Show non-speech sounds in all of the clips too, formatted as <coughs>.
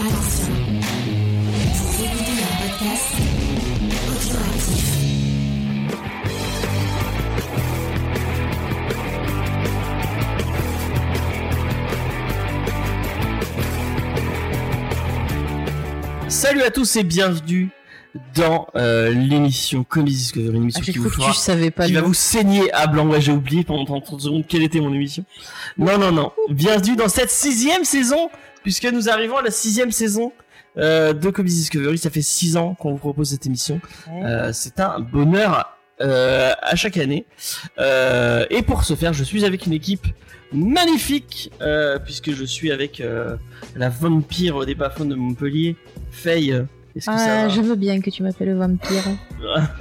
Attention, vous écoutez un podcast audioactif. Salut à tous et bienvenue dans euh, l'émission Comedy Discovery, une émission Ah, qui, vous que fera- tu savais pas. qui va vous saigner à blanc. Ouais, j'ai oublié pendant 30 secondes quelle était mon émission. Non, non, non. Bienvenue dans cette sixième saison, puisque nous arrivons à la sixième saison euh, de Comedy Discovery. Ça fait six ans qu'on vous propose cette émission. Euh, C'est un bonheur euh, à chaque année. Et pour ce faire, je suis avec une équipe magnifique, puisque je suis avec la vampire des bas de Montpellier, Faye. Est-ce que ça Ah, va je veux bien que tu m'appelles vampire. <laughs>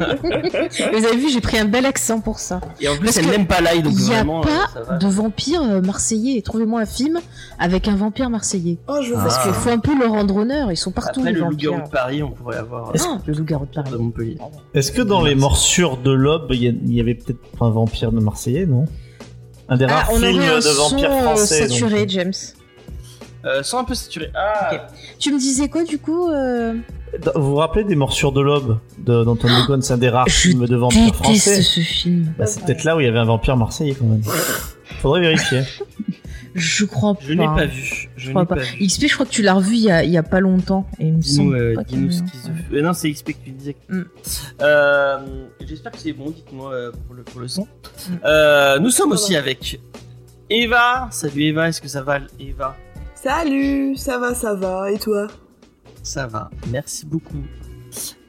Vous avez vu, j'ai pris un bel accent pour ça. Et en plus, Parce elle n'aime pas l'ail, donc Il n'y a vraiment, euh, ça pas va. de vampire euh, marseillais. Trouvez-moi un film avec un vampire marseillais. Oh, je veux Ah. Parce qu'il faut un peu leur rendre honneur. Ils sont partout, Après les le vampires. loup-garou de Paris, on pourrait avoir euh, Ah, le loup-garou de Paris. de Montpellier. Est-ce que dans les morsures de l'aube, il y, y avait peut-être un vampire de Marseillais, non? Un des Ah, rares on films aurait un de son euh, français. donc. saturé, James. Euh, sont un peu saturés. Ah, Tu me disais quoi, du coup euh... Vous vous rappelez des morsures de l'aube de- d'Antoine Gaulle C'est un des rares Je films de vampires français. Ce film. Bah, c'est peut-être là où il y avait un vampire marseillais quand même. Faudrait vérifier. Je crois pas. je n'ai pas vu. Je Je crois pas, pas. vu. XP, je crois que tu l'as revu il y a, il y a pas longtemps. Et il me Dis-nous, semble euh, pas. Euh, non, c'est XP que tu disais. Mm. Euh, J'espère que c'est bon, dites-moi euh, pour, le, pour le son. Euh, nous sommes aussi avec Eva. Salut Eva, est-ce que ça va Eva? Salut, ça va, ça va, et toi? Ça va, merci beaucoup.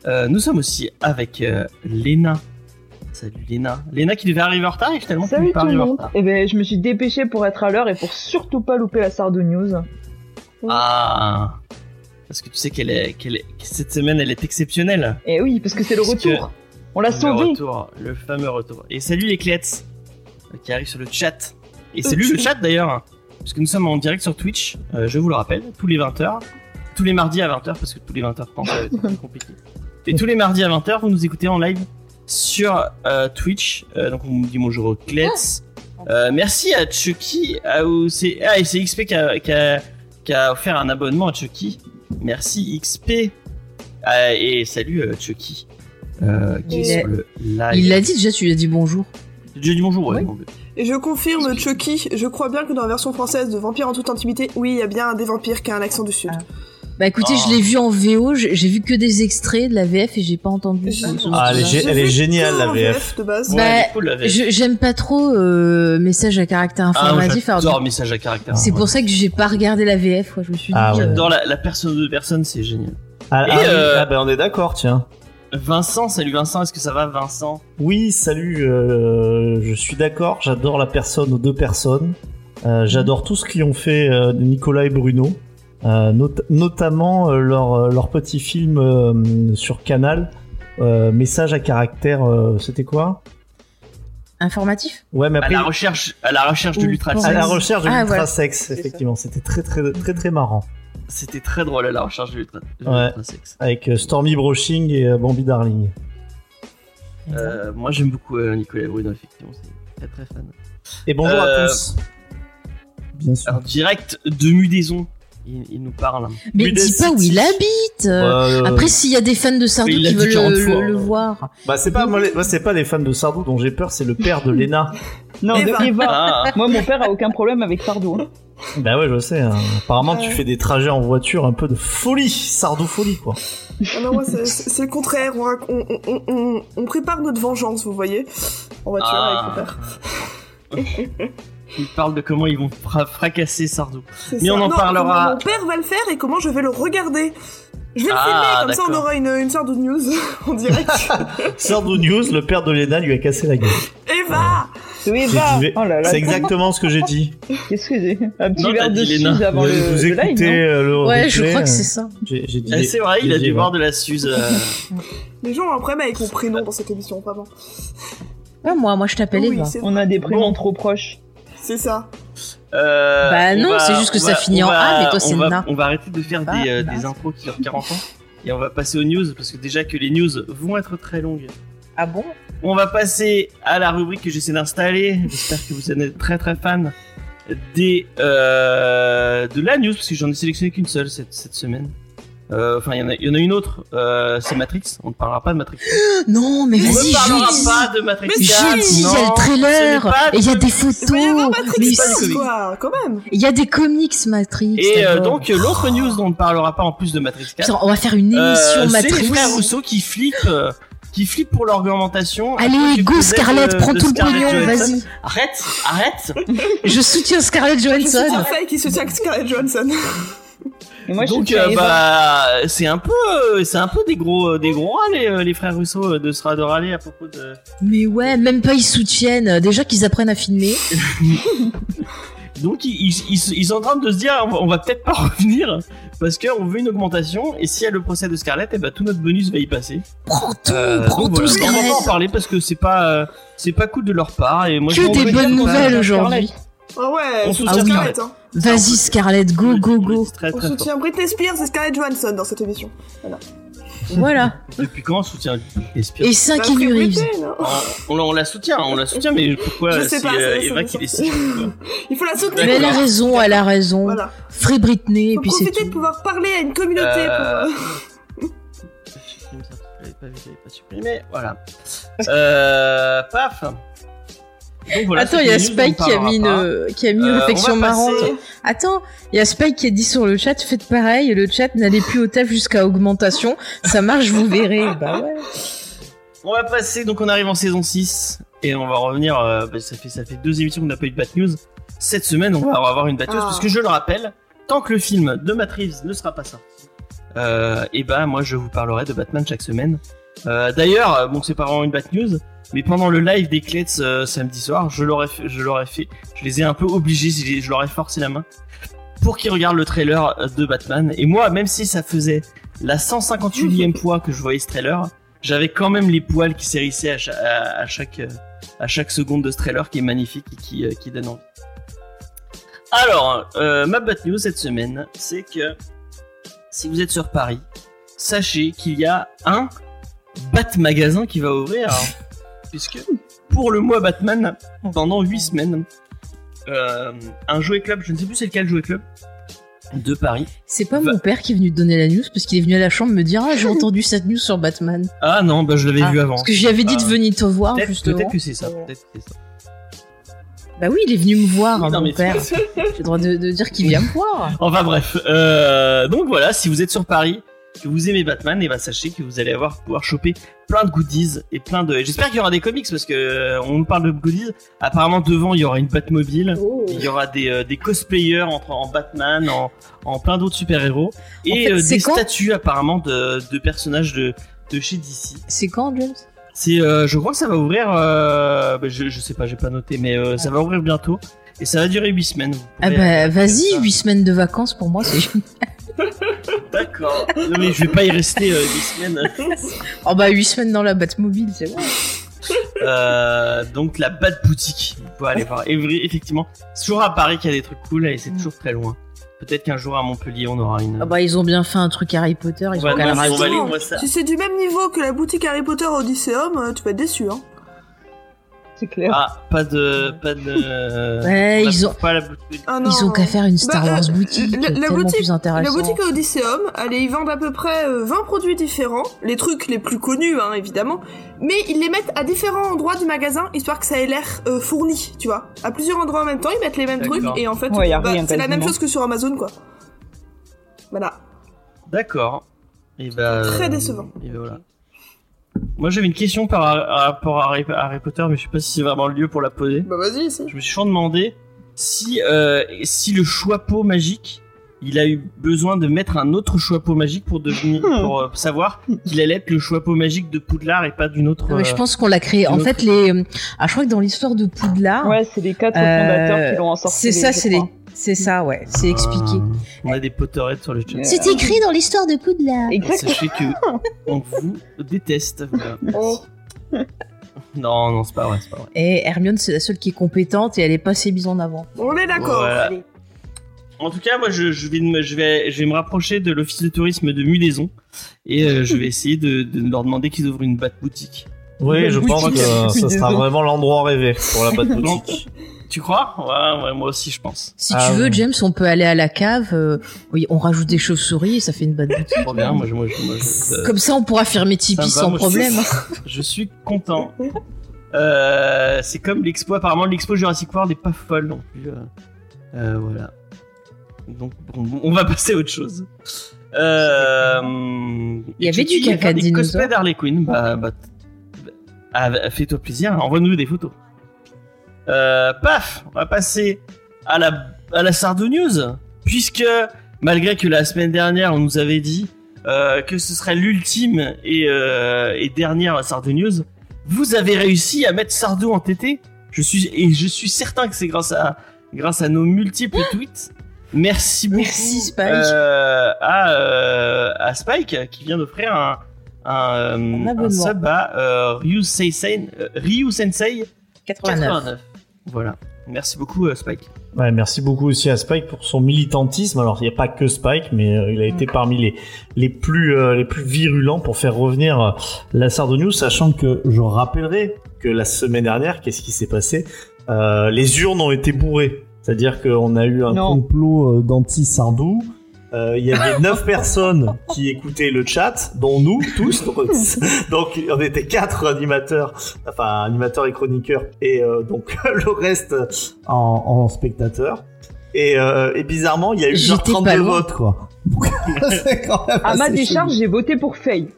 Euh, nous sommes aussi avec euh, Léna. Salut Léna. Léna qui devait arriver en retard et finalement Salut pas tout le monde. Eh ben, je me suis dépêchée pour être à l'heure et pour surtout pas louper la Sardo News. Ah Parce que tu sais qu'elle est, est, que cette semaine elle est exceptionnelle. Et Eh oui, parce que c'est le retour. On l'a Le sauvé. retour, le fameux retour. Et salut les clets euh, qui arrivent sur le chat. Et salut le <laughs> chat d'ailleurs, parce que nous sommes en direct sur Twitch, euh, je vous le rappelle, tous les 20h. Tous les mardis à 20h, parce que tous les 20h, je pense, ça va être compliqué. Et tous les mardis à 20h, vous nous écoutez en live sur euh, Twitch. Euh, donc on vous dit bonjour clets. Euh, merci à Chucky. à- ou c'est- ah, et c'est XP qui a, qui, a, qui a offert un abonnement à Chucky. Merci XP. Ah, et salut Chucky. Qui est Il est- sur le live. Il l'a dit déjà, tu lui as dit bonjour. J'ai dit bonjour, ouais. Oui. Et je confirme, Chucky, je crois bien que dans la version française de Vampire en toute intimité, oui, il y a bien un des vampires qui a un accent du sud. Ah. Bah écoutez, Ah. je l'ai vu en VO, j'ai vu que des extraits de la VF et j'ai pas entendu. Ah, elle est, elle géniale la VF. de base. Ouais, Bah, cool, J'aime pas trop euh, message à caractère Ah, informatif. alors, j'adore message à caractère. c'est Ouais. pour ça que j'ai pas regardé la VF. quoi. Je me suis dit. Ah ouais. euh, J'adore la, la personne de personne, c'est génial. Ah, Et, ah euh, ah, ben on est d'accord, tiens. Vincent, salut Vincent, est-ce que ça va Vincent? Oui, salut, euh, je suis d'accord, j'adore la personne aux deux personnes. Euh, j'adore tout ce qu'ils ont fait euh, Nicolas et Bruno. Euh, not- notamment euh, leur, leur petit film euh, sur Canal, euh, Message à caractère, euh, c'était quoi? Informatif? Ouais, mais à après, la recherche, à la recherche de Ou l'ultra à la recherche de Ah, voilà. l'ultrasexe, effectivement, c'était très très très très marrant. C'était très drôle à la recherche de l'ultra de Ouais. l'ultrasex. Avec euh, Stormy Broching et euh, Bambi Darling. Euh, moi j'aime beaucoup euh, Nicolas Bruno, effectivement, c'est très très fan. Et bonjour Euh, à tous. Bien sûr. Alors direct de Mudaison, il, il nous parle. Mais dis pas où il habite euh, Après, s'il y a des fans de Sardou qui veulent 40 le, fois, le- le voir. Bah c'est pas moi, c'est pas les fans de Sardou dont j'ai peur, c'est le père de Lena. <laughs> Non, Eva. de Eva. Ah, Moi, mon père a aucun problème avec Sardo. hein. bah ouais, je sais. hein. Apparemment, Ouais. tu fais des trajets en voiture un peu de folie, Sardou folie quoi. Ah non, moi, c'est- le contraire. On, rac- on, on- on- on prépare notre vengeance, vous voyez, en voiture Ah. avec mon père. <laughs> il parle de comment ils vont fra- fracasser Sardou. Mais ça. on en Non, parlera. comment Mon père va le faire et comment je vais le regarder. Je vais le Ah, filmer, comme ça on aura une, une sorte de news <laughs> en direct. <laughs> Sardou News, le père de Lena lui a cassé la gueule. Eva J'ai dit- Oh là là. C'est exactement ce que j'ai dit. <laughs> Qu'est-ce que c'est Un petit Non, verre de suze avant vous le, vous le live, écoutez non euh, le Ouais, je crois que euh, c'est ça. J'ai j'ai dit. Ah, c'est vrai, il a j'ai dû boire de la Suze. euh, Les gens ont un problème avec mon prénom dans cette émission, vraiment. Ouais, moi, moi, je t'appelle Oui, Eva. On a des prénoms Bon. trop proches. C'est ça. Euh, Bah on non, c'est juste que ça va- finit en va- A, mais toi, c'est on va- Na. On va arrêter de faire Bah, des, euh, bah. des intros qui durent 40 ans. Et on va passer aux news, parce que déjà que les news vont être très longues. Ah bon? On va passer à la rubrique que j'essaie d'installer. J'espère que vous en êtes très très fan. des euh, de la news parce que j'en ai sélectionné qu'une seule cette, cette semaine. Euh, Enfin, il y, en a- il y en a une autre. Euh, c'est Matrix. On ne parlera pas de Matrix. <gasps> Non, mais On ne vas-y, parlera pas de Matrix. Mais 4, Juste, il y a le trailer, il y a de- des photos, Matrix mais comics. quoi, quand même. il y a des comics Matrix. Et euh, donc l'autre news dont on ne parlera pas en plus de Matrix 4, Putain, on va faire une euh, émission c'est les Matrix. frères Rousseau qui flippent, euh, qui flippent pour l'augmentation. à Allez, go Scarlett, de- prends de tout le pognon, vas-y. Arrête, arrête. <laughs> Je soutiens Scarlett Je Johansson. soutiens Faye qui soutient Scarlett Johansson. <laughs> Et moi, je Donc euh, bah c'est un peu euh, c'est un peu des gros euh, des gros râles les, les frères Russo de se de râler à propos de Mais ouais, même pas ils soutiennent. Déjà qu'ils apprennent à filmer. <laughs> donc ils, ils, ils- ils sont en train de se dire on va, peut-être pas <laughs> revenir parce qu'on veut une augmentation et si y a le procès de Scarlett et bah tout notre bonus va y passer. Prends tout, Euh, prends donc tout voilà. on va pas en Scarlett. parler parce que c'est pas euh, c'est pas cool de leur part et moi je Que m'en des bonnes nouvelles aujourd'hui. Ah ouais, On soutient Scarlett. Scarlett. Hein. Vas-y Scarlett, go go go. très, On très fort. soutient Britney Spears et Scarlett Johansson dans cette émission. Voilà. <laughs> Depuis quand on soutient les Spears Et 5 Bah, Keanu Reeves. Britney, non on, on, on la soutient on la soutient mais pourquoi Je sais c'est pas, euh, Eva qui décide. <laughs> Il faut la soutenir. Mais elle a raison, elle a raison. Voilà. Free Britney, et Faut puis c'est profiter de pouvoir parler à une communauté Euh, pour. euh, <laughs> supprime ça, je l'avais pas vu, je l'avais pas supprimé, voilà. Euh, paf. Donc voilà, Attends, il y a Spike qui a mis une, qui a mis une Euh, on réflexion passer- marrante. Attends, il y a Spike qui a dit sur le chat, faites pareil, le chat n'allez plus au taf jusqu'à augmentation. Ça marche, vous verrez. <laughs> Bah ouais. On va passer, donc on arrive en saison 6 et on va revenir. euh, bah, ça, fait, ça fait deux émissions qu'on n'a pas eu de Bad News. Cette semaine, on va avoir une Bad News Ah. parce que je le rappelle, tant que le film de Matt Reeves ne sera pas sorti, euh, et bah moi je vous parlerai de Batman chaque semaine. Euh, D'ailleurs, euh, bon, c'est pas vraiment une Bad News, mais pendant le live des Clets euh, samedi soir, je l'aurais fait, je l'aurais fait, je les ai un peu obligés, je, leur ai forcé la main pour qu'ils regardent le trailer de Batman. Et moi, même si ça faisait la 158e fois que je voyais ce trailer, j'avais quand même les poils qui s'hérissaient à, cha- à- à chaque à chaque seconde de ce trailer qui est magnifique et qui, donne envie. Alors, ma bad news cette semaine, c'est que si vous êtes sur Paris, sachez qu'il y a un Bat magasin qui va ouvrir, <laughs> puisque pour le mois Batman, pendant 8 semaines, euh, un jouet club, je ne sais plus c'est lequel jouet club, de Paris. C'est pas Va- mon père qui est venu te donner la news parce qu'il est venu à la chambre me dire ah j'ai entendu cette news sur Batman. Ah non, bah je l'avais Ah, vu avant. Parce que j'y avais dit de Ah. venir te voir Peut-être justement. peut-être que c'est ça. Peut-être que c'est ça. Bah oui, il est venu me voir, hein, Non, mon père. J'ai le droit de, de dire qu'il vient me voir. <laughs> Enfin bref, euh, donc voilà, si vous êtes sur Paris, que vous aimez Batman, et bah sachez que vous allez avoir pouvoir choper plein de goodies et plein de. J'espère qu'il y aura des comics parce que euh, on nous parle de goodies. Apparemment devant il y aura une Batmobile, Oh. il y aura des, euh, des cosplayers en, en Batman, en, en plein d'autres super héros et En fait, euh, des statues apparemment de, de personnages de de chez DC. C'est quand, James? C'est, euh, je crois que ça va ouvrir. Bah, je, je sais pas, j'ai pas noté, mais ça va ouvrir bientôt et ça va durer 8 semaines. Ah bah vas-y, ça. 8 semaines de vacances pour moi, c'est <laughs> <laughs> <laughs> génial. D'accord. Non mais je vais pas y rester euh, 8 semaines. <laughs> Oh bah 8 semaines dans la Batmobile, c'est bon. Euh, donc la Bat Boutique, vous pouvez aller voir. Effectivement, c'est toujours à Paris qu'il y a des trucs cool et c'est toujours très loin. Peut-être qu'un jour à Montpellier on aura une. Ah bah ils ont bien fait un truc Harry Potter, ils ont on va aller, on va ça. Si c'est du même niveau que la boutique Harry Potter Odysseum, euh, tu vas être déçu. Hein. C'est clair. Ah, pas de, pas de. <laughs> Ouais, ils ont- pas la boutique. Ah. Ils ont qu'à faire une Star Bah, Wars euh, boutique, la- boutique- plus La boutique Odysseum, allez, ils vendent à peu près euh, 20 produits différents, les trucs les plus connus, hein, évidemment, mais ils les mettent à différents endroits du magasin, histoire que ça ait l'air euh, fourni, tu vois. À plusieurs endroits en même temps, ils mettent les mêmes trucs, et en fait, Ouais, bah, c'est la même chose que sur Amazon, quoi. Voilà. D'accord. Et bah. Très euh, décevant. Et bah, voilà. Moi j'avais une question par rapport à Harry, à Harry Potter, mais je sais pas si c'est vraiment le lieu pour la poser. Bah vas-y. Je me suis toujours demandé si euh, si le choix-peau magique, il a eu besoin de mettre un autre choix-peau magique pour devenir Hmm. pour euh, savoir qu'il allait être le choix-peau magique de Poudlard et pas d'une autre. Je euh, pense qu'on l'a créé. En fait, les. Ah, je crois que dans l'histoire de Poudlard, Ouais, c'est les quatre euh, fondateurs qui l'ont en c'est ça, c'est les. C'est ça, ouais. C'est expliqué. euh, on a des Potterheads sur le chat. C'est écrit dans l'histoire de Poudlard. Exactement. Sachez que on vous déteste. <laughs> voilà. Oh. Non, non, c'est pas vrai, c'est pas vrai. Et Hermione, c'est la seule qui est compétente et elle est pas assez mise en avant. On est d'accord. Voilà. Allez. En tout cas, moi, je, je vais, me- je vais, je vais me rapprocher de l'office de tourisme de Mulaison et euh, je vais essayer de, de leur demander qu'ils ouvrent une batte boutique. Oui, je pense que ce sera vraiment l'endroit rêvé pour la Bat <laughs> Boutique. Tu crois? Ouais, ouais, moi aussi, je pense. Si Ah tu veux, ouais. James, on peut aller à la cave. euh, oui, on rajoute des chauves-souris et ça fait une bonne <laughs> boutique. Trop bien. Moi, je, moi, je, moi, je- Comme ça, on pourra fermer Ça Tipeee va, sans moi, problème. <laughs> je suis content. Euh, c'est comme l'expo. Apparemment, l'expo Jurassic World n'est pas folle non plus. euh, euh, voilà. Donc, on va passer à autre chose. Euh, Il y avait du caca des cosplays d'Harley Quinn. Bah, bah, ah, fais-toi plaisir. Envoie-nous des photos. Euh, paf, on va passer à la à la Sardo News, puisque malgré que la semaine dernière on nous avait dit euh, que ce serait l'ultime et, euh, et dernière Sardo News, vous avez réussi à mettre Sardo en TT. Je suis et je suis certain que c'est grâce à grâce à nos multiples <gasps> tweets. Merci beaucoup Merci, Spike. euh, à, euh, à Spike qui vient d'offrir un un, euh, un sub à euh, Ryu Sensei euh, Ryu Sensei 89. 89. Voilà. Merci beaucoup euh, Spike. Ouais, merci beaucoup aussi à Spike pour son militantisme. Alors, il n'y a pas que Spike, mais euh, il a été parmi les les plus euh, les plus virulents pour faire revenir euh, la Sardo sachant que je rappellerai que la semaine dernière, qu'est-ce qui s'est passé? Euh, Les urnes ont été bourrées, c'est-à-dire qu'on a eu un Non. complot euh, d'anti-Sardou. Euh, Il y avait neuf <laughs> personnes qui écoutaient le chat, dont nous tous. <laughs> Donc, on était quatre animateurs, enfin animateurs et chroniqueurs, et euh, donc <laughs> le reste en, en spectateur. Et, euh, et bizarrement, il y a eu genre J'étais 32 pas loin. votes, quoi. À ma décharge, j'ai voté pour Faye.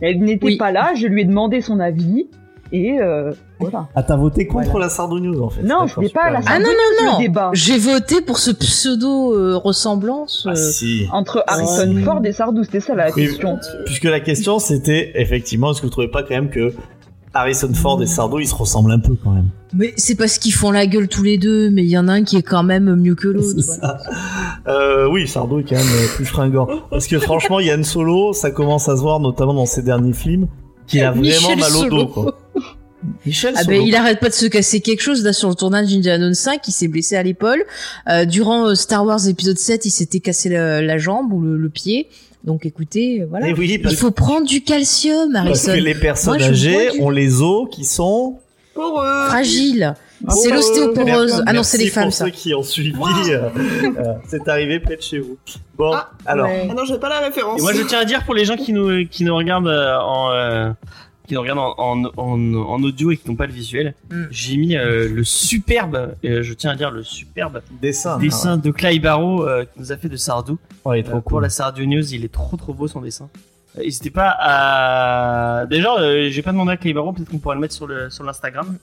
Elle n'était Oui. pas là, je lui ai demandé son avis, et euh, voilà. Ah, t'as voté contre Voilà. la Sardo News, en fait. Non, je n'ai pas la Ah non, non, le non débat J'ai voté pour ce pseudo euh, ressemblance. Ah, euh, si. entre Harrison Ouais. Ford et Sardou, c'était ça la Oui. question. Puisque la question, c'était, effectivement, est-ce que vous trouvez pas quand même que Harrison Ford et Sardo, ils se ressemblent un peu, quand même? Mais c'est parce qu'ils font la gueule tous les deux, mais il y en a un qui est quand même mieux que l'autre. C'est ça. Euh, oui, Sardo est quand même plus fringant. Parce que franchement, Yann Solo, ça commence à se voir, notamment dans ses derniers films, qu'il a vraiment Michel mal au Solo. dos, quoi. <laughs> Michel Ah ben il arrête pas de se casser quelque chose là sur le tournage d'Indiana Jones 5, il s'est blessé à l'épaule. Euh, durant euh, Star Wars épisode 7, il s'était cassé la, la jambe ou le, le pied. Donc écoutez, euh, voilà. Eh oui, parce, Il faut prendre du calcium, parce Harrison. que les personnes Moi, âgées du- ont les os qui sont eux. Oh, C'est l'ostéoporose. Ah non, c'est les femmes pour ça. ceux qui ont suivi. euh, euh, c'est arrivé près de chez vous. Bon, Ah, alors. Ah non, j'ai pas la référence. Et moi, je tiens à dire pour les gens qui nous, qui nous regardent euh, en, euh, qui nous regardent en, en, en, en audio et qui n'ont pas le visuel, Mm. j'ai mis euh, le superbe, euh, je tiens à dire le superbe Dessin. dessin de Clay Barrow euh, qui nous a fait de Sardou. Ah, ouais, il est Euh, trop pour cool. la Sardou News, il est trop trop beau son dessin. Euh, N'hésitez pas à. Déjà, euh, j'ai pas demandé à Clay Barrow, peut-être qu'on pourra le mettre sur le sur l'Instagram. Euh,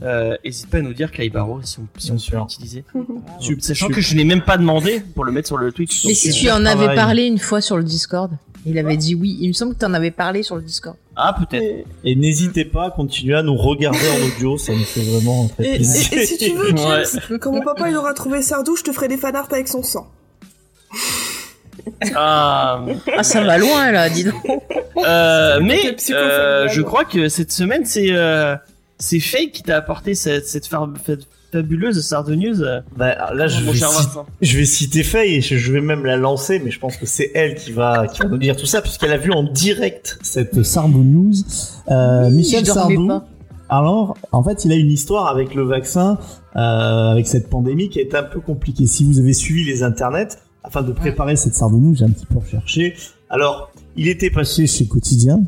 N'hésite pas à nous dire Clay Barrow si on, si on peut l'utiliser. <laughs> Sachant que je n'ai même pas demandé pour le mettre sur le Twitch. Mais si euh, tu en avais parlé une fois sur le Discord, il avait dit oui. Il me semble que tu en avais parlé sur le Discord. Ah, peut-être. Et n'hésitez pas à continuer à nous regarder en audio, ça nous fait vraiment très Et, et- plaisir. et si tu veux, <laughs> James, Ouais. quand mon papa il aura trouvé Sardou, je te ferai des fanarts avec son sang. Ah, Ah ça va loin là, dis donc. Euh, mais euh, je crois que cette semaine c'est euh, c'est Fake qui t'a apporté cette, cette, far- cette fabuleuse Sardo News. euh, Bah, là, je mon vais, citer, Vincent. je vais citer Faye et je, je vais même la lancer, mais je pense que c'est elle qui va, qui va nous dire tout ça, puisqu'elle a vu en direct cette Sardou News. Euh, Oui, Michel Sardou. pas. Alors, en fait, il a une histoire avec le vaccin, euh, avec cette pandémie qui a été un peu compliquée. Si vous avez suivi les internets, afin de préparer cette Sardou News, j'ai un petit peu recherché. Alors, il était passé chez Quotidien.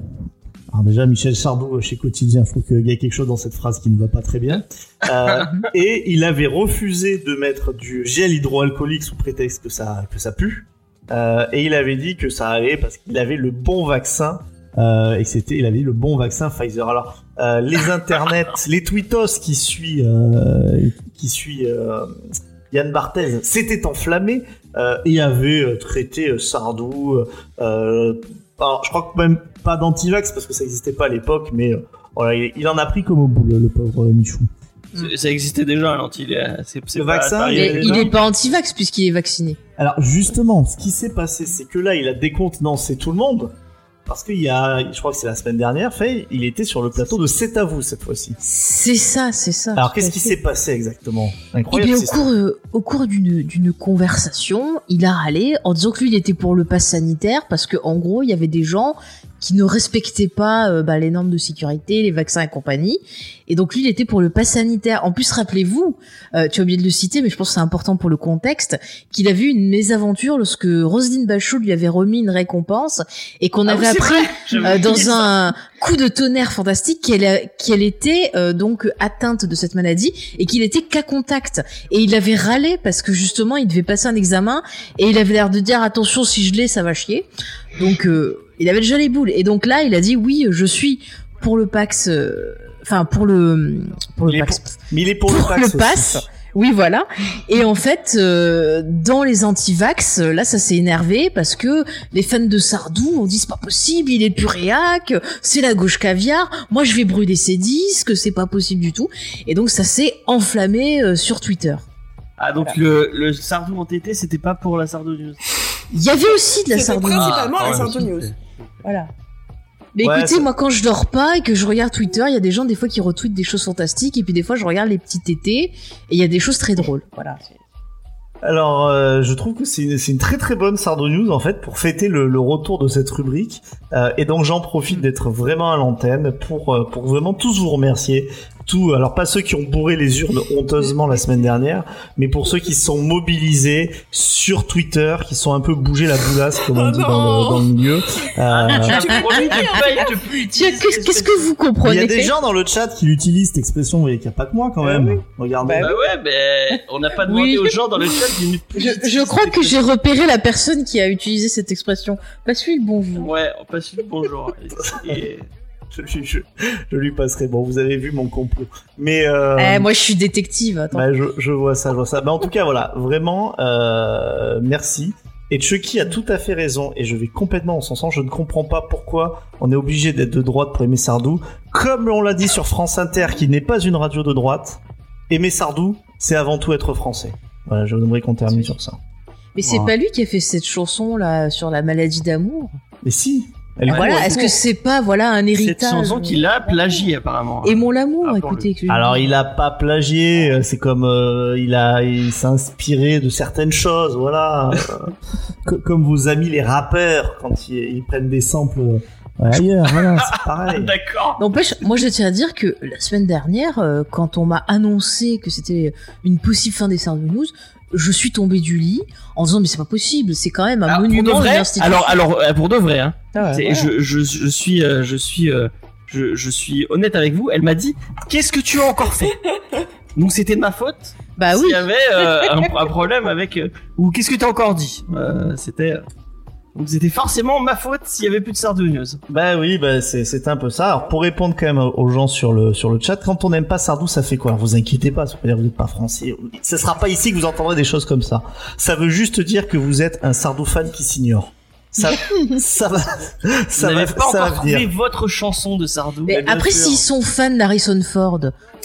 Alors déjà, Michel Sardou euh, chez Quotidien, je trouve qu'il y a quelque chose dans cette phrase qui ne va pas très bien. Euh, et il avait refusé de mettre du gel hydroalcoolique sous prétexte que ça, que ça pue. Euh, et il avait dit que ça allait parce qu'il avait le bon vaccin euh, et c'était, il avait le bon vaccin Pfizer. Alors les internets, <laughs> les tweetos qui suit, qui suit Yann Barthez, s'étaient enflammés et avaient traité Sardou. Alors, je crois que même pas d'antivax parce que ça n'existait pas à l'époque, mais euh, voilà, il, il en a pris comme au bout le, le pauvre euh, Michou. Ça existait déjà, l'anti. C'est c'est Le pas- vaccin, pas il Mais arrivé est- il déjà. est pas anti-vax puisqu'il est vacciné. Alors justement, ce qui s'est passé, c'est que là, il a décontenancé tout le monde. Parce qu'il y a, je crois que c'est la semaine dernière, fait, il était sur le plateau de C'est à vous cette fois-ci. C'est ça, c'est ça. Alors qu'est-ce qui s'est passé exactement? Eh Incroyable. bien, au cours, euh, au cours d'une, conversation, il a râlé en disant que lui, il était pour le pass sanitaire parce que, en gros, il y avait des gens qui ne respectaient pas euh, bah, les normes de sécurité, les vaccins et compagnie. Et donc lui, il était pour le pass sanitaire. En plus, rappelez-vous, euh, tu as oublié de le citer, mais je pense que c'est important pour le contexte, qu'il a vu une mésaventure lorsque Roselyne Bachot lui avait remis une récompense et qu'on Ah avait oui, appris euh, dans un coup de tonnerre fantastique qu'elle qu'elle était euh, donc atteinte de cette maladie et qu'il était cas contact et il avait râlé parce que justement il devait passer un examen et il avait l'air de dire attention si je l'ai ça va chier donc euh, il avait déjà les boules et donc là il a dit oui je suis pour le Pax euh, enfin pour le pour le Il Pax Mais il est pour, pour le Pax. le aussi. Oui, voilà. Et en fait, euh, dans les anti-vax, là, ça s'est énervé parce que les fans de Sardou ont dit c'est pas possible, il est plus réac, c'est la gauche caviar. Moi, je vais brûler ses disques, c'est pas possible du tout. Et donc, ça s'est enflammé euh, sur Twitter. Ah, donc le, le Sardou entêté, c'était pas pour la Sardou News. Il y avait aussi de la Sardou. principalement Ah, la ouais, Sardou News. Voilà. Mais Ouais, écoutez, moi, quand je dors pas et que je regarde Twitter, il y a des gens des fois qui retweetent des choses fantastiques et puis des fois je regarde les petits tétés et il y a des choses très drôles. Voilà. Alors, euh, je trouve que c'est une, une très très bonne Sardo News en fait pour fêter le, le retour de cette rubrique. Euh, et donc j'en profite d'être vraiment à l'antenne pour euh, pour vraiment tous vous remercier. Tout, alors pas ceux qui ont bourré les urnes honteusement la semaine dernière, mais pour ceux qui se sont mobilisés sur Twitter, qui sont un peu bougé la boulasse comme on Oh dit dans le, dans le milieu. Euh, pas <laughs> qu'est-ce que vous il y comprenez a des gens dans le chat qui l'utilisent cette expression, vous voyez qu'il n'y a pas que moi quand même. Regardez. Bah Bah ouais, mais on n'a pas demandé Oui. aux gens dans le chat Je, je crois que j'ai repéré la personne qui a utilisé cette expression. Pas celui le bonjour. Ouais, on passe le bonjour. Et- et- Je, <laughs> je- je- je lui passerai. Bon, vous avez vu mon complot. Mais euh, Eh, moi, je suis détective. Attends. bah, je, je vois ça, je vois ça. Bah, en tout cas, voilà, vraiment, euh, merci. Et Chucky a tout à fait raison, et je vais complètement en son sens. Je ne comprends pas pourquoi on est obligé d'être de droite pour aimer Sardou. Comme on l'a dit sur France Inter, qui n'est pas une radio de droite, aimer Sardou, c'est avant tout être français. Voilà, je voudrais qu'on termine sur ça. Mais c'est pas lui qui a fait cette chanson là sur la maladie d'amour? Mais si, elle voilà. Est-ce que c'est pas voilà un héritage Cette chanson qu'il a plagié apparemment. Aimons l'amour. Ah, écoutez. que- Alors il a pas plagié, euh, c'est comme euh, il a, il s'est inspiré de certaines choses, voilà. Euh, <laughs> co- comme vos amis les rappeurs quand ils, ils prennent des samples euh, ailleurs, voilà, c'est <laughs> pareil. D'accord. N'empêche, moi je tiens à dire que la semaine dernière, euh, quand on m'a annoncé que c'était une possible fin des Sardou News, je suis tombé du lit en disant mais c'est pas possible, c'est quand même un Alors, pour de monument vrai, institution. alors, alors euh, pour de vrai, hein, Ah ouais, je, je, je suis, euh, je suis, euh, je, je suis honnête avec vous. Elle m'a dit, qu'est-ce que tu as encore fait? <laughs> Donc c'était de ma faute? bah oui. S'il y avait euh, un, un problème avec, euh, ou qu'est-ce que t'as encore dit? Euh, C'était, euh, donc c'était forcément ma faute s'il y avait plus de Sardou. Bah oui, bah c'est c'est un peu ça. Alors pour répondre quand même aux gens sur le sur le chat, quand on n'aime pas Sardou, ça fait quoi? Vous inquiétez pas, ça veut dire que vous n'êtes pas français. Ce sera pas ici que vous entendrez des choses comme ça. Ça veut juste dire que vous êtes un Sardou fan qui s'ignore. Ça, <laughs> ça va, ça vous va, n'avez pas ça encore va venir. votre chanson de Sardou. Mais bien après, s'ils sont fans d'Harrison Ford,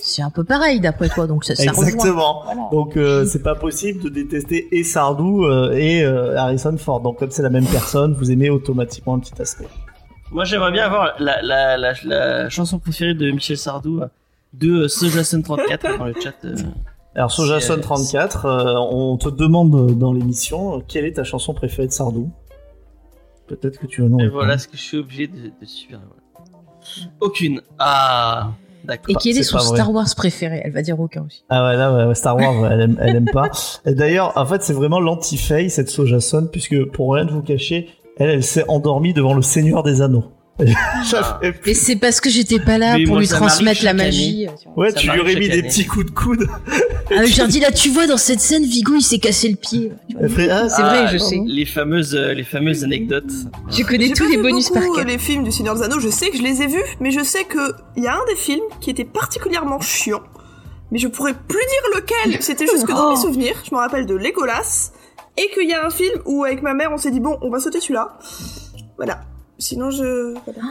c'est un peu pareil d'après toi, donc ça, ça. Exactement. Voilà. Donc euh, c'est pas possible de détester et Sardou euh, et euh, Harrison Ford. Donc comme c'est la même personne, vous aimez automatiquement un petit aspect. Moi, j'aimerais bien avoir la, la, la, la chanson préférée de Michel Sardou euh, de Sojason34 dans le chat. euh. Alors sur C'est- Jason 34, euh, on te demande dans l'émission quelle est ta chanson préférée de Sardou? Peut-être que tu vas nous Et voilà ce que je suis obligé de, de suivre. voilà. Aucune. Ah. Et quel est, c'est son. Star Wars préféré Elle va dire aucun aussi. Ah ouais, là, ouais, Star Wars, elle aime, elle aime pas. Et D'ailleurs, en fait, c'est vraiment l'anti-fay, cette Sojason, puisque pour rien de vous cacher, elle, elle s'est endormie devant le Seigneur des Anneaux. <laughs> Ça fait- Mais c'est parce que j'étais pas là Mais pour moi, lui transmettre la magie. Ouais, Ça tu lui aurais mis des petits coups de coude. Ah, mais je leur dis là, tu vois, dans cette scène, Vigo, il s'est cassé le pied. Ah, C'est Ah, vrai, je non, sais. Les fameuses, euh, les fameuses anecdotes. Je connais tous les bonus par beaucoup, cœur. euh, les films du Seigneur des Anneaux, je sais que je les ai vus, mais je sais que il y a un des films qui était particulièrement chiant. Mais je pourrais plus dire lequel. C'était juste que dans mes Oh. souvenirs, je me rappelle de Legolas et qu'il y a un film où avec ma mère on s'est dit bon, on va sauter celui-là. Voilà. Sinon je. voilà.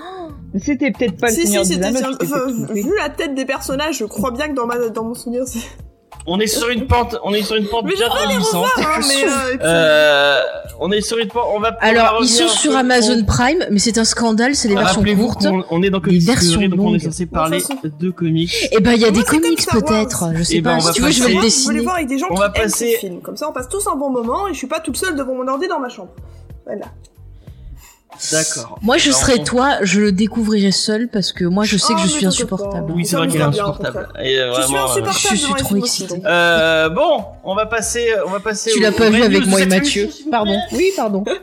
C'était peut-être pas le si Seigneur si, des c'était. Anneaux enfin, vu la tête des personnages, je crois bien que dans ma dans mon souvenir. c'est- On est sur une pente, on est sur une pente Mais bien j'aimerais les glissante. revoir, hein, mais. euh, Euh, on est sur une pente, on va. on Alors, ils sont sur Amazon Prime, mais c'est un scandale, c'est les versions Rappelez-vous courtes. qu'on- On est dans Les versions Discovery, donc on est longues. censé parler De toute façon. de comics. Eh ben, il y a Moi, des comics peut-être. Je sais Eh ben, pas. on Si tu veux, je vais passer- le Je dessiner. voir avec des gens On qui va aiment passer- ce film. Comme ça, on passe tous un bon moment et je suis pas toute seule devant mon ordi dans ma chambre. Voilà. D'accord. Moi, je serais on- toi, je le découvrirai seul parce que moi, je sais Oh, que je suis insupportable. Oui, c'est vrai qu'elle est bien, au insupportable. Et, euh, Je suis vraiment, euh, insupportable je suis trop excitée. Euh, bon, on va passer, on va passer. Tu l'as pas vu avec moi et Mathieu. Pardon. Oui, pardon. <laughs>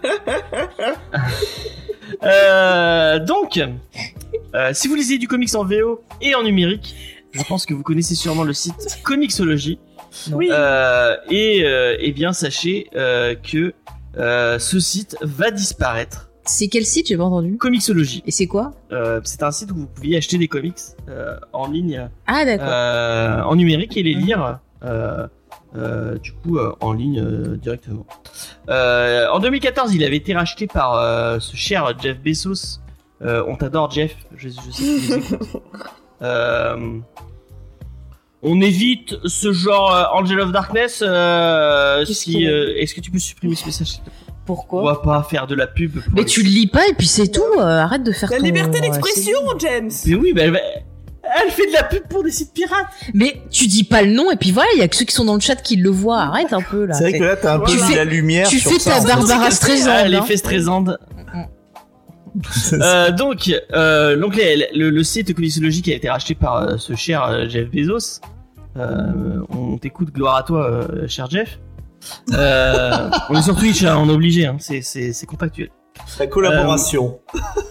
Euh, donc, euh, si vous lisez du comics en VO et en numérique, je pense que vous connaissez sûrement le site Comixology. Oui. Euh, et euh, eh bien, sachez euh, que euh, ce site va disparaître. C'est quel site J'ai pas entendu. Comixology. Et c'est quoi Euh, c'est un site où vous pouviez acheter des comics euh, en ligne, Ah, d'accord. euh, en numérique et les lire. du coup en ligne directement. En 2014, il avait été racheté par ce cher Jeff Bezos. On t'adore Jeff, je, je sais que. <laughs> Euh, on évite ce genre euh, Angel of Darkness. euh, si, euh, Est-ce que tu peux supprimer ce message On Pourquoi va pas faire de la pub. pour Mais les- tu le lis pas et puis c'est tout. euh, arrête de faire La ton- liberté euh, d'expression, James. Mais oui, mais elle, fait de la pub pour des sites pirates. Mais tu dis pas le nom et puis voilà, il y a que ceux qui sont dans le chat qui le voient. Arrête un peu là. C'est vrai que là, t'as un peu fais- la lumière tu sur fais ça. ta Barbara Ah, Streisand. hein. l'effet Streisand. <laughs> Euh, donc, euh, donc le, le- le site Comixology qui a été racheté par euh, ce cher euh, Jeff Bezos. Euh, on t'écoute, gloire à toi, euh, cher Jeff. Euh, on est sur Twitch, hein, on est obligé, hein, c'est, contractuel. La collaboration.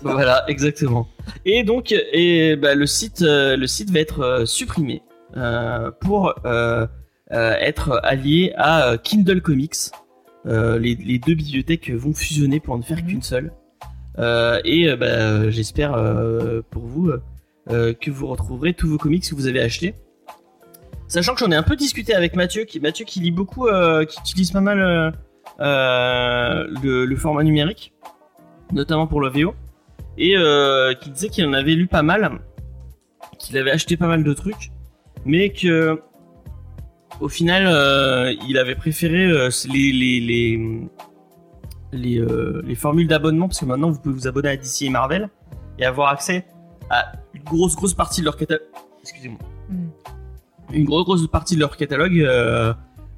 Voilà, exactement. Et donc, et, bah, le site, euh, le site va être euh, supprimé euh, pour euh, euh, être allié à euh, Kindle Comics. Euh, les, les deux bibliothèques vont fusionner pour ne faire qu'une seule. Euh, et euh, bah, j'espère euh, pour vous euh, que vous retrouverez tous vos comics que vous avez achetés. Sachant que j'en ai un peu discuté avec Mathieu, qui Mathieu qui lit beaucoup, euh, qui utilise pas mal euh, euh, le, format numérique, notamment pour le VO, et qui disait qu'il en avait lu pas mal, qu'il avait acheté pas mal de trucs, mais que au final il avait préféré les les les les, les formules d'abonnement parce que maintenant vous pouvez vous abonner à DC et Marvel et avoir accès à une grosse grosse partie de leur catalogue. Excusez-moi. Une grosse grosse partie de leur catalogue euh,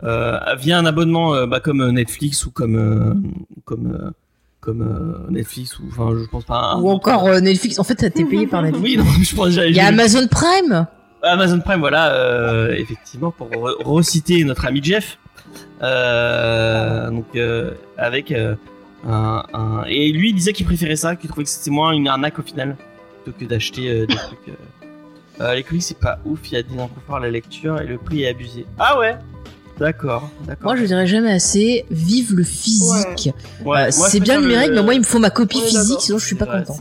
euh, via un abonnement euh, bah, comme Netflix ou comme comme comme Netflix ou enfin je pense pas Ou encore euh, Netflix. En fait, t'as été payé par Netflix. <laughs> oui non je pense Il y a Amazon Prime. Amazon Prime, voilà, euh, effectivement, pour re- reciter notre ami Jeff. Euh, donc, avec un, un- Et lui, il disait qu'il préférait ça, qu'il trouvait que c'était moins une arnaque au final, plutôt que d'acheter des trucs. Euh. Les comics, c'est pas ouf, il y a des inconforts à la lecture et le prix est abusé. Ah ouais D'accord, d'accord. Moi, je dirais jamais assez. Vive le physique. Ouais, Euh, c'est bien le numérique, mais moi, il me faut ma copie Ouais, physique, sinon je suis pas vrai, vrai.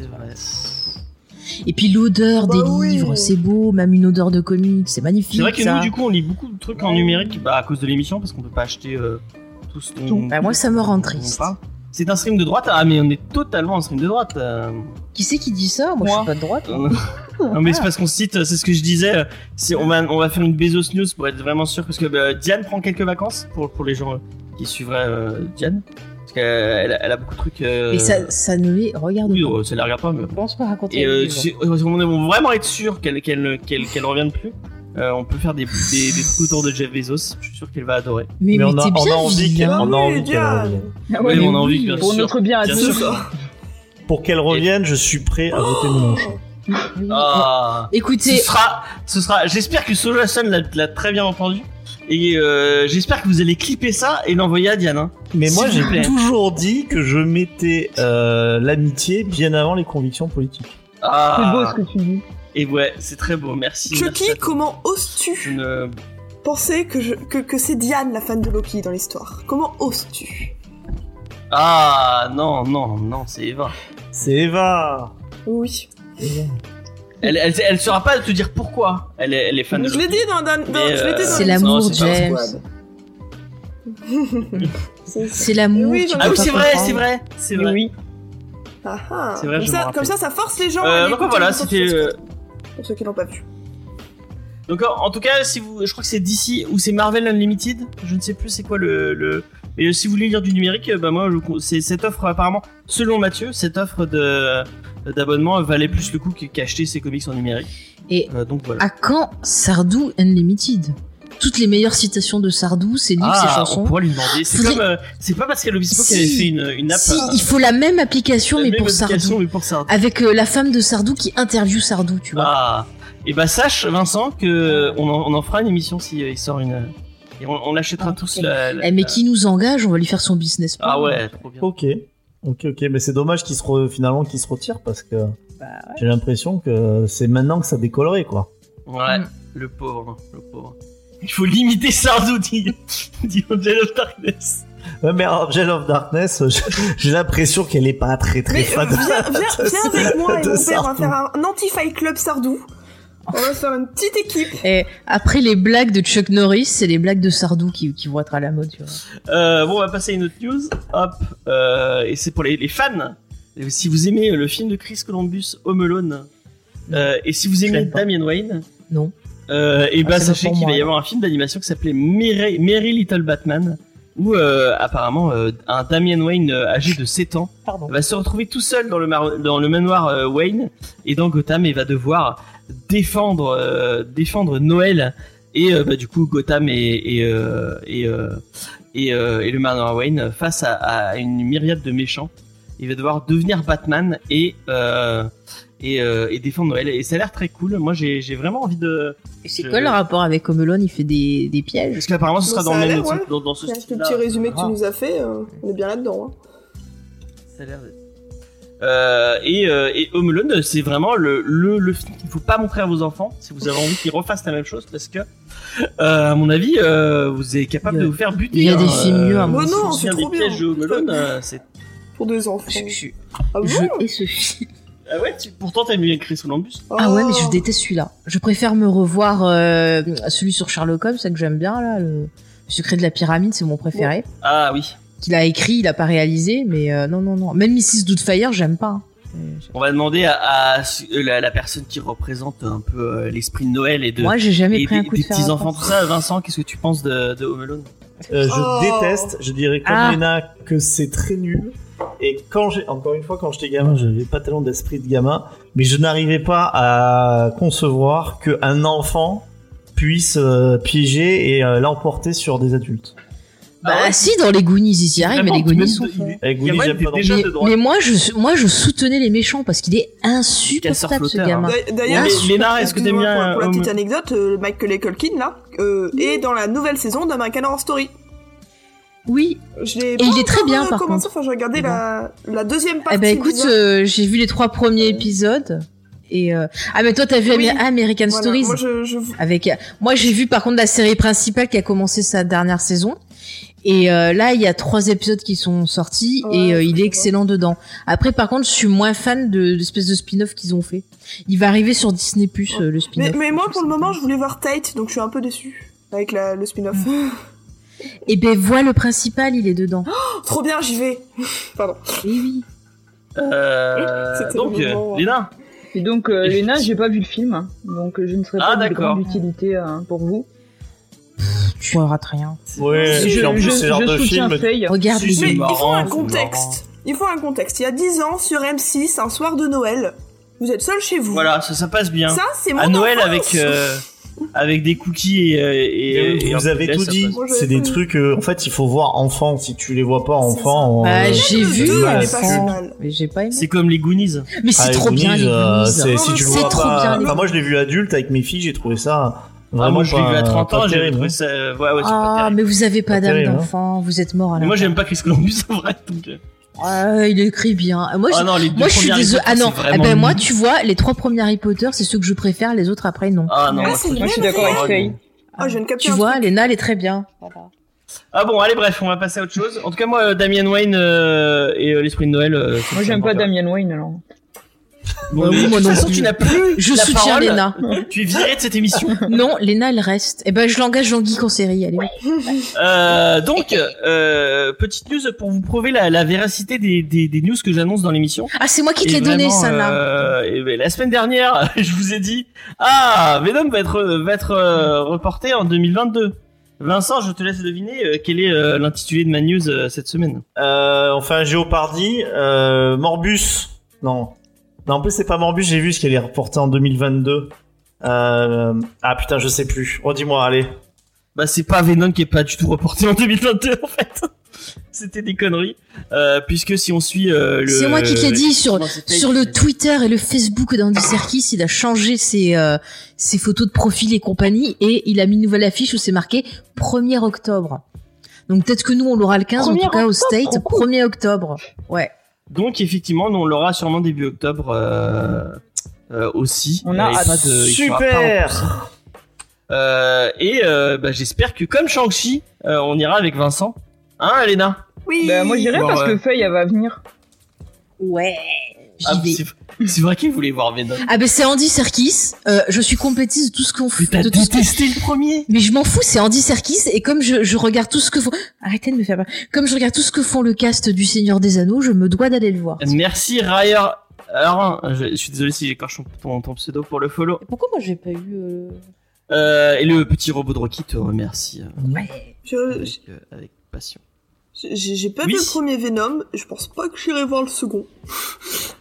Et puis l'odeur Bah des oui. livres, c'est beau, même une odeur de comics, c'est magnifique. C'est vrai que ça. nous, du coup, on lit beaucoup de trucs en numérique bah, à cause de l'émission, parce qu'on peut pas acheter euh, tout ce dont- Bah, moi, ça me rend triste. C'est un stream de droite Ah, mais on est totalement un stream de droite. euh. Qui c'est qui dit ça? Moi, je Moi. suis pas de droite. <laughs> non, mais c'est parce qu'on cite, c'est ce que je disais. C'est, on, va, on va faire une Bezos News pour être vraiment sûr, parce que bah, Diane prend quelques vacances pour, pour les gens euh, qui suivraient euh, Diane. Parce qu'elle elle a beaucoup de trucs. euh, Et ça, ça ne les regarde Oui, pas. euh, ça la regarde pas, mais. Je pense pas raconter. Et euh, on veut vraiment être sûr qu'elle qu'elle qu'elle qu'elle revienne plus. Euh, on peut faire des, des, des trucs autour de Jeff Bezos. Je suis sûr qu'elle va adorer. mais, Mais mais on a, on a envie qu'elle vilain. on a Oui, envie qu'elle Diane. revienne. Ah ouais, Oui, mais on a envie bien pour sûr. notre bien à Bien tous. sûr. Pour qu'elle revienne, je suis prêt à voter Mélenchon. Oui. Ah. Ce Écoutez, sera, ce sera. J'espère que Sojason l'a l'a très bien entendu. Et euh, j'espère que vous allez clipper ça et l'envoyer à Diane. hein. Mais moi, j'ai plaît. toujours dit que je mettais euh, l'amitié bien avant les convictions politiques. C'est beau Ah. ce que tu dis. Et ouais, c'est très beau. Merci. Chucky, merci à comment oses-tu ne- penser que, je, que, que c'est Diane la fan de Loki dans l'histoire? Comment oses-tu? Ah non, non, non, c'est Eva. C'est Eva. Oui. Elle, elle, elle saura pas te dire pourquoi elle est, elle est fan de Je l'ai Loki. dit dans, dans, dans- Mais, je l'ai dit euh, dans c'est la- l'amour, James. <laughs> C'est- l'amour. Oui, Ah oui, c'est vrai, c'est vrai, c'est vrai. Oui. Ah, ah. C'est vrai, comme, ça, comme ça, ça force les gens. à Euh, donc écouter voilà, c'était. Euh, Pour ceux qui l'ont pas vu. Donc en, en tout cas, si vous, je crois que c'est DC ou c'est Marvel Unlimited, je ne sais plus c'est quoi le. le... Mais euh, si vous voulez lire du numérique, euh, bah moi, c'est cette offre apparemment, selon Mathieu, cette offre de d'abonnement valait plus le coup que- qu'acheter ses comics en numérique. Et Euh, donc voilà. à quand Sardou Unlimited? Toutes les meilleures citations de Sardou, ses livres, ses Ah, on chansons. pourrait lui demander. C'est Faudrait- comme, euh, c'est pas Pascal Obispo qui Si. avait fait une, une app. Si, euh, il faut la même application, la mais même pour application, Sardou. mais pour Sardou. Avec euh, la femme de Sardou qui interviewe Sardou, tu vois. Ah. Et bah sache Vincent que on en, on en fera une émission si euh, il sort une. Et on, on l'achètera Ah, tous ok. la, la- Eh, mais la- qui nous engage, on va lui faire son business. plan. Ah ouais, trop bien. Ok. Ok, ok, mais c'est dommage qu'il se re- finalement qu'il se retire parce que Bah, ouais. j'ai l'impression que c'est maintenant que ça décollerait quoi. Ouais, Mm. le pauvre, le pauvre. Il faut limiter Sardou, dit, <laughs> dit Angel of Darkness. Ouais, mais Angel of Darkness, j'ai l'impression qu'elle est pas très très Mais fan. euh, viens, <laughs> avec moi et mon père, on va faire un anti-fight club Sardou. On va faire une petite équipe. Et après les blagues de Chuck Norris, c'est les blagues de Sardou qui, qui vont être à la mode, tu vois. Euh, bon, on va passer à une autre news. Hop. Euh, et c'est pour les, les fans. Et Si vous aimez le film de Chris Columbus, Home Alone, euh, et si vous aimez. Damien Wayne, Non. Euh, et Ah, pas sachez qu'il va y avoir un film d'animation qui s'appelait Mary, Mary Little Batman, où euh, apparemment euh, un Damien Wayne âgé de 7 ans Pardon. va se retrouver tout seul dans le, mar- dans le manoir Wayne et dans Gotham et va devoir défendre défendre Noël et bah, du coup Gotham et et et, et, et le manoir Wayne face à, à une myriade de méchants. Il va devoir devenir Batman et et, euh, et défendre Noël et ça a l'air très cool. Moi j'ai j'ai vraiment envie de Et c'est Je- quoi le rapport avec Home Alone Il fait des, des pièges? Parce qu'apparemment ce sera dans le même ouais. dans, dans ce Avec le petit résumé que tu Ah. nous as fait, euh, on est bien là-dedans. hein. Ça a l'air d'être- Euh, et, euh, et Home Alone, c'est vraiment le, le, le film qu'il faut pas montrer à vos enfants si vous avez envie qu'ils refassent la même chose parce que, euh, à mon avis, euh, vous êtes capable de vous faire buter. il y a des hein, films mieux, à mon avis. je me Oh non, c'est des trop bien. pièges de Home Alone, <laughs> c'est... Pour deux enfants. Je, je- Ah bon? je hais ce film. Ah ouais, tu... pourtant t'aimes bien Chris Columbus. Ah ouais, mais je déteste celui-là. Je préfère me revoir euh, celui sur Sherlock Holmes, c'est que j'aime bien là. Le secret de la pyramide, c'est mon préféré. Ah oui. Qu'il a écrit, il a pas réalisé, mais euh, non, non, non. Même Mrs. Doubtfire, j'aime pas. hein. On va demander à, à euh, la, la personne qui représente un peu euh, l'esprit de Noël et de Moi, j'ai jamais pris un des, coup de des petits enfants, tout ça. Vincent, qu'est-ce que tu penses de, de Home Alone? Euh, je Oh. déteste, je dirais comme Ah. Lena que c'est très nul. Et quand j'ai, encore une fois, quand j'étais gamin, j'avais pas tellement d'esprit de gamin, mais je n'arrivais pas à concevoir qu'un enfant puisse euh, piéger et euh, l'emporter sur des adultes. Bah Ah ouais si, dans les Goonies, ils y arrivent, mais les Goonies sont a Goonies, j'aime pas droite. Mais moi, je, moi, je soutenais les méchants parce qu'il est insupportable ce gamin. D'a- D'ailleurs, Mais est-ce que t'aimes excuse-moi, bien, pour, la Home- petite anecdote, euh, Michael Culkin là euh, est dans la nouvelle saison d'American Horror Story. Oui. Je l'ai Et il est très bien, euh, par commencé, contre. Enfin, j'ai regardé Mais bon. la, la deuxième partie. Eh ben écoute, euh, j'ai vu les trois premiers épisodes. Et euh... ah mais toi t'as vu Oui. American Voilà, Stories Moi, je, je... avec moi j'ai vu par contre la série principale qui a commencé sa dernière saison et euh, là il y a trois épisodes qui sont sortis Ouais, et euh, il est excellent dedans. Après par contre je suis moins fan de l'espèce de spin-off qu'ils ont fait. Il va arriver sur Disney Plus euh, le mais, spin-off. mais moi, pour le moment, je voulais voir Tate, donc je suis un peu déçu avec la, le spin-off. <laughs> Et ben vois le principal il est dedans. Trop bien, j'y vais. <laughs> Pardon. Et oui. Euh, C'était donc, euh, moment, ouais. Léna, Et donc, euh, Léna, j'ai pas vu le film, hein, donc euh, je ne serai Ah, pas de grande utilité hein, pour vous. Tu rates rien. Ouais, je en plus, je- genre de film. Faye. Regarde Mais il faut un contexte. Il faut un contexte. Il y a 10 ans, sur M6, un soir de Noël, vous êtes seul chez vous. voilà, ça, ça passe bien. Ça, c'est mon à Noël enfance. avec euh, avec des cookies et, euh, et, et vous avez tout dit. C'est des trucs. euh, en fait, il faut voir enfant. Si tu les vois pas enfant, Bah, euh, j'ai le vu mais j'ai pas aimé. C'est comme les Goonies. Mais c'est ah, trop bien les Goonies, si tu le vois pas. bien, les Enfin, moi, je l'ai vu adulte avec mes filles. J'ai trouvé ça Ah, vraiment moi, je l'ai pas- vu à 30 pas ans, j'ai trouvé hein. ça. Ouais, ouais, c'est pas Ah, mais vous avez pas d'âme hein. d'enfant, vous êtes mort à la moi, j'aime pas Chris Columbus <laughs> en vrai. Euh, Ah, il écrit bien. Moi, je, Ah non, les deux moi, je suis désolée. Ah non, eh ben, moi, tu vois, les trois premiers Harry Potter, c'est ceux que je préfère, les autres après, non. Ah non, Ah, moi, c'est faut- vrai, Moi, je suis d'accord avec. Faye. Ah, je viens de capter Tu un vois, truc. Léna, elle est très bien. Ah bon, allez, bref, on va passer à autre chose. En tout cas, moi, euh, Damien Wayne euh, et euh, l'esprit de Noël. euh, Moi, j'aime pas Damien Wayne, alors. Bon, Bah mais oui, de moi toute non façon, tu n'as plus <laughs> Je la soutiens parole. Léna. <laughs> Tu es viré de cette émission. <laughs> Non, Léna, elle reste. Eh ben, je l'engage dans Geek en série, allez. Euh, donc, euh, petite news pour vous prouver la, la véracité des, des, des news que j'annonce dans l'émission. Ah, c'est moi qui te l'ai donné, ça, là. euh, et ben, la semaine dernière, je vous ai dit, ah, Venom va être va être euh, reporté en 2022. Vincent, je te laisse deviner euh, quel est euh, l'intitulé de ma news euh, cette semaine. Euh, on fait un Géopardy. Euh, Morbus. Non. Non, en plus, c'est pas Morbus, j'ai vu ce qu'elle est reportée en 2022. Euh... Ah putain, je sais plus. Redis-moi, allez. bah c'est pas Venom qui est pas du tout reporté en 2022 en fait. <laughs> C'était des conneries. Euh, puisque si on suit euh, le. C'est moi qui te l'ai dit sur sur le écrit. Twitter et le Facebook d'Andy Serkis, il a changé ses euh, ses photos de profil et compagnie et il a mis une nouvelle affiche où c'est marqué 1er octobre. Donc peut-être que nous on l'aura le 15 en 1er tout cas au State oh, 1er octobre. Ouais. Donc effectivement, nous, on l'aura sûrement début octobre euh, euh, aussi. On a hâte. Super Euh, et euh, bah, j'espère que comme Shang-Chi, euh, on ira avec Vincent. Hein, Elena? Oui. Bah, moi j'irai Bon, parce ouais. que Faye elle va venir. Ouais. Ah, c'est- vrai qu'il voulait voir Venom. Ah ben c'est Andy Serkis. Euh, je suis complétiste de tout ce qu'on fait. T'as de tout ce que- détesté le premier? Mais je m'en fous, c'est Andy Serkis et comme je, je regarde tout ce que font, arrêtez de me faire peur. Comme je regarde tout ce que font le cast du Seigneur des Anneaux, je me dois d'aller le voir. Merci Ryer. Alors, je, je suis désolé si j'écorche ton, ton pseudo pour le follow. Pourquoi moi j'ai pas eu Euh, et le petit robot de Rocky te remercie euh, Ouais. Je- avec, euh, avec passion. J'ai pas Oui. vu le premier Venom, je pense pas que j'irai voir le second.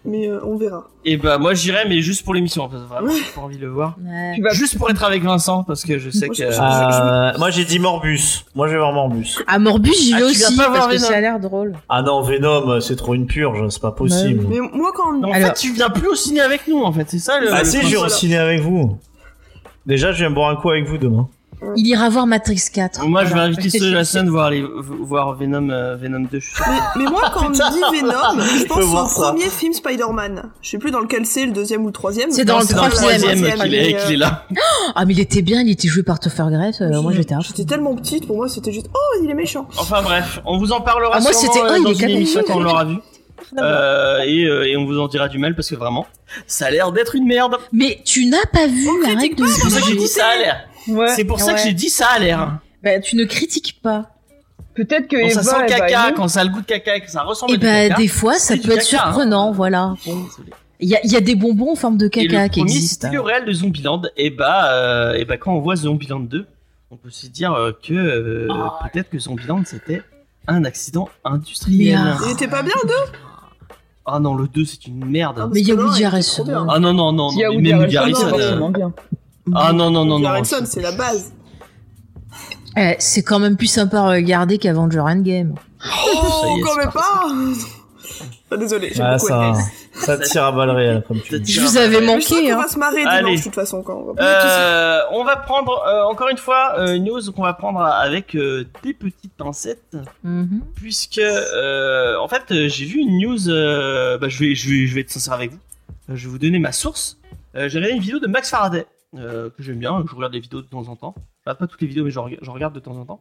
Mais euh, on verra. Et bah moi j'irai mais juste pour l'émission parce que vraiment j'ai pas envie de le voir. Ouais. Tu vas Juste pour être avec Vincent parce que je sais Moi, que euh, Euh, moi j'ai dit Morbus. Moi je vais voir Morbus. À Morbus, j'y Ah, vais vas aussi pas voir parce que Venom. ça a l'air drôle. Ah non, Venom, c'est trop une purge, c'est pas possible. Mais moi, quand en Alors- fait tu viens plus au ciné avec nous en fait c'est ça le. Ah le si, je vais au ciné avec vous. Déjà, je viens boire un coup avec vous demain. Il ira voir Matrix 4. Moi je vais inviter ceux de la scène <laughs> voir les voir Venom euh, Venom 2 je suis sûr. Mais, mais moi, quand on me dit Venom, je pense au premier film Spider-Man. Je sais plus dans lequel c'est, le deuxième ou le troisième. C'est dans le que dans le troisième, qu'il est, est là. <gasps> Ah mais il était bien, il était joué par Topher Grace. euh, moi j'étais. J'étais tellement petite, pour moi, c'était juste, oh, il est méchant. Enfin bref, on vous en parlera Ah, moi, sûrement, c'était- euh, oh, il dans une émission quand on l'aura vu. Euh, et, euh, et on vous en dira du mal parce que vraiment, ça a l'air d'être une merde. Mais tu n'as pas vu, On arrête critique de. C'est pour ça que j'ai dit ça a l'air. Ouais. C'est pour ça que j'ai dit ça a l'air. Bah tu ne critiques pas. Peut-être que Quand ça Eva sent elle va caca, quand ça a le goût de caca et que ça ressemble Et à du bah caca. des fois ça peut être caca, hein. surprenant, voilà. Bon. Il y a, il y a des bonbons en forme de Et caca le qui existent. le réel de Zombieland. Et bah, euh, et bah, quand on voit Zombieland 2, on peut se dire que euh, Oh. peut-être que Zombieland c'était un accident industriel. Mais. Il était pas bien, le deux? Ah non, le 2 c'est une merde. Mais il y a Parce que Woody là, il était Harrelson. trop bien. Ah non, non, non, S'il y a non. Woody mais même Harrelson, euh. Ah non, non, non, Woody non. Harrelson, c'est la base. Eh, c'est quand même plus sympa à regarder qu'Avenger Endgame. Oh, est, quand même pas Ah, <laughs> Désolé, j'ai Ah, beaucoup ça, aimé. Ça tire à balles réelles, comme tu dis. Je vous avais manqué, hein. va se marrer dimanche, de toute façon, quand on va Euh, on va prendre euh, encore une fois euh, une news qu'on va prendre avec euh, des petites pincettes. Mhm. puisque euh, en fait j'ai vu une news euh, bah, je vais je vais je vais être sincère avec vous. Je vais vous donner ma source. Euh, j'ai regardé une vidéo de Max Faraday euh, que j'aime bien. Je regarde des vidéos de temps en temps. Regarde pas toutes les vidéos mais j'en reg- j'en regarde de temps en temps.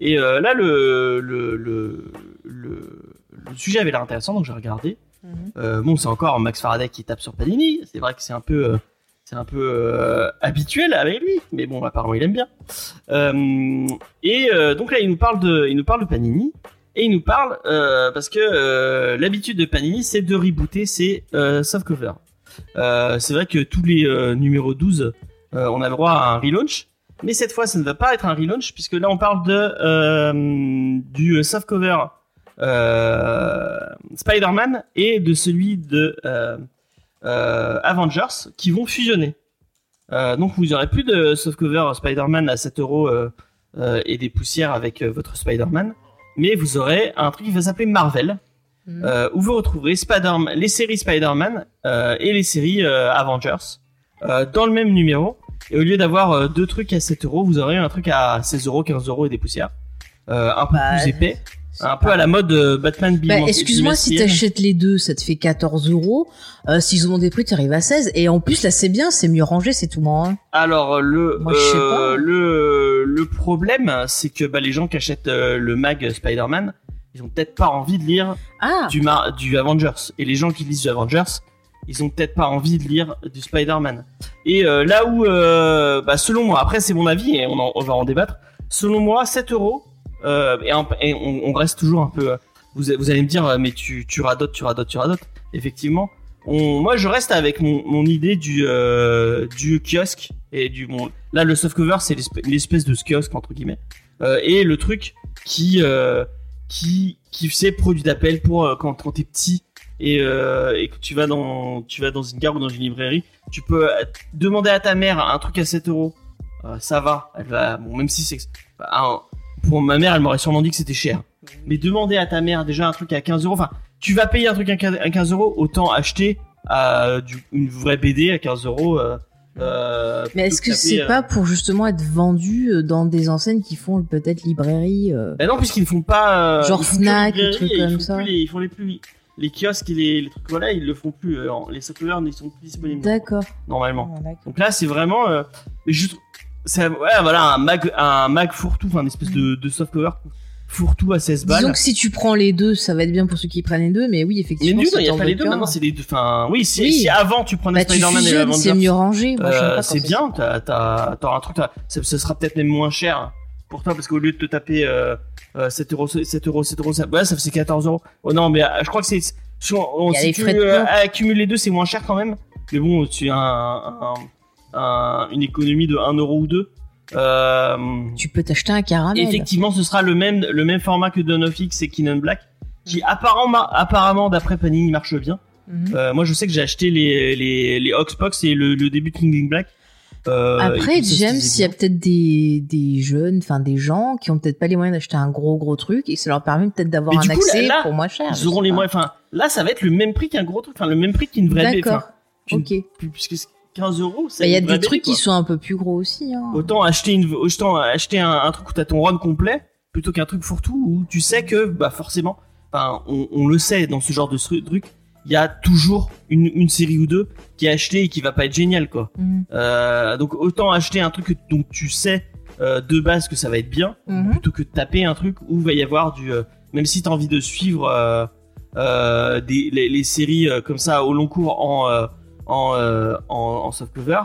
Et euh, là le le, le le le sujet avait l'air intéressant donc j'ai regardé Mhm. euh, bon, c'est encore Max Faraday qui tape sur Panini. C'est vrai que c'est un peu, euh, un peu euh, habituel avec lui, mais bon, apparemment il aime bien. Et donc là, il nous parle de, il nous parle de Panini et il nous parle parce que l'habitude de Panini, c'est de rebooter ses softcovers. Euh, c'est vrai que tous les numéros 12, euh, on a le droit à un relaunch. Mais cette fois, ça ne va pas être un relaunch puisque là, on parle de du softcover Spider-Man et de celui de euh, euh, Avengers qui vont fusionner. Euh, donc vous aurez plus de softcover Spider-Man à 7 euros euh, euh, et des poussières avec euh, votre Spider-Man, mais vous aurez un truc qui va s'appeler Marvel, euh, où vous retrouverez Spider les séries Spider-Man euh, et les séries euh, Avengers euh, dans le même numéro. Et au lieu d'avoir euh, deux trucs à 7 euros, vous aurez un truc à 16 euros, 15 euros et des poussières. Euh, un peu Bah, plus épais, un peu à la mode euh, Batman Bah, excuse-moi, si t'achètes les deux, ça te fait 14 euros. Euh, S'ils ont des prix, t'arrives à 16. Et en plus, là, c'est bien, c'est mieux rangé, c'est tout moins. Alors le Moi, euh, pas. le le problème c'est que bah, les gens qui achètent euh, le mag Spider-Man, ils ont peut-être pas envie de lire Ah, du Mar- du Avengers et les gens qui lisent du Avengers, ils ont peut-être pas envie de lire du Spider-Man. Et euh, là où euh, bah, selon moi, après c'est mon avis et on, en- on va en débattre. Selon moi, 7 euros euh, et, on, reste toujours un peu. euh, Vous, vous allez me dire, euh, mais tu, tu radotes, tu radotes, tu radotes. Effectivement, moi je reste avec mon, idée du kiosque et du bon. Là, le softcover, c'est l'espèce de kiosque entre guillemets et le truc qui qui qui c'est produit d'appel pour quand, t'es petit et, que tu vas dans tu vas dans une gare ou dans une librairie, tu peux demander à ta mère un truc à 7 euros ça va. Elle va, bon, même si c'est, pour ma mère, elle m'aurait sûrement dit que c'était cher. Mais demander à ta mère déjà un truc à 15 euros, enfin, tu vas payer un truc à 15 à 15 euros, autant acheter euh, du, une vraie BD à 15 euros. euh, euh, Mais est-ce plutôt que c'est taper, pas pour justement être vendu euh, dans des enseignes qui font peut-être librairie euh, Bah non, puisqu'ils ne font pas. euh, Genre ils que Fnac, ou trucs ils comme font ça. les- ils font les plus. Les kiosques et les, les trucs voilà, ils le font plus. euh, les softwares ne sont plus disponibles D'accord. normalement. Ah. Donc là, c'est vraiment. Euh, mais juste, c'est ouais, voilà un mag, un mag fourre-tout, enfin une espèce de, de software fourre-tout à 16 balles. Disons que si tu prends les deux, ça va être bien pour ceux qui prennent les deux, mais oui, Mais effectivement. nul, si il n'y a pas les deux. Maintenant, c'est les deux. Enfin, oui, si, Oui. si avant tu prenais Bah, Spider-Man et fusionnes, c'est Avengers, mieux rangé. Euh, c'est ça. bien. T'as, t'as, t'auras un truc. ça, ce sera peut-être même moins cher pour toi parce qu'au lieu de te taper euh, euh, 7 euros, 7 euros, 7 euros, ça, ouais, ça fait 14 euros. Oh non, mais euh, je crois que c'est. Si, on- on- si tu euh, accumules les deux, c'est moins cher quand même. Mais bon, tu as un, un- un- une économie de 1 euro ou 2. Euh, Tu peux t'acheter un caramel. Effectivement, ce sera le même, le même format que Dawn of X et King Black, qui apparemment, apparemment d'après Panini, marche bien. Mhm. Euh, moi, je sais que j'ai acheté les, les, les Oxbox et le, le début de King Black. Euh, Après, James, il y a peut-être des, des jeunes, enfin des gens qui ont peut-être pas les moyens d'acheter un gros gros truc et ça leur permet peut-être d'avoir un coup, accès là, pour moins cher. Ils auront les moyens. Enfin, là, ça va être le même prix qu'un gros truc, enfin, le même prix qu'une vraie. D'accord. Ok. Puisque 15 euros, c'est Il y a des trucs qui sont un peu plus gros aussi. Hein. Autant acheter une, autant acheter un, un truc où t'as ton run complet plutôt qu'un truc fourre-tout où tu sais que, bah, forcément, enfin, on, on le sait dans ce genre de truc, il y a toujours une, une série ou deux qui est achetée et qui va pas être géniale, quoi. Mhm. Euh, donc autant acheter un truc dont tu sais euh, de base que ça va être bien Mhm. plutôt que de taper un truc où va y avoir du euh, même si t'as envie de suivre des, les, les séries comme ça au long cours en en, euh, en, en softcover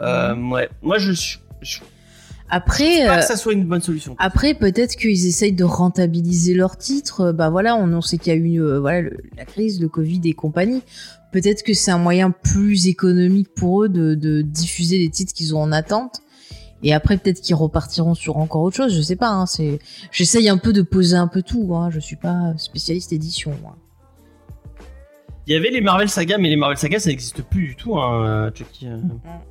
euh, ouais moi je suis je Après, pas euh, que ça soit une bonne solution après peut-être qu'ils essayent de rentabiliser leurs titres. Euh, Bah voilà, on, on sait qu'il y a eu euh, voilà le- la crise, le Covid et compagnie. Peut-être que c'est un moyen plus économique pour eux de, de diffuser les titres qu'ils ont en attente. Et après, peut-être qu'ils repartiront sur encore autre chose. Je sais pas. Hein, c'est, j'essaye un peu de poser un peu tout. Hein, je suis pas spécialiste édition. Moi. Il y avait les Marvel Saga mais les Marvel Saga ça n'existe plus du tout hein, Chucky euh.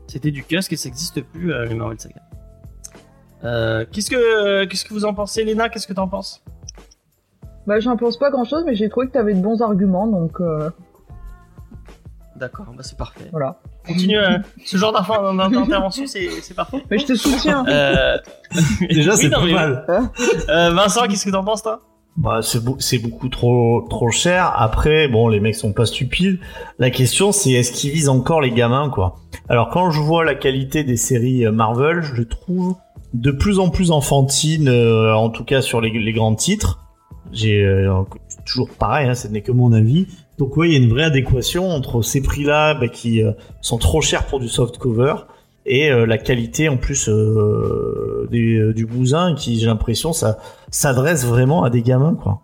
c'était du kiosque et ça n'existe plus euh, les Marvel Saga euh, qu'est-ce que qu'est-ce que vous en pensez Léna? Qu'est-ce que t'en penses? Bah, j'en pense pas grand chose, mais j'ai trouvé que t'avais de bons arguments, donc euh, D'accord, bah c'est parfait. voilà. Continue euh, ce genre d'intervention, c'est c'est parfait. Mais je te soutiens. Euh... Déjà, oui, c'est pas mais- mal. Euh, Vincent, qu'est-ce que t'en penses toi? Bah, c'est beau- beaucoup trop trop cher. Après, bon, les mecs sont pas stupides. La question, c'est est-ce qu'ils visent encore les gamins, quoi? Alors, quand je vois la qualité des séries euh, Marvel, je trouve de plus en plus enfantines, euh, en tout cas sur les, les grands titres. J'ai euh, toujours pareil, hein, ce n'est que mon avis. Donc oui, il y a une vraie adéquation entre ces prix-là bah, qui euh, sont trop chers pour du soft cover et euh, la qualité en plus euh, des- euh, du bousin qui, j'ai l'impression, ça s'adresse vraiment à des gamins, quoi.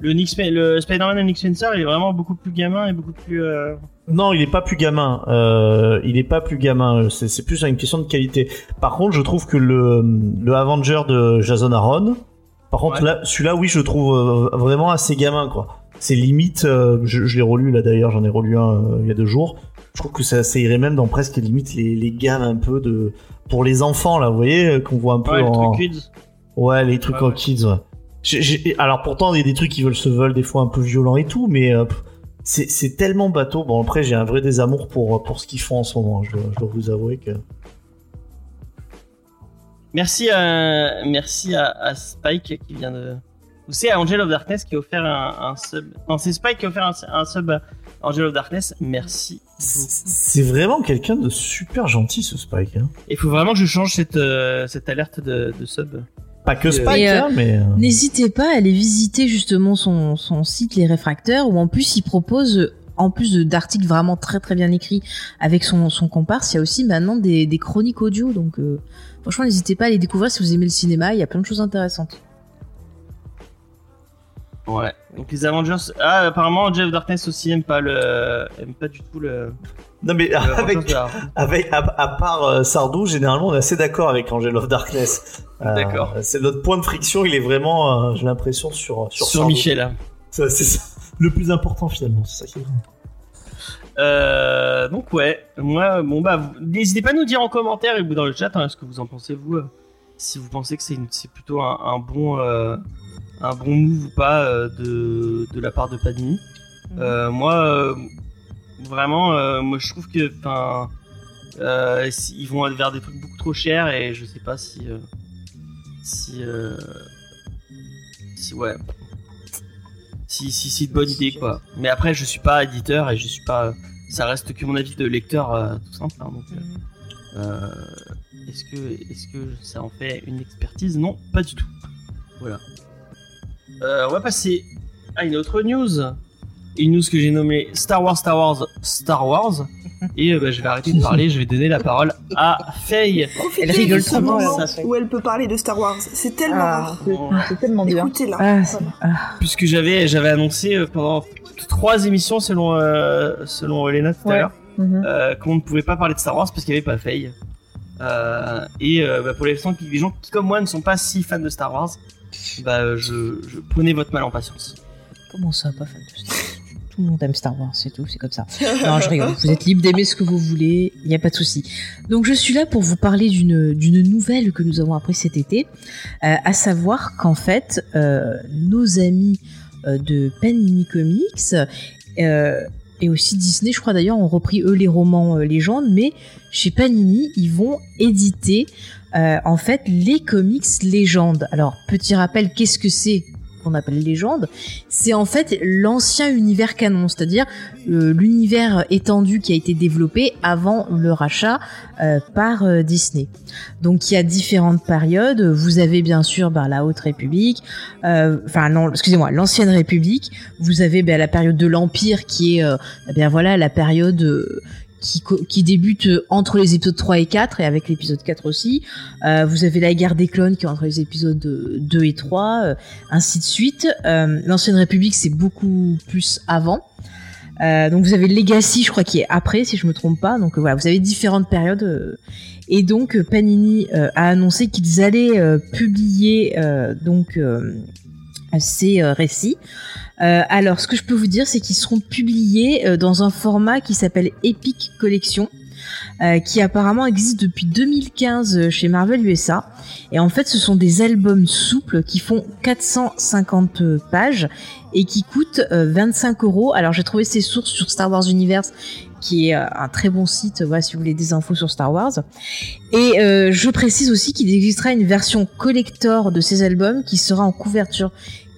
Le, Nick le Spider-Man de Nick Spencer, il est vraiment beaucoup plus gamin et beaucoup plus. euh, Non, il est pas plus gamin. Euh, il est pas plus gamin. C'est, c'est plus une question de qualité. Par contre, je trouve que le, le Avenger de Jason Aaron, par contre, Ouais. là, celui-là, oui, je le trouve euh, vraiment assez gamin, quoi. C'est limite. euh, je, je l'ai relu là d'ailleurs. J'en ai relu un euh, il y a deux jours. Je trouve que ça, ça irait même dans presque limite les, les gammes un peu de pour les enfants là. Vous voyez euh, qu'on voit un peu Ouais, en truc kids. ouais les trucs Ouais, en ouais. kids. Ouais. Alors pourtant il y a des trucs qui veulent se veulent des fois un peu violents et tout, mais euh, c'est tellement bateau. Bon après j'ai un vrai désamour pour pour ce qu'ils font en ce moment. Je dois, je dois vous avouer que Merci à, merci à, à Spike qui vient de. Ou c'est à Angel of Darkness qui a offert un, un sub. Non, c'est Spike qui a offert un, un sub à Angel of Darkness. Merci. c'est vraiment quelqu'un de super gentil ce Spike. Hein. Il faut vraiment que je change cette, euh, cette alerte de, de sub. Pas que Spike, euh, hein, mais euh, N'hésitez pas à aller visiter justement son, son site Les Réfracteurs où en plus il propose en plus d'articles vraiment très très bien écrits avec son, son comparse, il y a aussi maintenant des, des chroniques audio donc euh, franchement n'hésitez pas à les découvrir si vous aimez le cinéma, il y a plein de choses intéressantes. Ouais. Donc les Avengers. Ah, apparemment, Angel of Darkness aussi aime pas le. aime pas du tout le. non mais le <laughs> avec la- avec à, à part euh, Sardou, généralement on est assez d'accord avec Angel of Darkness. Euh, D'accord. C'est notre point de friction. Il est vraiment, euh, j'ai l'impression sur sur, Sur Sardou. Michel. Ça, C'est ça. le plus important finalement. C'est ça qui est vrai. Euh, donc ouais, moi, bon bah, vous- n'hésitez pas à nous dire en commentaire et dans le chat hein, ce que vous en pensez vous. euh, si vous pensez que c'est une- c'est plutôt un, un bon euh, un bon move ou pas euh, de de la part de Panini. Euh, moi, euh, vraiment, moi je trouve que enfin si- ils vont vers des trucs beaucoup trop chers et je sais pas si si si ouais si si c'est une bonne idée quoi. Mais après je suis pas éditeur et je suis pas ça reste que mon avis de lecteur euh, tout simple hein, donc euh, est-ce que est-ce que ça en fait une expertise? Non, pas du tout. Voilà. Euh, on va passer à une autre news. Une news que j'ai nommée Star Wars, Star Wars, Star Wars. <laughs> Et euh, bah, je vais arrêter de parler, je vais donner la parole à Faye. Elle rigole trop, moment où elle peut parler de Star Wars. C'est tellement Ah, rare. c'est tellement bien. Écoutez-la. Ah, Voilà. ah. Puisque j'avais j'avais annoncé euh, pendant trois émissions selon euh, selon Elena tout à l'heure Mhm. euh, qu'on ne pouvait pas parler de Star Wars parce qu'il n'y avait pas Faye. Euh, et euh, bah, pour les gens, qui, les gens qui comme moi ne sont pas si fans de Star Wars, bah euh, je, je prenez votre mal en patience. Comment ça, pas fan de Star Wars Tout le monde aime Star Wars, c'est tout, c'est comme ça. Non, je rigole. Vous êtes libre d'aimer ce que vous voulez, il n'y a pas de souci. Donc, je suis là pour vous parler d'une nouvelle que nous avons appris cet été, euh, à savoir qu'en fait, euh, nos amis de Panini Comics et aussi Disney, je crois d'ailleurs, ont repris eux les romans légendes, mais chez Panini, ils vont éditer euh, en fait les comics légendes. Alors, petit rappel, qu'est-ce que c'est qu'on appelle légende? C'est en fait l'ancien univers canon, c'est-à-dire euh, l'univers étendu qui a été développé avant le rachat euh, par euh, Disney. Donc il y a différentes périodes. Vous avez bien sûr ben, la Haute République, enfin non, excusez-moi, l'Ancienne République. Vous avez ben, la période de l'Empire qui est, eh bien voilà, la période qui, débute euh, entre les épisodes 3 et 4 et avec l'épisode 4 aussi. Euh, vous avez la guerre des clones qui est entre les épisodes euh, 2 et 3, euh, ainsi de suite. Euh, L'Ancienne République, c'est beaucoup plus avant. Euh, donc vous avez Legacy, je crois, qui est après, si je me trompe pas. Donc euh, voilà, vous avez différentes périodes. euh, et donc euh, Panini euh, a annoncé qu'ils allaient euh, publier euh, donc euh, ces euh, récits. Euh, alors, ce que je peux vous dire, c'est qu'ils seront publiés euh, dans un format qui s'appelle Epic Collection, qui apparemment existe depuis 2015 chez Marvel USA. Et en fait, ce sont des albums souples qui font 450 pages et qui coûtent euh, 25 euros. Alors, j'ai trouvé ces sources sur Star Wars Universe, qui est un très bon site, si vous voulez des infos sur Star Wars. Et je précise aussi qu'il existera une version collector de ces albums qui sera en couverture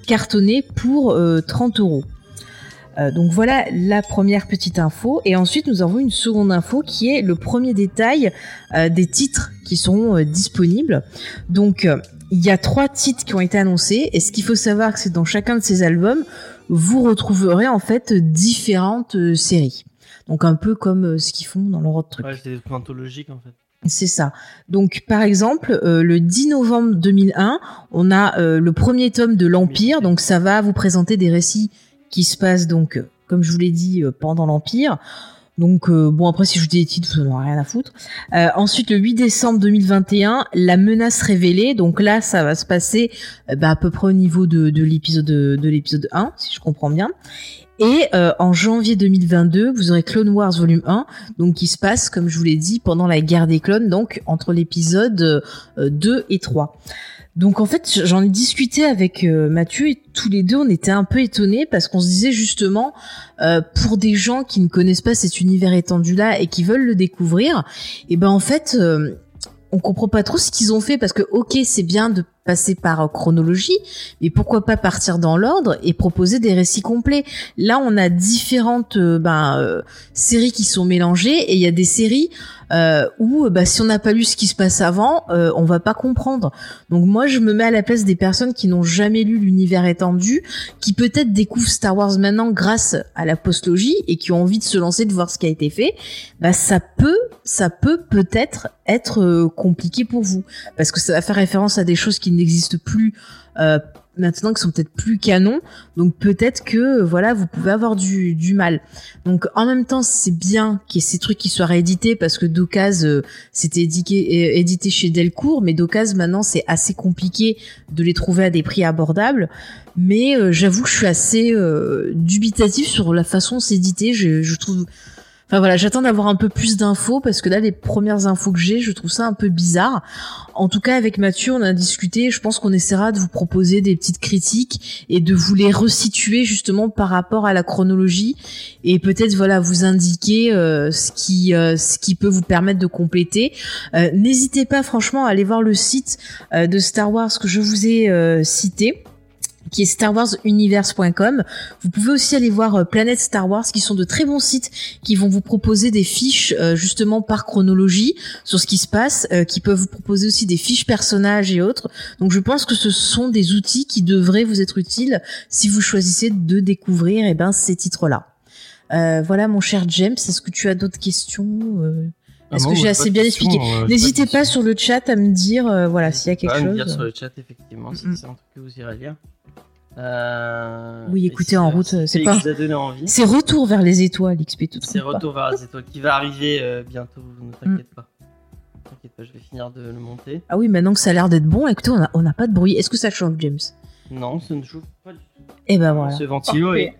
cartonnée pour euh, 30 euros. Euh, donc voilà la première petite info. Et ensuite, nous avons une seconde info qui est le premier détail euh, des titres qui seront euh, disponibles. Donc, il y a trois titres qui ont été annoncés. Et ce qu'il faut savoir, c'est que dans chacun de ces albums, vous retrouverez en fait différentes séries. Donc un peu comme ce qu'ils font dans leur autre truc. Ouais, c'est anthologiques en fait. C'est ça. Donc, par exemple, euh, le 10 novembre 2001, on a euh, le premier tome de l'Empire. Donc, ça va vous présenter des récits qui se passent, donc, euh, comme je vous l'ai dit, pendant l'Empire. Donc, bon, après, si je vous dis des titres, vous n'en rien à foutre. Ensuite, le 8 décembre 2021, la menace révélée. Donc là, ça va se passer bah, à peu près au niveau de, de l'épisode 1, si je comprends bien. Et euh, en janvier 2022, vous aurez Clone Wars volume 1, donc qui se passe, comme je vous l'ai dit, pendant la guerre des clones, donc entre l'épisode euh, 2 et 3. Donc en fait, j'en ai discuté avec euh, Mathieu et tous les deux, on était un peu étonnés parce qu'on se disait justement, euh, pour des gens qui ne connaissent pas cet univers étendu-là et qui veulent le découvrir, et ben en fait, euh, on comprend pas trop ce qu'ils ont fait parce que ok, c'est bien de passer par euh, chronologie, mais pourquoi pas partir dans l'ordre et proposer des récits complets Là, on a différentes euh, ben, euh, séries qui sont mélangées et il y a des séries euh, où bah, si on n'a pas lu ce qui se passe avant, euh, on va pas comprendre. Donc moi, je me mets à la place des personnes qui n'ont jamais lu l'univers étendu, qui peut-être découvrent Star Wars maintenant grâce à la postlogie et qui ont envie de se lancer, de voir ce qui a été fait. Bah ça peut, ça peut peut-être être euh, compliqué pour vous parce que ça va faire référence à des choses qui n'existent plus. Euh, maintenant qui sont peut-être plus canons. Donc peut-être que voilà, vous pouvez avoir du, du mal. Donc en même temps, c'est bien qu'il y ait ces trucs qui soient réédités parce que Docaz euh, c'était édité, euh, édité chez Delcourt, mais Docaz maintenant c'est assez compliqué de les trouver à des prix abordables. Mais euh, j'avoue que je suis assez euh, dubitatif sur la façon dont c'est édité. Je, je trouve Enfin voilà, j'attends d'avoir un peu plus d'infos parce que là, les premières infos que j'ai, je trouve ça un peu bizarre. En tout cas, avec Mathieu, on a discuté. Je pense qu'on essaiera de vous proposer des petites critiques et de vous les resituer justement par rapport à la chronologie et peut-être voilà vous indiquer euh, ce qui euh, ce qui peut vous permettre de compléter. Euh, N'hésitez pas franchement à aller voir le site de Star Wars que je vous ai cité qui est starwarsuniverse.com. Vous pouvez aussi aller voir euh, Planète Star Wars, qui sont de très bons sites, qui vont vous proposer des fiches euh, justement par chronologie sur ce qui se passe, euh, qui peuvent vous proposer aussi des fiches personnages et autres. Donc je pense que ce sont des outils qui devraient vous être utiles si vous choisissez de découvrir eh ben, ces titres-là. Euh, voilà mon cher James, est-ce que tu as d'autres questions euh, Ah Est-ce que j'ai j'ai assez bien expliqué euh, N'hésitez pas sur le chat à me dire euh, voilà s'il y a quelque Pas à me chose. dire sur le chat, effectivement, si Mm. c'est un truc que vous irez lire. Euh, Oui, et écoutez, en euh, route, si c'est ça pas- a. C'est retour vers les étoiles, XP tout C'est retour vers les étoiles qui va arriver euh, bientôt, ne t'inquiète pas. T'inquiète pas, je vais finir de le monter. Ah oui, maintenant que ça a l'air d'être bon, écoutez, on a- on n'a pas de bruit. Est-ce que ça chauffe, James? Non, ça ne joue pas du tout. Eh ben voilà, Ce ventilo est.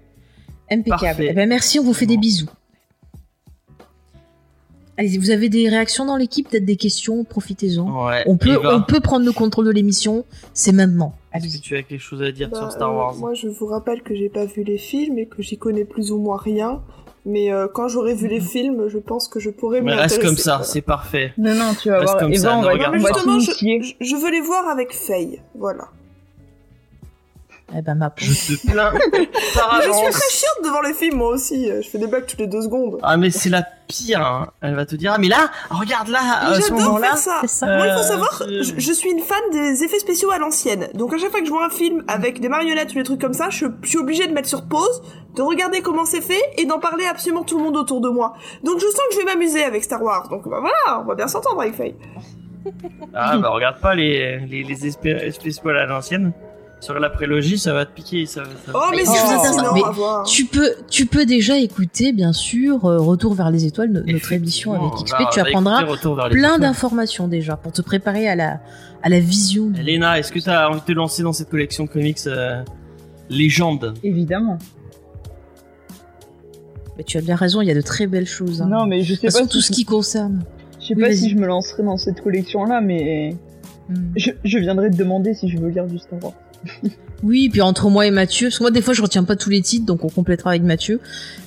impeccable. Parfait. Eh ben merci, on vous fait des bisous. Allez, vous avez des réactions dans l'équipe, peut-être des questions, profitez-en. Ouais. On peut, on peut prendre le contrôle de l'émission, c'est maintenant. Est-ce que tu as quelque chose à dire Bah, sur Star euh, Wars moi, je vous rappelle que j'ai pas vu les films et que j'y connais plus ou moins rien. Mais euh, quand j'aurai vu les films, je pense que je pourrais m'y Mais reste comme ça, voilà. c'est parfait. Non, non, tu vas Reste voir. comme Eva, ça, on va, regarde on Mais va pas. justement, je- je veux les voir avec Faye, voilà. Eh ben ma Je te plains par Mais je suis avance. très chiante devant les films, moi aussi. Je fais des blagues toutes les deux secondes. Ah mais c'est la pire. hein. Elle va te dire ah mais là, regarde là, à ce J'adore moment-là. faire ça. c'est ça. Moi, il faut Euh, savoir, je- je, je suis une fan des effets spéciaux à l'ancienne. Donc, à chaque fois que je vois un film avec des marionnettes ou des trucs comme ça, je, je suis obligée de mettre sur pause, de regarder comment c'est fait et d'en parler à absolument tout le monde autour de moi. Donc, je sens que je vais m'amuser avec Star Wars. Donc, bah voilà, on va bien s'entendre avec Faye. Ah bah regarde pas les les les espèces espèces poils à l'ancienne. Sur la prélogie, ça va te piquer. Ça, ça- Oh, mais c'est oh, mais. Tu peux, tu peux déjà écouter, bien sûr, euh, Retour vers les étoiles, no- notre émission avec XP. bah, tu apprendras plein d'informations déjà pour te préparer à la, à la vision. Elena, est-ce que tu as envie de te lancer dans cette collection comics euh, légende? Évidemment. Mais tu as bien raison, il y a de très belles choses. hein. Non, mais je sais façon, pas tout si ce qui concerne. je sais Oui, pas si je me lancerai dans cette collection-là, mais Hmm. je, je viendrai te demander si je veux lire du Star Wars. Oui, puis entre moi et Mathieu, parce que moi des fois je retiens pas tous les titres, donc on complétera avec Mathieu.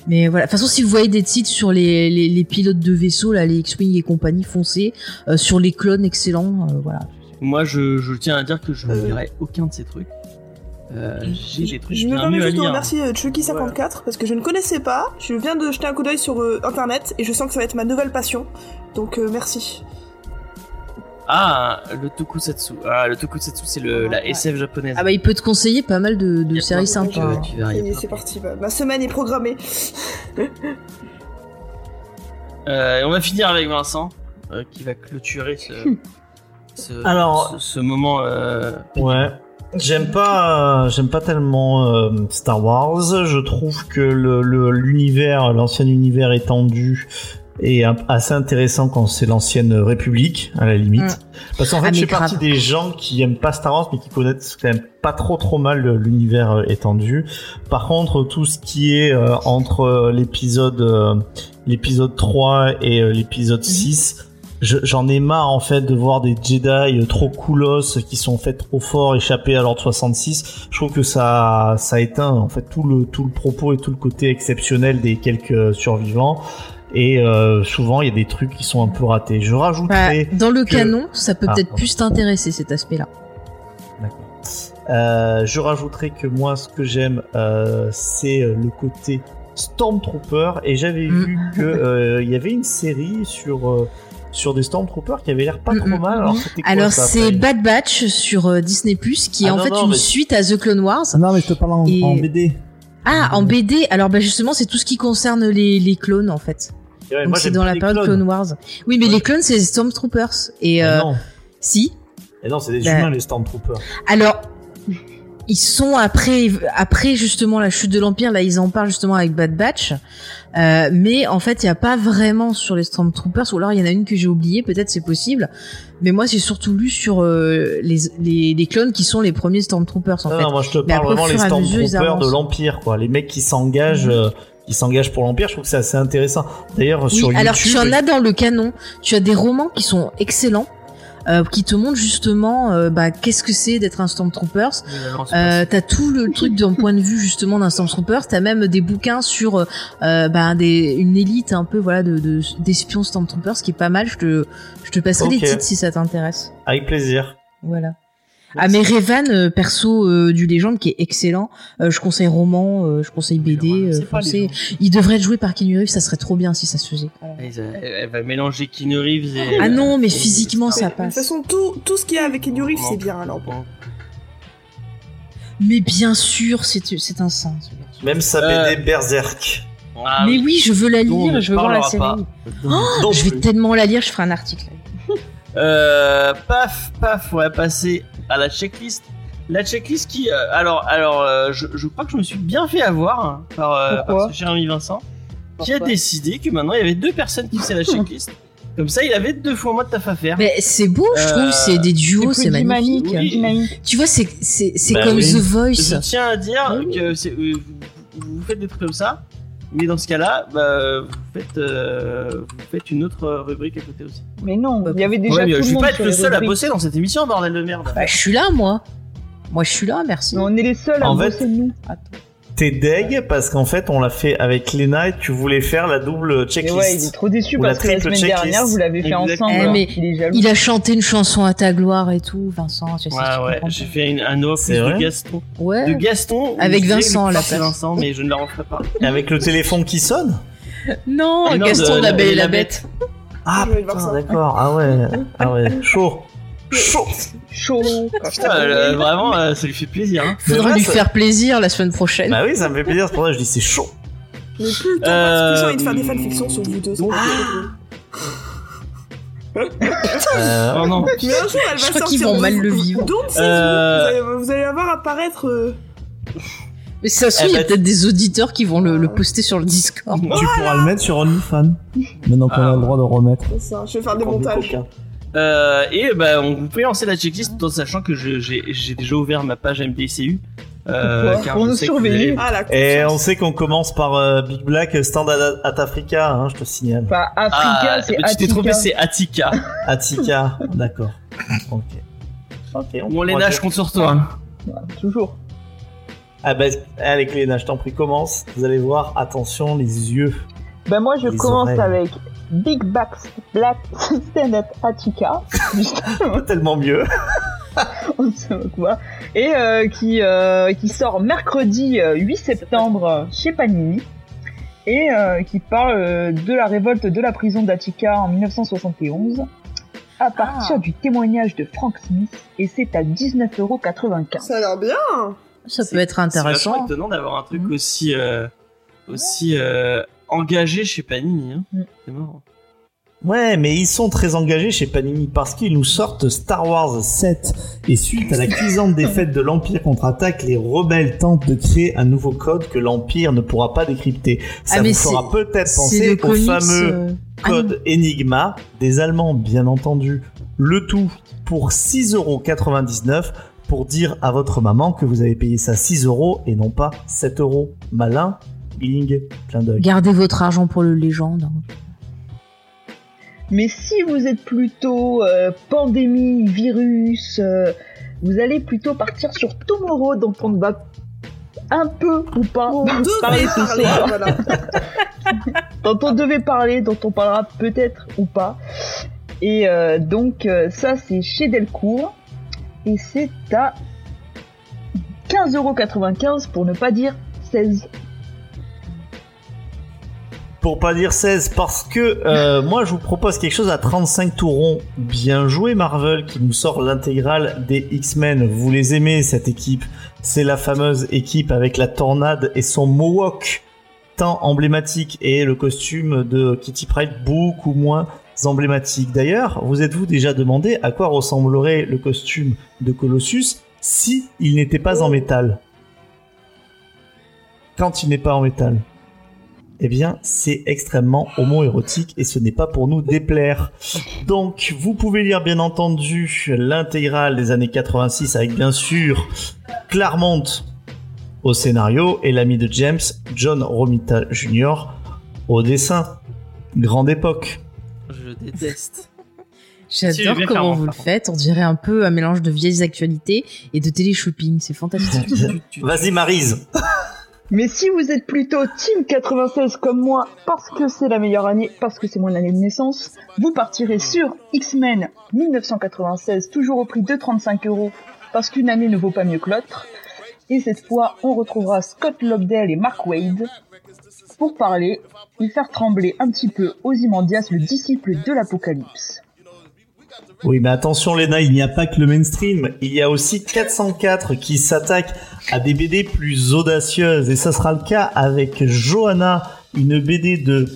Mais voilà, de toute façon si vous voyez des titres sur les, les, les pilotes de vaisseaux, là, les X-Wing et compagnie, foncez. Euh, sur les clones, excellent, euh, voilà. Moi, je, je tiens à dire que je ne Euh. lirai aucun de ces trucs. Euh, J'ai des trucs Je me permets juste de remercier euh, Chucky54 parce que je ne connaissais pas. Je viens de jeter un coup d'œil sur euh, internet et je sens que ça va être ma nouvelle passion. Donc euh, merci. Ah, le tokusatsu. Ah, le tokusatsu, c'est le la SF japonaise. Ah bah il peut te conseiller pas mal de, séries sympas. tu verras, c'est parti. bah, ma semaine est programmée. <laughs> Euh, et on va finir avec Vincent, euh, qui va clôturer ce, <laughs> ce, Alors- ce, ce moment. euh, Ouais. J'aime pas, j'aime pas tellement euh, Star Wars. Je trouve que le le- l'univers, l'ancien univers étendu est un- assez intéressant quand c'est l'ancienne République, à la limite. Mm. Parce qu'en fait, Ah, je fais partie grave. des gens qui aiment pas Star Wars, mais qui connaissent quand même pas trop trop mal l'univers euh, étendu. Par contre, tout ce qui est euh, entre euh, l'épisode euh, l'épisode 3 et euh, l'épisode 6 je- j'en ai marre en fait de voir des Jedi trop coolos qui sont faits trop forts échapper à l'ordre 66. Je trouve que ça ça éteint en fait tout le tout le propos et tout le côté exceptionnel des quelques survivants. Et euh, souvent il y a des trucs qui sont un peu ratés. Je Bah, rajouterais dans le que- canon, ça peut Ah, peut-être plus t'intéresser cet aspect-là. D'accord. Euh, je rajouterai que moi, ce que j'aime, euh, c'est le côté Stormtrooper. Et j'avais Mm. vu que euh, il y avait une série sur euh, sur des Stormtroopers qui avait l'air pas Mm, trop mm, mal. Alors, quoi, c'est Bad Batch sur euh, Disney Plus, qui est Ah en non, fait non, une mais- suite à The Clone Wars. Ah Non, mais je te parle en, Et- en BD. Ah, en BD. Alors bah justement, c'est tout ce qui concerne les, les clones en fait. Donc c'est dans la période. Clone Wars. Oui, mais Ouais. les clones c'est les Stormtroopers. Et euh, non. si. Et non, c'est des Bah. humains les Stormtroopers. Alors, ils sont après après justement la chute de l'empire là ils en parlent justement avec Bad Batch euh, mais en fait il y a pas vraiment sur les Stormtroopers ou alors il y en a une que j'ai oubliée peut-être c'est possible mais moi j'ai surtout lu sur euh, les, les les clones qui sont les premiers Stormtroopers en Non, fait non, moi je te Mais parle après, vraiment les mesure, Stormtroopers de l'Empire, quoi. Les mecs qui s'engagent, Mhm. euh, qui s'engagent pour l'Empire, je trouve que c'est assez intéressant. D'ailleurs, Oui, sur YouTube. alors tu en as dans le canon. Tu as des romans qui sont excellents, euh, qui te montrent justement euh, bah, qu'est-ce que c'est d'être un Stormtroopers. Euh, t'as tout le truc d'un point de vue justement d'un Stormtroopers. T'as même des bouquins sur euh, bah, des, une élite un peu voilà de de- d'espions Stormtroopers, ce qui est pas mal. Je te je te passerai les titres si ça t'intéresse. Avec plaisir. Voilà. Ah mais Revan, euh, perso euh, du Légende qui est excellent. Euh, je conseille roman, euh, je conseille BD. euh, gens. Il devrait être joué par Keanu Reeves, ça serait trop bien si ça se faisait. Elle, elle va mélanger Keanu Reeves et. Ah non, mais physiquement, ça De toute passe. façon, tout, tout ce qu'il y a avec Keanu Reeves, c'est bien alors. Mais bien sûr, c'est c'est un saint. Même sa Euh, BD Berserk. Ah, mais oui, je veux la lire, je veux voir la série. pas. Non je vais tellement la lire, je ferai un article. Euh, paf, paf, on va passer à la checklist. La checklist qui, euh, alors, alors, euh, je, je crois que je me suis bien fait avoir hein, par, euh, Pourquoi par ce cher ami Vincent, qui a décidé que maintenant il y avait deux personnes qui faisaient la <laughs> checklist. Comme ça, il avait deux fois moins de taf à faire. Mais c'est beau, je Euh, trouve, c'est des duos, C'est c'est plus magnifique. Oui. Tu vois, c'est c'est c'est Bah comme oui. The Je Voice. tiens à dire Oui. que euh, vous, vous faites des trucs comme ça, mais dans ce cas-là, bah, vous faites, euh, vous faites une autre rubrique à côté aussi. Mais non, il y avait déjà ouais, tout je le vais monde pas être le seul à bosser dans cette émission, bordel de merde. Bah, je suis là, moi. Moi, je suis là, merci. Mais on est les seuls à En fait- bosser nous. T'es deg parce qu'en fait, on l'a fait avec Lena et tu voulais faire la double Et checklist. ouais, il est trop déçu parce que la semaine checklist. dernière, vous l'avez fait Exactement. ensemble. Eh, mais il est jaloux. Il a chanté une chanson à ta gloire et tout, Vincent. Je sais, Ouais, tu ouais, j'ai fait une, un C'est de vrai Gaston. De Ouais. Gaston. où Avec Vincent, que à la c'est place. Vincent, mais je ne la referai pas. Et avec le téléphone qui sonne Non, Ah Gaston de- de la de Belle et la la Bête. Ah putain, d'accord. Ah ouais. Ah ouais. Chaud. Chaud. Chaud. Putain, euh, vraiment, euh, ça lui fait plaisir. Hein. Lui ça- faire plaisir la semaine prochaine. Bah oui, ça me fait plaisir. C'est pour ça que je dis c'est chaud. Mais plus le temps passe, Euh, j'ai envie de faire des fanfictions sur vous deux. donc- Euh, Oh non. Mais un jour, elle va Je crois sortir. qu'ils vont vous- mal le vivre. Tease Euh, vous, allez, vous allez la voir apparaître. euh, Mais ça se Eh trouve, il y a ben- peut-être des auditeurs qui vont le, le poster sur le Discord. Tu pourras le mettre sur OnlyFans. Maintenant qu'on Ah. a le droit de remettre. c'est ça, je vais faire des montages. Euh, et bah, on, vous pouvez lancer la checklist tout en sachant que j'ai déjà ouvert ma page MDCU. Euh, car nous allez- Ah, Et on sait qu'on commence par euh, Big Black Stand at, at Africa, hein, je te signale. Enfin, Africa, Ah, c'est mais tu t'es trompé, Attica. c'est Attica. <laughs> Attica, d'accord. Ok. Ok, on Bon, Léna, je compte sur toi. Toujours. Ah bah, allez Léna, je t'en prie, commence. Vous allez voir, attention, les yeux. Ben moi, je Les commence oreilles. avec Big Back Black Stand Up Attica. <laughs> Pas tellement mieux. on se pas. Et euh, qui, euh, qui sort mercredi euh, 8 septembre euh, chez Panini. Et euh, qui parle de la révolte de la prison d'Attica en 1971 à partir du témoignage de Frank Smith et c'est à 19,95€. Ça a l'air bien. Ça C'est- peut être C'est intéressant. étonnant d'avoir un truc Mhm. aussi, euh, aussi euh, engagé chez Panini. Hein. Mhm. C'est marrant. Ouais, mais ils sont très engagés chez Panini parce qu'ils nous sortent Star Wars 7. Et suite à la cuisante défaite de l'Empire contre-attaque, les rebelles tentent de créer un nouveau code que l'Empire ne pourra pas décrypter. Ça Ah, vous fera peut-être penser au fameux euh, ah code Enigma des Allemands, bien entendu. Le tout pour 6,99€ pour dire à votre maman que vous avez payé ça 6 euros et non pas 7 euros. Malin, d'œil. Gardez votre argent pour le légende. Mais si vous êtes plutôt euh, pandémie, virus, euh, vous allez plutôt partir sur Tomorrow, donc on va un peu ou pas <laughs> parler ce parler, soir. voilà. <laughs> dont on devait parler, dont on parlera peut-être ou pas. Et euh, donc euh, ça c'est chez Delcourt et c'est à 15,95€ pour ne pas dire 16. Pour pas dire 16, parce que euh, moi je vous propose quelque chose à 35 tourons. Bien joué Marvel qui nous sort l'intégrale des X-Men. Vous les aimez cette équipe C'est la fameuse équipe avec la tornade et son mohawk tant emblématique et le costume de Kitty Pryde beaucoup moins emblématique. D'ailleurs, vous êtes-vous déjà demandé à quoi ressemblerait le costume de Colossus si il n'était pas en métal? Quand il n'est pas en métal. Eh bien, c'est extrêmement homo-érotique et ce n'est pas pour nous déplaire. Donc, vous pouvez lire bien entendu l'intégrale des années 86 avec bien sûr Claremont au scénario et l'ami de James, John Romita Jr. au dessin. Grande époque. Je déteste. <laughs> J'adore comment vous le faites. On dirait un peu un mélange de vieilles actualités et de télé-shopping. C'est fantastique. <laughs> Vas-y Marise. Mais si vous êtes plutôt Team 96 comme moi, parce que c'est la meilleure année, parce que c'est mon année de naissance, vous partirez sur X-Men 1996, toujours au prix de 35 euros, parce qu'une année ne vaut pas mieux que l'autre. Et cette fois, on retrouvera Scott Lobdell et Mark Wade pour parler et faire trembler un petit peu Ozymandias, le disciple de l'Apocalypse. Oui, mais attention Léna, il n'y a pas que le mainstream. Il y a aussi 404 qui s'attaque à des BD plus audacieuses. Et ça sera le cas avec Johanna, une BD de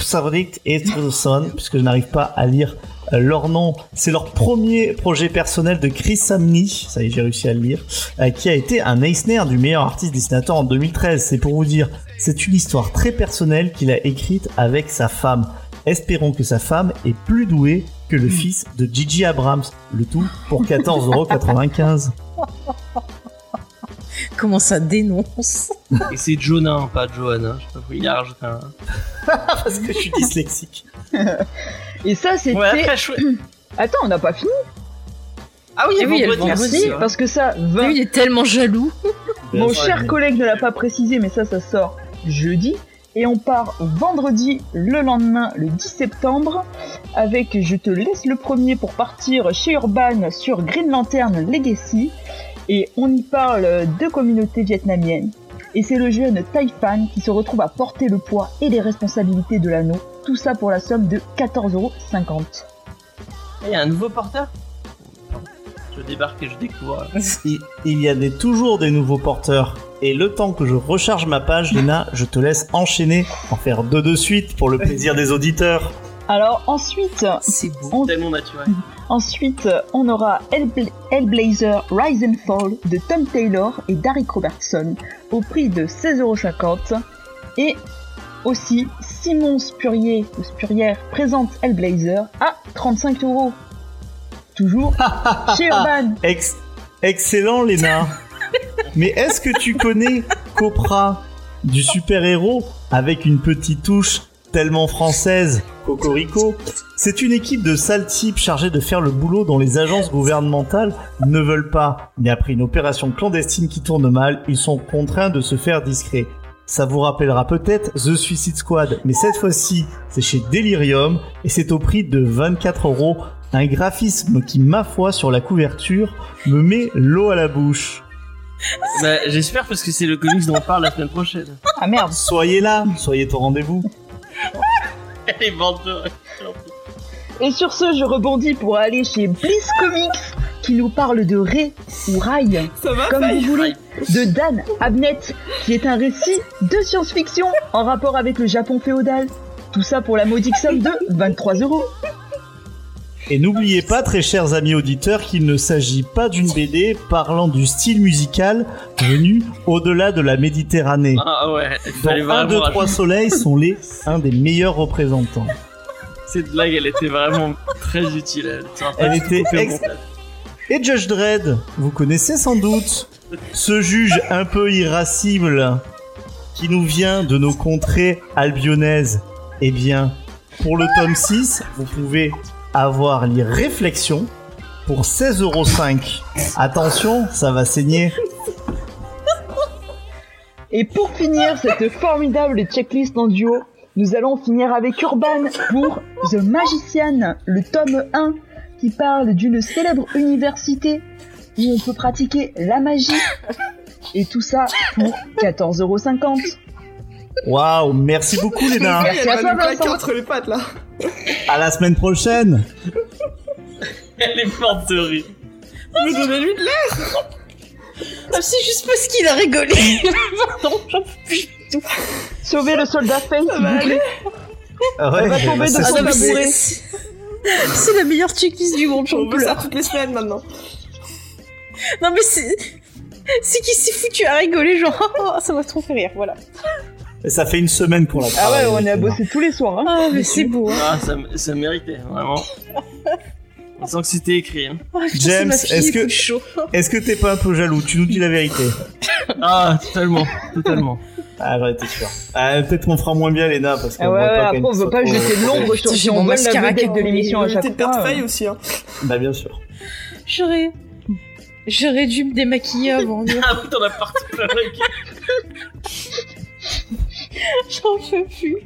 Savrit et Trudeson, puisque je n'arrive pas à lire euh, leur nom. C'est leur premier projet personnel de Chris Samney, ça y est, j'ai réussi à le lire, euh, qui a été un Eisner du meilleur artiste dessinateur en 2013. C'est pour vous dire, c'est une histoire très personnelle qu'il a écrite avec sa femme. Espérons que sa femme est plus douée que le fils de Gigi Abrams. Le tout pour 14,95€. comment ça dénonce Et c'est Jonin, pas Johanna. Je sais pas pourquoi il a rajouté un. Parce que je suis dyslexique. Et ça, c'était... Ouais, après, chouette. Attends, on n'a pas fini. Ah oui, Eh oui, il y a le vendredi, Merci, vrai. parce que ça, Lui, 20... il est tellement jaloux. Mon cher collègue ne l'a pas précisé, mais ça, ça sort jeudi. Et on part vendredi, le lendemain, le 10 septembre, avec Je te laisse le premier pour partir chez Urban sur Green Lantern Legacy. Et on y parle de communautés vietnamiennes. Et c'est le jeune Taifan qui se retrouve à porter le poids et les responsabilités de l'anneau. Tout ça pour la somme de 14,50€. Il y a un nouveau porteur? Je débarque et je découvre. Il, il y a des, toujours des nouveaux porteurs. Et le temps que je recharge ma page, Léna, je te laisse enchaîner, en faire deux de suite pour le plaisir des auditeurs. Alors ensuite, C'est on Tellement naturel. Ensuite, on aura Hellbla- Hellblazer Rise and Fall de Tom Taylor et Derek Robertson au prix de 16,50€. Et aussi, Simon Spurrier ou Spurrière présente Hellblazer à 35 euros. Toujours <laughs> chez Urban. Ex- excellent, Léna. Mais est-ce que tu connais Copra, du super-héros, avec une petite touche tellement française, Cocorico? C'est une équipe de sales types chargés de faire le boulot dont les agences gouvernementales ne veulent pas. Mais après une opération clandestine qui tourne mal, ils sont contraints de se faire discret. Ça vous rappellera peut-être The Suicide Squad, mais cette fois-ci, c'est chez Delirium et c'est au prix de 24 euros. Un graphisme qui, ma foi, sur la couverture, me met l'eau à la bouche. <laughs> Bah, J'espère parce que c'est le comics dont on parle la semaine prochaine. Ah merde. Soyez là, soyez au rendez-vous. <laughs> Les vendeurs. Et sur ce, je rebondis pour aller chez Bliss Comics qui nous parle de Ray ou Rai, Ça va comme vous voulez, de Dan Abnett, qui est un récit de science-fiction en rapport avec le Japon féodal. Tout ça pour la modique somme de 23 euros. Et n'oubliez pas, très chers amis auditeurs, qu'il ne s'agit pas d'une BD parlant du style musical venu au-delà de la Méditerranée. Ah ouais, Dont fallait 1, vraiment 2, 3 rajouter- soleils sont les un des meilleurs représentants. Cette blague, elle était vraiment très utile. Elle, était Elle était ex-. Et Judge Dredd, vous connaissez sans doute ce juge un peu irascible qui nous vient de nos contrées albionnaises. Eh bien, pour le tome 6, vous pouvez avoir les réflexions pour 16,05€. Attention, ça va saigner. Et pour finir cette formidable checklist en duo, nous allons finir avec Urban pour The Magician, le tome 1, qui parle d'une célèbre université où on peut pratiquer la magie. Et tout ça pour 14,50€. Waouh, merci beaucoup Léna. Merci Elle à va toi, nous claquer Vincent. entre les pattes là. À la semaine prochaine. Elle est morte de rire. Mais donnez-lui de l'air Ah, c'est juste parce qu'il a rigolé. <laughs> Pardon, j'en peux plus du tout. Sauvez le soldat Faye, s'il va vous plaît. Ah ouais, Elle va bah, tomber de ça. son Ah tabouret. c'est- la meilleure checklist du monde, j'en veut ça toutes les semaines maintenant. Non mais c'est... C'est qui s'est foutu à rigoler, genre, <laughs> oh, ça m'a trop fait rire, voilà. Et ça fait une semaine qu'on l'a Ah ouais, on a bossé tous les soirs. Hein. Ah, mais c'est beau, hein. Ah, ça, ça méritait, vraiment. <laughs> On sent que c'était écrit. hein. Oh, putain, James, est-ce que-. <laughs> Est-ce que t'es pas un peu jaloux? Tu nous dis la vérité. <laughs> Ah, totalement, totalement. Ah, j'en étais sûr. Ah, peut-être qu'on fera moins bien, Léna, parce qu'on Ah ouais, ouais, pas après on veut pas jeter de l'ombre sur Putain, si j'ai on la vedette de l'émission à chaque fois. faille euh. aussi. Hein. Bah, bien sûr. J'aurais... J'aurais dû me démaquiller avant. Ah oui, t'en as parti plein la. <laughs> J'en peux plus.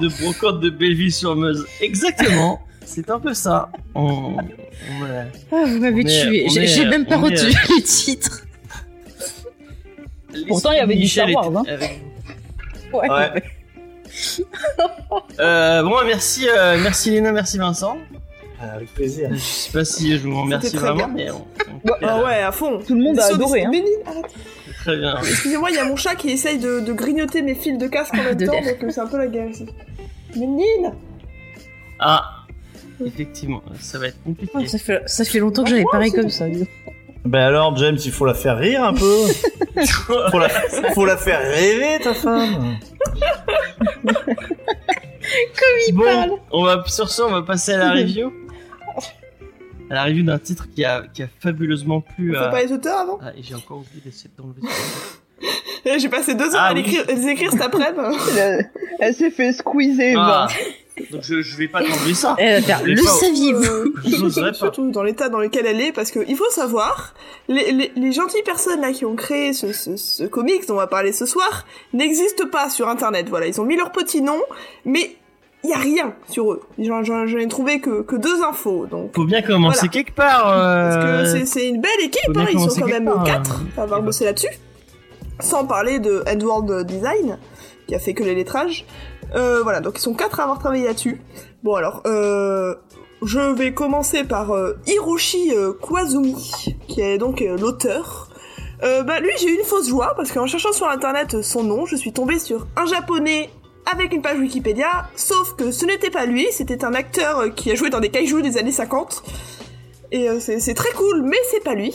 de brocante de Belleville-sur-Meuse. Exactement. C'est un peu ça. On, on est- Ah, vous m'avez tué. J'ai même pas on est- retenu <laughs> les titres. Pourtant, il y avait du Star Wars, hein. avec. Ouais. Ouais. Euh, bon, merci, euh, merci Léna, merci Vincent. Ah, Avec plaisir. Je sais pas si je vous remercie vraiment, bien. mais on, on- Bah, Ah ouais, à fond. Tout le monde a adoré, hein. Très bien. Excusez-moi, il y a mon chat qui essaye de, de grignoter mes fils de casque en Ah, même temps, donc euh, c'est un peu la guerre ici. Méline Ah, effectivement, ça va être compliqué. Ça, fait, ça fait longtemps que j'avais pareil comme ça. Bah alors, James, il faut la faire rire un peu. <laughs> faut, la, faut la faire rêver, ta femme. bon, parle. on va sur ce, on va passer à la <laughs> review. À la review d'un titre qui a, qui a fabuleusement plu Faut à. pas les auteurs avant Ah, et j'ai encore oublié d'essayer d'enlever <laughs> Eh, J'ai passé deux heures Ah à oui. l'écrire, à les écrire cet après-midi. <laughs> Elle, elle s'est fait squeezer. Ah, va. donc je, je vais pas t'enlever ça. Elle va le saviez-vous Euh. Surtout dans l'état dans lequel elle est, parce que il faut savoir, les, les, les gentilles personnes là qui ont créé ce, ce, ce comics dont on va parler ce soir n'existent pas sur internet. Voilà, ils ont mis leur petit nom, mais il y a rien sur eux. J'en ai trouvé que, que deux infos, donc. Faut bien commencer Voilà. quelque part. Parce euh, que c'est- une belle équipe, hein, ils sont quand même part, quatre hein. à avoir bossé là-dessus. Sans parler de Edward Design, qui a fait que les lettrages. Euh, voilà, donc ils sont quatre à avoir travaillé là-dessus. Bon alors, euh, je vais commencer par Hiroshi Kwazumi, qui est donc l'auteur. Euh, bah lui j'ai eu une fausse joie parce qu'en cherchant sur internet son nom, je suis tombée sur un japonais avec une page Wikipédia, sauf que ce n'était pas lui, c'était un acteur qui a joué dans des kaijus des années 50. Et euh, c'est très cool, mais c'est pas lui.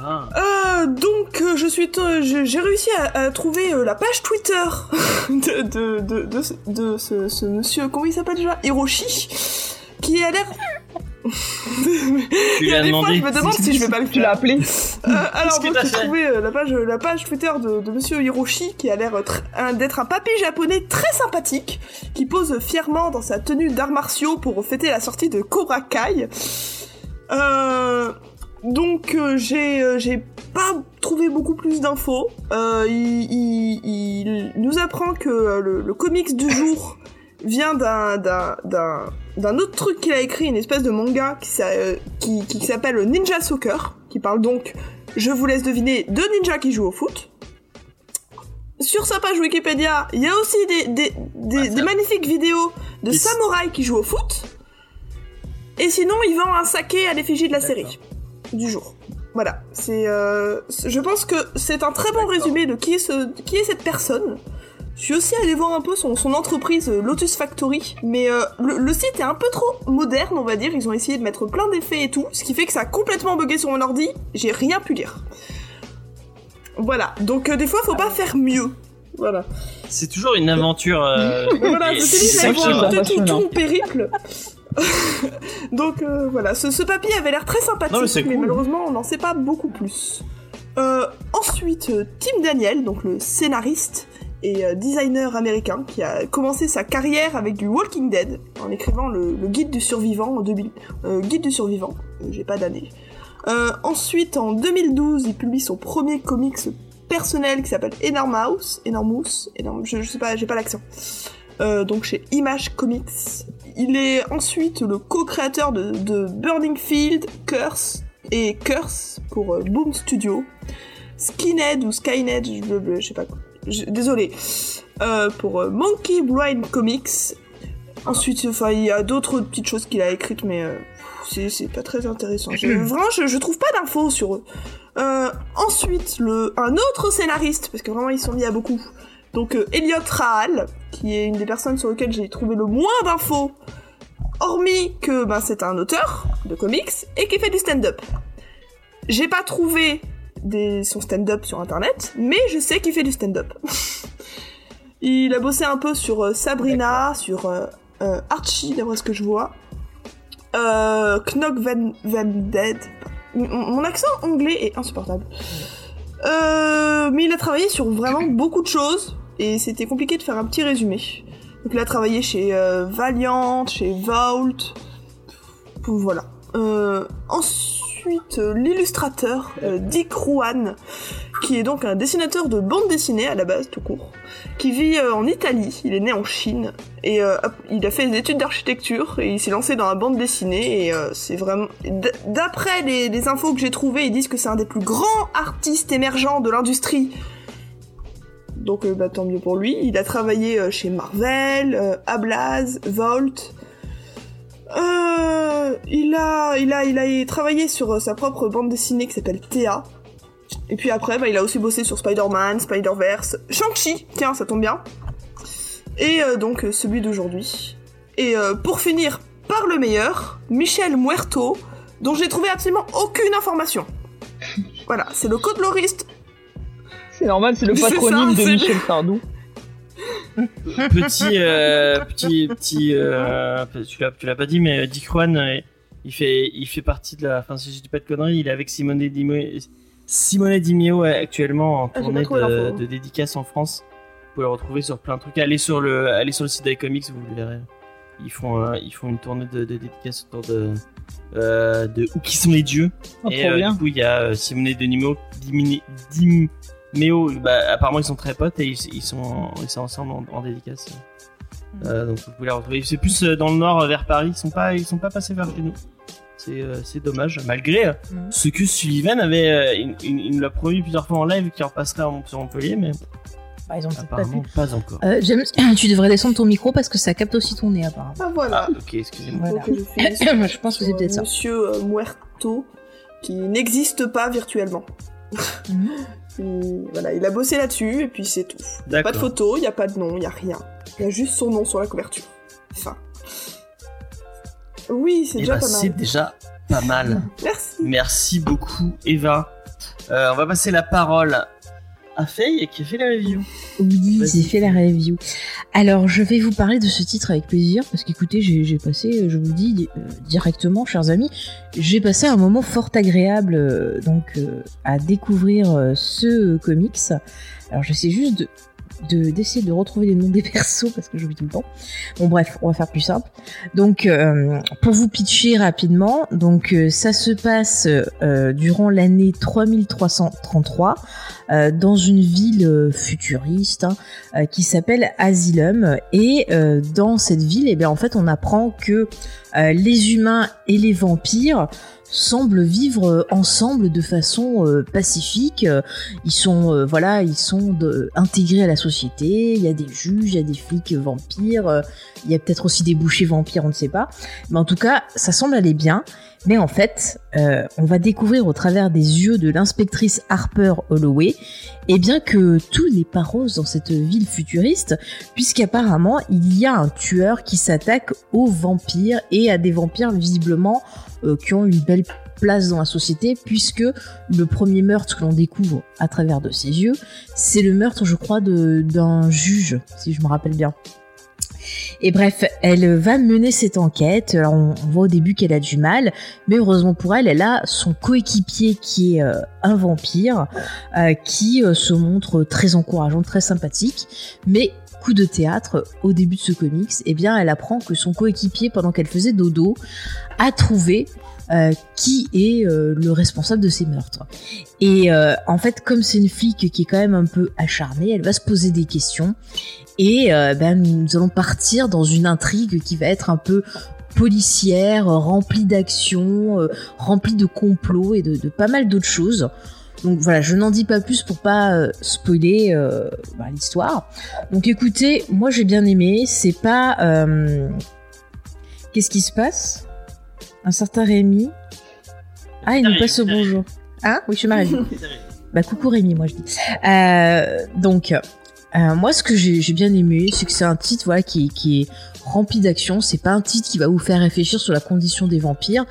ah. Euh, donc euh, je suis, j'ai réussi à, à trouver euh, la page Twitter <laughs> de de de, de, ce- de ce, ce monsieur, comment il s'appelle déjà, Hiroshi, qui a l'air. <laughs> Il y a des fois, je me demande si je vais pas Tu l'as appelé Euh, alors donc j'ai trouvé euh, la page la page Twitter de, de Monsieur Hiroshi qui a l'air euh, d'être un papy japonais très sympathique qui pose fièrement dans sa tenue d'arts martiaux pour fêter la sortie de Cobra Kai. Euh, donc j'ai j'ai pas trouvé beaucoup plus d'infos. Il, il- il nous apprend que le, le comics du jour vient d'un d'un d'un autre truc qu'il a écrit, une espèce de manga qui, euh, qui, qui s'appelle Ninja Soccer, qui parle donc, je vous laisse deviner, de ninjas qui jouent au foot. Sur sa page Wikipédia, il y a aussi des, des, des, ça- des magnifiques vidéos de samouraïs qui jouent au foot. Et sinon, il vend un saké à l'effigie de la série du jour. Voilà, c'est, euh, je pense que c'est un très bon résumé de qui est, ce, qui est cette personne. Je suis aussi allé voir un peu son, son entreprise euh, Lotus Factory, mais euh, le, le site est un peu trop moderne, on va dire. Ils ont essayé de mettre plein d'effets et tout, ce qui fait que ça a complètement bugué sur mon ordi. J'ai rien pu lire. Voilà, donc euh, des fois, faut pas faire mieux. Voilà. C'est toujours une aventure. euh, <laughs> Voilà, et- je te dis, c'est raconté tout, tout mon périple. <laughs> Donc euh, voilà, ce, ce papy avait l'air très sympathique, Non, mais mais, c'est cool. malheureusement on n'en sait pas beaucoup plus. Euh, ensuite, Tim Daniel, donc le scénariste et euh, designer américain, qui a commencé sa carrière avec du Walking Dead en écrivant le, guide du survivant en 2000. euh, guide du survivant, euh, j'ai pas d'année. Ensuite, en 2012, il publie son premier comics personnel qui s'appelle Enormous, Enormous, Enorm- je, je sais pas, j'ai pas l'accent. Donc chez Image Comics. Il est ensuite le co-créateur de, Burning Field, Curse et Curse pour Boom Studio, Skinhead ou Skynet, je- je sais pas quoi. Je- désolé. Euh, pour euh, Monkey Blind Comics. Ensuite, enfin, il y a d'autres petites choses qu'il a écrites, mais euh, c'est c'est pas très intéressant. Je, <clears throat> vraiment, je, je trouve pas d'infos sur eux. Euh, ensuite, le, un autre scénariste, parce que vraiment ils sont mis à beaucoup. Donc euh, Elliot Rahal, qui est une des personnes sur lesquelles j'ai trouvé le moins d'infos, hormis que ben, c'est un auteur de comics et qui fait du stand-up. J'ai pas trouvé des, son stand-up sur internet, mais je sais qu'il fait du stand-up. <laughs> il a bossé un peu sur euh, Sabrina, sur euh, euh, Archie, d'après ce que je vois. Euh, Knock Van, Van Dead. M- Mon accent anglais est insupportable. Mais il a travaillé sur vraiment <coughs> beaucoup de choses et c'était compliqué de faire un petit résumé. Donc il a travaillé chez Valiant, chez Vault. Voilà. Euh, ensuite, euh, l'illustrateur euh, Dick Ruan, qui est donc un dessinateur de bande dessinée à la base, tout court, qui vit euh, en Italie. Il est né en Chine et il a fait des études d'architecture et il s'est lancé dans la bande dessinée et c'est vraiment. D'après les, infos que j'ai trouvées, ils disent que c'est un des plus grands artistes émergents de l'industrie. Donc bah, tant mieux pour lui. Il a travaillé chez Marvel, euh, Ablaz, Volt. Euh, il a, il a, il a travaillé sur euh, sa propre bande dessinée qui s'appelle Théa. Et puis après, bah, il a aussi bossé sur Spider-Man, Spider-Verse, Shang-Chi, tiens, ça tombe bien. Et euh, donc celui d'aujourd'hui. Et euh, pour finir, par le meilleur, Michel Muerto, dont j'ai trouvé absolument aucune information. Voilà, c'est le coloriste. C'est normal, c'est le patronyme ça, de Michel Sardou. Petit, euh, petit, petit, euh, tu l'as, tu l'as pas dit, mais Dick Juan, euh, il fait, il fait partie de la, enfin, si je dis pas de conneries, il est avec Simone Dimeo, Simone Dimeo actuellement en Ah, tournée de, de dédicaces en France. Vous pouvez le retrouver sur plein de trucs. Allez sur le, allez sur le site d'iComics, vous le verrez. Ils font, euh, ils font une tournée de, de dédicaces autour de, euh, de où qui sont les dieux. Oh, Et trop euh, bien. du coup, il y a euh, Simone et Dimeo, Dimini- Dimeo, bah, apparemment ils sont très potes et ils, ils sont, ils sont ensemble en, en dédicace. Euh, donc vous pouvez les retrouver. C'est plus euh, dans le nord, euh, vers Paris. Ils sont pas, ils sont pas passés vers chez nous. C'est, euh, c'est dommage, malgré Mhm. ce que Sullivan avait, euh, il, il- l'a promis plusieurs fois en live qu'il repasserait sur Montpellier, mais exemple, c'est pas apparemment pas encore. Euh, j'aime- <coughs> tu devrais descendre ton micro parce que ça capte aussi ton nez apparemment. Ah voilà. Ah, ok, excusez-moi. Voilà. <coughs> Je pense que c'est peut-être ça. Monsieur euh, Muerto, qui n'existe pas virtuellement. Mhm. <laughs> Il- voilà, il a bossé là-dessus et puis c'est tout. Pas de photo, il y a pas de nom, il y a rien. Il y a juste son nom sur la couverture. Enfin. Oui, c'est Et déjà bah, pas c'est mal. déjà pas mal. <laughs> Merci. Merci beaucoup, Eva. Euh, on va passer la parole à Faye qui a fait la review. Oui, j'ai fait la review. Alors, je vais vous parler de ce titre avec plaisir parce qu'écoutez, j'ai j'ai passé, je vous le dis euh, directement, chers amis, j'ai passé un moment fort agréable euh, donc euh, à découvrir euh, ce euh, comics. Alors, j'essaie juste de de- d'essayer de retrouver les noms des <laughs> persos parce que j'oublie tout le temps. Bon bref, on va faire plus simple. Donc euh, pour vous pitcher rapidement, donc euh, ça se passe euh, durant l'année 3333 euh, dans une ville futuriste hein, qui s'appelle Asylum et dans cette ville eh bien en fait on apprend que les humains et les vampires semblent vivre euh, ensemble de façon euh, pacifique. Euh, ils sont voilà ils sont intégrés à la société. Il y a des juges il y a des flics vampires. Il y a peut-être aussi des bouchers vampires on ne sait pas. Mais en tout cas ça semble aller bien mais en fait euh, on va découvrir au travers des yeux de l'inspectrice Harper Holloway et bien que tout n'est pas rose dans cette ville futuriste, puisqu'apparemment il y a un tueur qui s'attaque aux vampires et à des vampires visiblement euh, qui ont une belle place dans la société, puisque le premier meurtre que l'on découvre à travers de ses yeux, c'est le meurtre, je crois, d'un juge, si je me rappelle bien. Et bref, elle va mener cette enquête. On, voit au début qu'elle a du mal, mais heureusement pour elle, elle a son coéquipier qui est euh, un vampire, euh, qui euh, se montre très encourageant, très sympathique. Mais coup de théâtre, au début de ce comics, eh bien, elle apprend que son coéquipier, pendant qu'elle faisait dodo, a trouvé qui est le responsable de ces meurtres. Et en fait, comme c'est une flic qui est quand même un peu acharnée, elle va se poser des questions. Et euh, ben, nous allons partir dans une intrigue qui va être un peu policière, euh, remplie d'actions, euh, remplie de complots et de, de pas mal d'autres choses. Donc voilà, je n'en dis pas plus pour pas euh, spoiler euh, bah, l'histoire. Donc écoutez, moi j'ai bien aimé. C'est pas euh, qu'est-ce qui se passe? Un certain Rémi? Ah, il nous passe au bonjour. Hein? Oui, je suis Marie. <laughs> Bah coucou Rémi, moi je dis. Euh, donc Euh, moi, ce que j'ai bien aimé, c'est que c'est un titre voilà qui, est rempli d'action. C'est pas un titre qui va vous faire réfléchir sur la condition des vampires,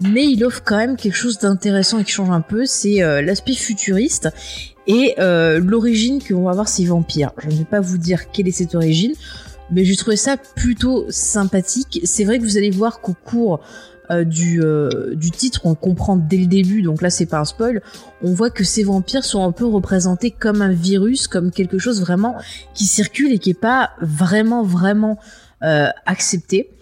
mais il offre quand même quelque chose d'intéressant et qui change un peu. C'est euh, l'aspect futuriste et euh, l'origine que on va voir ces vampires. Je ne vais pas vous dire quelle est cette origine, mais j'ai trouvé ça plutôt sympathique. C'est vrai que vous allez voir qu'au cours euh, du, euh, du titre, on comprend dès le début, donc là c'est pas un spoil, on voit que ces vampires sont un peu représentés comme un virus, comme quelque chose vraiment qui circule et qui est pas vraiment vraiment euh, accepté.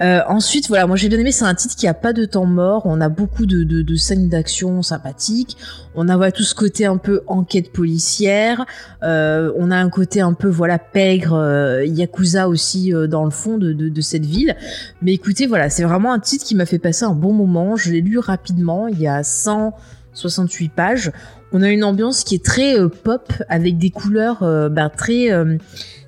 Euh, ensuite, voilà, moi j'ai bien aimé, c'est un titre qui a pas de temps mort. On a beaucoup de, de, de scènes d'action sympathiques. On a voilà, tout ce côté un peu enquête policière. Euh, on a un côté un peu voilà pègre, euh, yakuza aussi euh, dans le fond de, de, de cette ville. Mais écoutez, voilà, c'est vraiment un titre qui m'a fait passer un bon moment. Je l'ai lu rapidement. Il y a 168 pages. On a une ambiance qui est très euh, pop avec des couleurs ben, très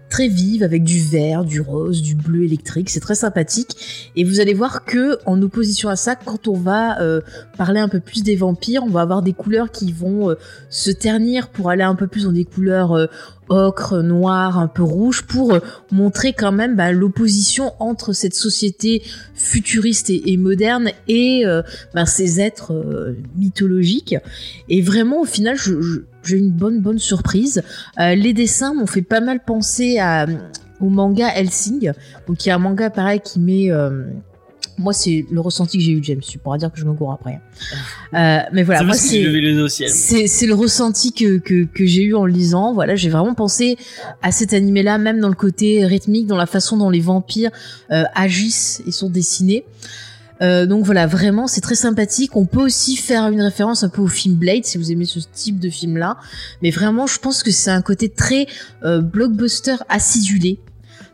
très vive avec du vert, du rose, du bleu électrique. C'est très sympathique. Et vous allez voir que en opposition à ça, quand on va euh, parler un peu plus des vampires, on va avoir des couleurs qui vont euh, se ternir pour aller un peu plus dans des couleurs euh, ocre, noir, un peu rouge, pour euh, montrer quand même bah, l'opposition entre cette société futuriste et, moderne et euh, bah, ces êtres euh, mythologiques. Et vraiment, au final, je- je- j'ai eu une bonne bonne surprise. Euh, les dessins m'ont fait pas mal penser à, au manga Helsing. Donc il y a un manga pareil qui met... euh, moi, c'est le ressenti que j'ai eu, James. Tu pourras dire que je me gourre après. Euh, mais voilà, c'est moi, le ressenti que, que, que j'ai eu en lisant. Voilà, j'ai vraiment pensé à cet animé-là, même dans le côté rythmique, dans la façon dont les vampires euh, agissent et sont dessinés. Euh, donc voilà, vraiment, c'est très sympathique. On peut aussi faire une référence un peu au film Blade, si vous aimez ce type de film-là. Mais vraiment, je pense que c'est un côté très euh, blockbuster acidulé.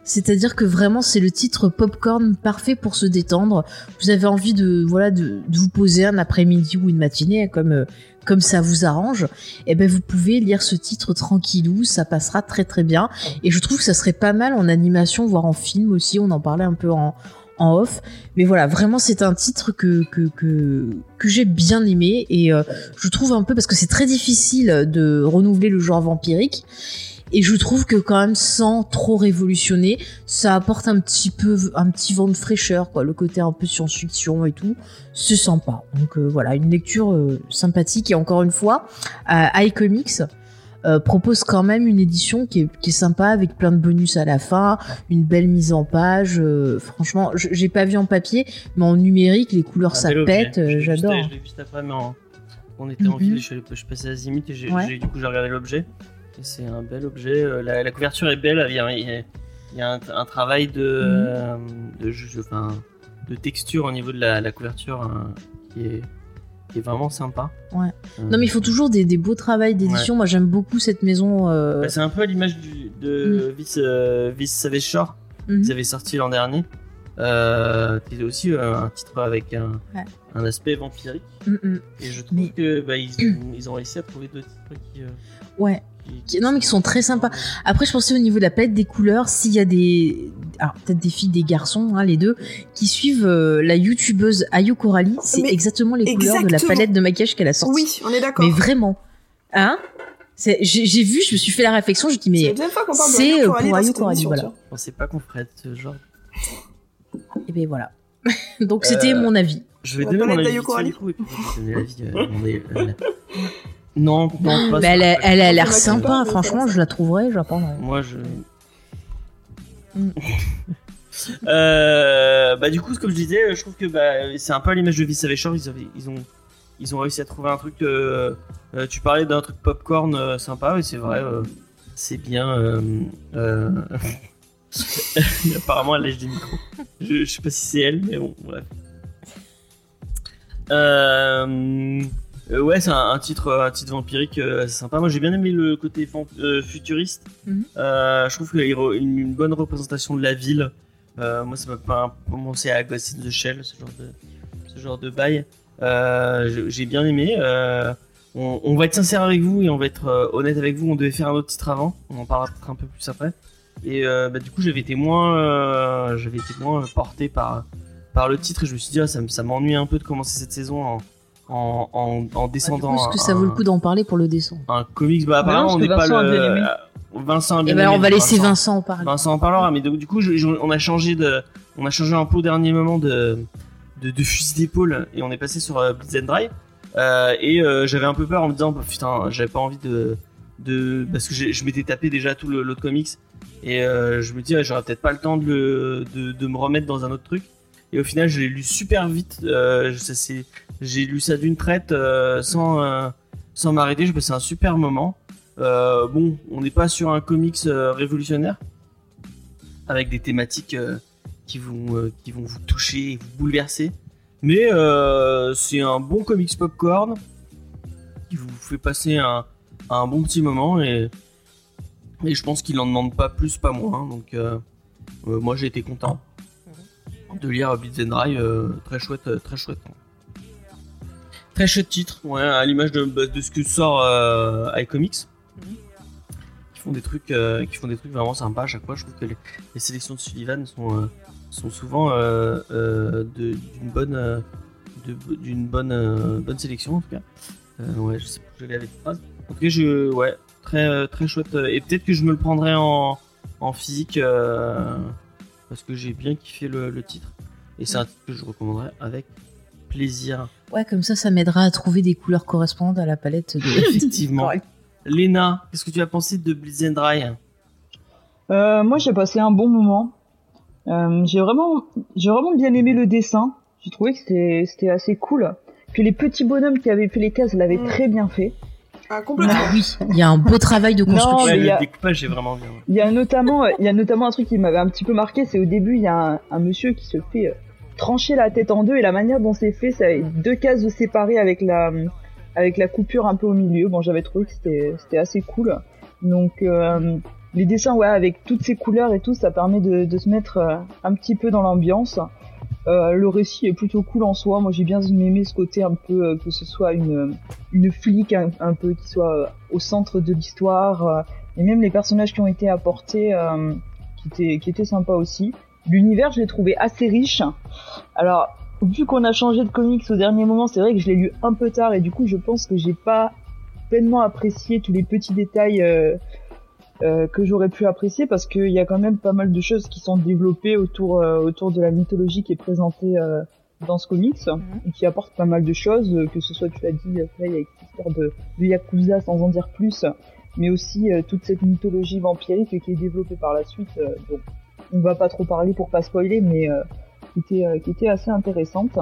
C'est-à-dire que vraiment, c'est le titre popcorn parfait pour se détendre. Vous avez envie de voilà de, de vous poser un après-midi ou une matinée, comme euh, comme ça vous arrange, et ben vous pouvez lire ce titre tranquillou, ça passera très très bien. Et je trouve que ça serait pas mal en animation, voire en film aussi. On en parlait un peu en, en off. Mais voilà, vraiment c'est un titre que que que, j'ai bien aimé et euh, je trouve un peu parce que c'est très difficile de renouveler le genre vampirique. Et je trouve que quand même sans trop révolutionner, ça apporte un petit peu un petit vent de fraîcheur, quoi, le côté un peu science-fiction et tout, c'est sympa. Donc euh, voilà, une lecture euh, sympathique et encore une fois, euh, iComics euh, propose quand même une édition qui est, qui est sympa avec plein de bonus à la fin, une belle mise en page. euh, franchement, j'ai pas vu en papier, mais en numérique, les couleurs Un ça pète, euh, j'adore. juste- Je l'ai vu juste après, mais en- on était en Mhm. ville, je je passé à Zimit et Ouais. du coup j'ai regardé l'objet. Et c'est un bel objet. euh, La, la couverture est belle. Il y a, il y a- il y a un, un travail de, euh, de, ju- enfin, de texture au niveau de la, la couverture hein, qui, est, qui est vraiment sympa. Ouais. Euh, Non mais il faut toujours des, des beaux travails d'édition. Moi j'aime beaucoup cette maison. euh, bah, c'est un peu à l'image du, de Vice, euh, Vice Savage Shore qu'ils avaient sorti l'an dernier. Euh, qui est aussi euh, un titre avec un, Ouais. un aspect vampirique. Mm, mm. Et je trouve Mais- que bah, ils, ils ont réussi à trouver deux titres qui, euh, Ouais. Qui- non, mais qui sont très sympas. Après, je pensais au niveau de la palette des couleurs, s'il y a des, alors peut-être des filles, des garçons, hein, les deux, qui suivent euh, la youtubeuse Ayu Coralie, c'est exactement les couleurs de la palette de maquillage qu'elle a sortie. Oui, on est d'accord. mais vraiment, hein? J'ai vu, je me suis fait la réflexion, je me dis C'est la mais, deuxième fois qu'on parle de c'est, Ayo euh, Coralie pour Ayo Coralie, voilà. Je pensais pas qu'on ferait ce genre. et ben voilà. <laughs> Donc c'était Euh, mon avis. Je vais La donner mon palette avis je vais donner euh, mon avis, euh, <laughs> Non, non, pas Mais elle, a- elle a l'air sympa, franchement, je la trouverai, je la prendrai. Moi, je. Mm. <laughs> Euh, bah du coup, comme je disais, je trouve que bah, c'est un peu à l'image de Vice Savage Shore, Ils, avaient- ils ont, ils ont réussi à trouver un truc. euh, euh, tu parlais d'un truc popcorn euh, sympa, et c'est vrai, euh, c'est bien. euh, euh, <laughs> Apparemment, elle lèche des micros. Je, je sais pas si c'est elle, mais bon, bref. Euh, euh, ouais, c'est un, un titre, un titre vampirique euh, assez sympa. Moi, j'ai bien aimé le côté euh, futuriste. Mhm. Euh, je trouve qu'il y a une, une bonne représentation de la ville. Moi, ça m'a pas commencé à Ghost in the Shell, ce genre de, ce genre de bail. J'ai- bien aimé. On, on va être sincère avec vous et on va être honnête avec vous. On devait faire un autre titre avant. On en parlera peut-être un peu plus après. Et bah, du coup, j'avais été moins, j'avais été moins porté par par le titre et je me suis dit ah, ça, ça m'ennuie un peu de commencer cette saison en, en, en, en Du descendant. coup, est-ce que ça un- vaut le coup d'en parler pour le descendre un comics bah apparemment parce on n'est pas Vincent a bien le aimé. euh, Vincent a Eh ben, aimé, on va laisser Vincent en parler. Vincent en parlera mais donc, du coup je- je- on a changé de on a changé un peu au dernier moment de de, de fusil d'épaule et on est passé sur euh, Blitz and Dry Euh, et euh, j'avais un peu peur en me disant bah, putain j'avais pas envie de de parce que je m'étais tapé déjà tout l'autre comics et euh, je me dis ouais, j'aurais peut-être pas le temps de, le, de de me remettre dans un autre truc et au final je l'ai lu super vite euh, j'ai lu ça d'une traite euh, sans euh, sans m'arrêter j'ai passé un super moment. Bon, on n'est pas sur un comics révolutionnaire avec des thématiques qui vont qui vont vous toucher et vous bouleverser, mais c'est un bon comics popcorn qui vous fait passer un, un bon petit moment et je pense qu'il en demande pas plus, pas moins. Donc euh, euh, moi j'ai été content de lire Blitz and Dry, euh, très chouette, euh, très chouette. Très chouette titre, ouais, à l'image de, bah, de ce que sort euh, iComics. Qui font des trucs qui font des trucs vraiment sympas à chaque fois. Je trouve que les, les sélections de Sullivan sont sont souvent d'une bonne d'une bonne bonne sélection en tout cas. Ouais je sais pas je avec phrase. En tout cas je ouais très très chouette. Et peut-être que je me le prendrai en en physique euh, parce que j'ai bien kiffé le, le titre et c'est un titre que je recommanderais avec plaisir Ouais, comme ça, ça m'aidera à trouver des couleurs correspondantes à la palette de. <laughs> effectivement Correct. Léna qu'est-ce que tu as pensé de Blitz and Dry? Euh, moi, j'ai passé un bon moment. Euh, j'ai vraiment, j'ai vraiment bien aimé le dessin. J'ai trouvé que c'était, c'était assez cool. Que les petits bonhommes qui avaient fait les cases l'avaient Mm. très bien fait. Ah, complètement. Ah oui, il y a un beau travail de construction. ouais, il le y a- découpage est vraiment bien ouais. Il y a notamment, euh, il y a notamment un truc qui m'avait un petit peu marqué, c'est au début, il y a un, un monsieur qui se fait euh, trancher la tête en deux et la manière dont c'est fait, ça deux cases séparées avec la, avec la coupure un peu au milieu. Bon, j'avais trouvé que c'était, c'était assez cool. Donc, euh, les dessins, ouais, avec toutes ces couleurs et tout, ça permet de, de se mettre euh, un petit peu dans l'ambiance. Euh, le récit est plutôt cool en soi. Moi, j'ai bien aimé ce côté un peu euh, que ce soit une, une flic un, peu qui soit euh, au centre de l'histoire. et même les personnages qui ont été apportés qui étaient qui étaient sympas aussi. L'univers, je l'ai trouvé assez riche. Alors, vu qu'on a changé de comics au dernier moment, c'est vrai que je l'ai lu un peu tard et du coup, je pense que j'ai pas pleinement apprécié tous les petits détails euh, que j'aurais pu apprécier parce qu'il y a quand même pas mal de choses qui sont développées autour euh, autour de la mythologie qui est présentée euh, dans ce comics et qui apporte pas mal de choses, que ce soit, tu l'as dit, Faye, avec l'histoire de, de Yakuza sans en dire plus, mais aussi euh, toute cette mythologie vampirique qui est développée par la suite. euh, donc, on va pas trop parler pour pas spoiler, mais euh, qui, était, euh, qui était assez intéressante.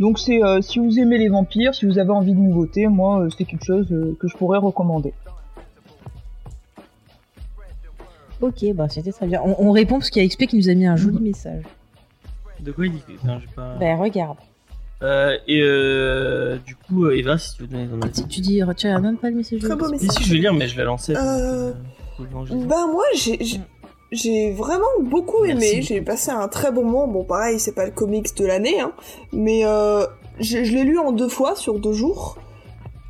Donc c'est euh, si vous aimez les vampires, si vous avez envie de nouveautés, moi euh, c'est quelque chose euh, que je pourrais recommander. Ok, bah c'était très bien. On, on répond parce qu'il y a XP qui nous a mis un joli message. De quoi il dit Non, j'ai pas. Bah regarde. Euh, et euh, du coup, euh, Eva, si tu veux donner ton avis. Si tu dis, tu as même pas le message. de Très beau message. si, je vais lire, mais je vais lancer. Euh. Bah moi j'ai vraiment beaucoup Merci aimé, j'ai passé un très bon moment. Bon pareil c'est pas le comics de l'année, hein, mais euh, je, je l'ai lu en deux fois sur deux jours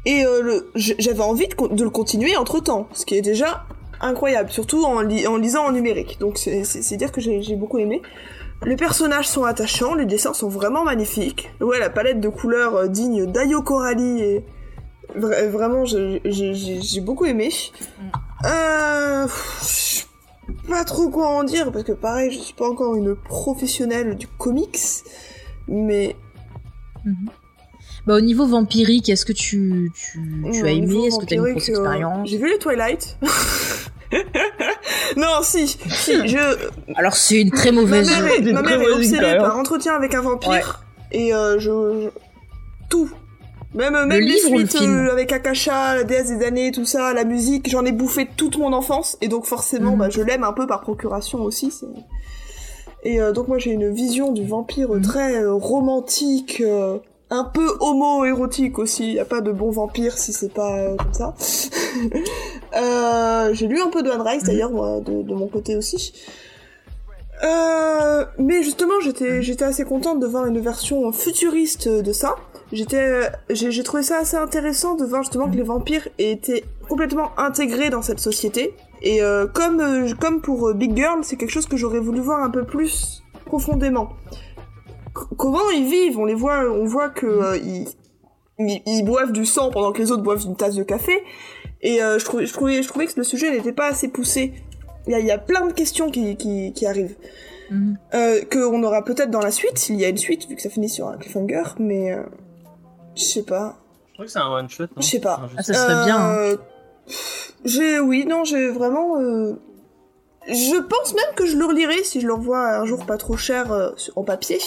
et euh, j'avais envie de le continuer entre temps, ce qui est déjà incroyable, surtout en, li- en lisant en numérique. Donc c'est dire que j'ai beaucoup aimé. Les personnages sont attachants, les dessins sont vraiment magnifiques. Ouais, la palette de couleurs euh, digne d'Ayo Coralie et vra- vraiment j'ai- beaucoup aimé. Euh, pff, pas trop quoi en dire parce que pareil, je suis pas encore une professionnelle du comics, mais Mhm. Bah au niveau vampirique, est-ce que tu, tu, tu au as aimé Est-ce que tu as une grosse euh, expérience? J'ai vu les Twilight. <laughs> non, si, si, <laughs> je. Alors c'est une très Ma mauvaise. mère est, ma mère est <laughs> obsédée par entretien avec un vampire et euh, je, je- tout. Même, même les livre le suites euh, avec Akasha, la déesse des années, tout ça, la musique, j'en ai bouffé toute mon enfance et donc forcément, Mhm. bah, je l'aime un peu par procuration aussi. Et euh, donc moi j'ai une vision du vampire Mhm. très euh, romantique, euh, un peu homo-érotique aussi. Y a pas de bon vampire si c'est pas euh, comme ça. <laughs> Euh, j'ai lu un peu de Anne Rice d'ailleurs moi de, de mon côté aussi. Euh, mais justement, j'étais, j'étais assez contente de voir une version futuriste de ça. J'étais, j'ai, j'ai trouvé ça assez intéressant de voir justement que les vampires étaient complètement intégrés dans cette société. Et euh, comme, euh, comme pour euh, Big Girl, c'est quelque chose que j'aurais voulu voir un peu plus profondément. Comment ils vivent? On les voit, on voit que euh, ils, ils, ils boivent du sang pendant que les autres boivent une tasse de café. Et euh, je, trouvais, je, trouvais, je trouvais que le sujet n'était pas assez poussé. Il y a, il y a plein de questions qui, qui, qui arrivent. Mhm. Euh, qu'on aura peut-être dans la suite, s'il y a une suite, vu que ça finit sur un cliffhanger, mais euh, je sais pas. Je crois que c'est un one shot. non? Je sais pas. Ah, ça serait bien. hein. Euh, J'ai, oui, non, j'ai vraiment. euh, Je pense même que je le relirai si je le revois un jour pas trop cher euh, en papier.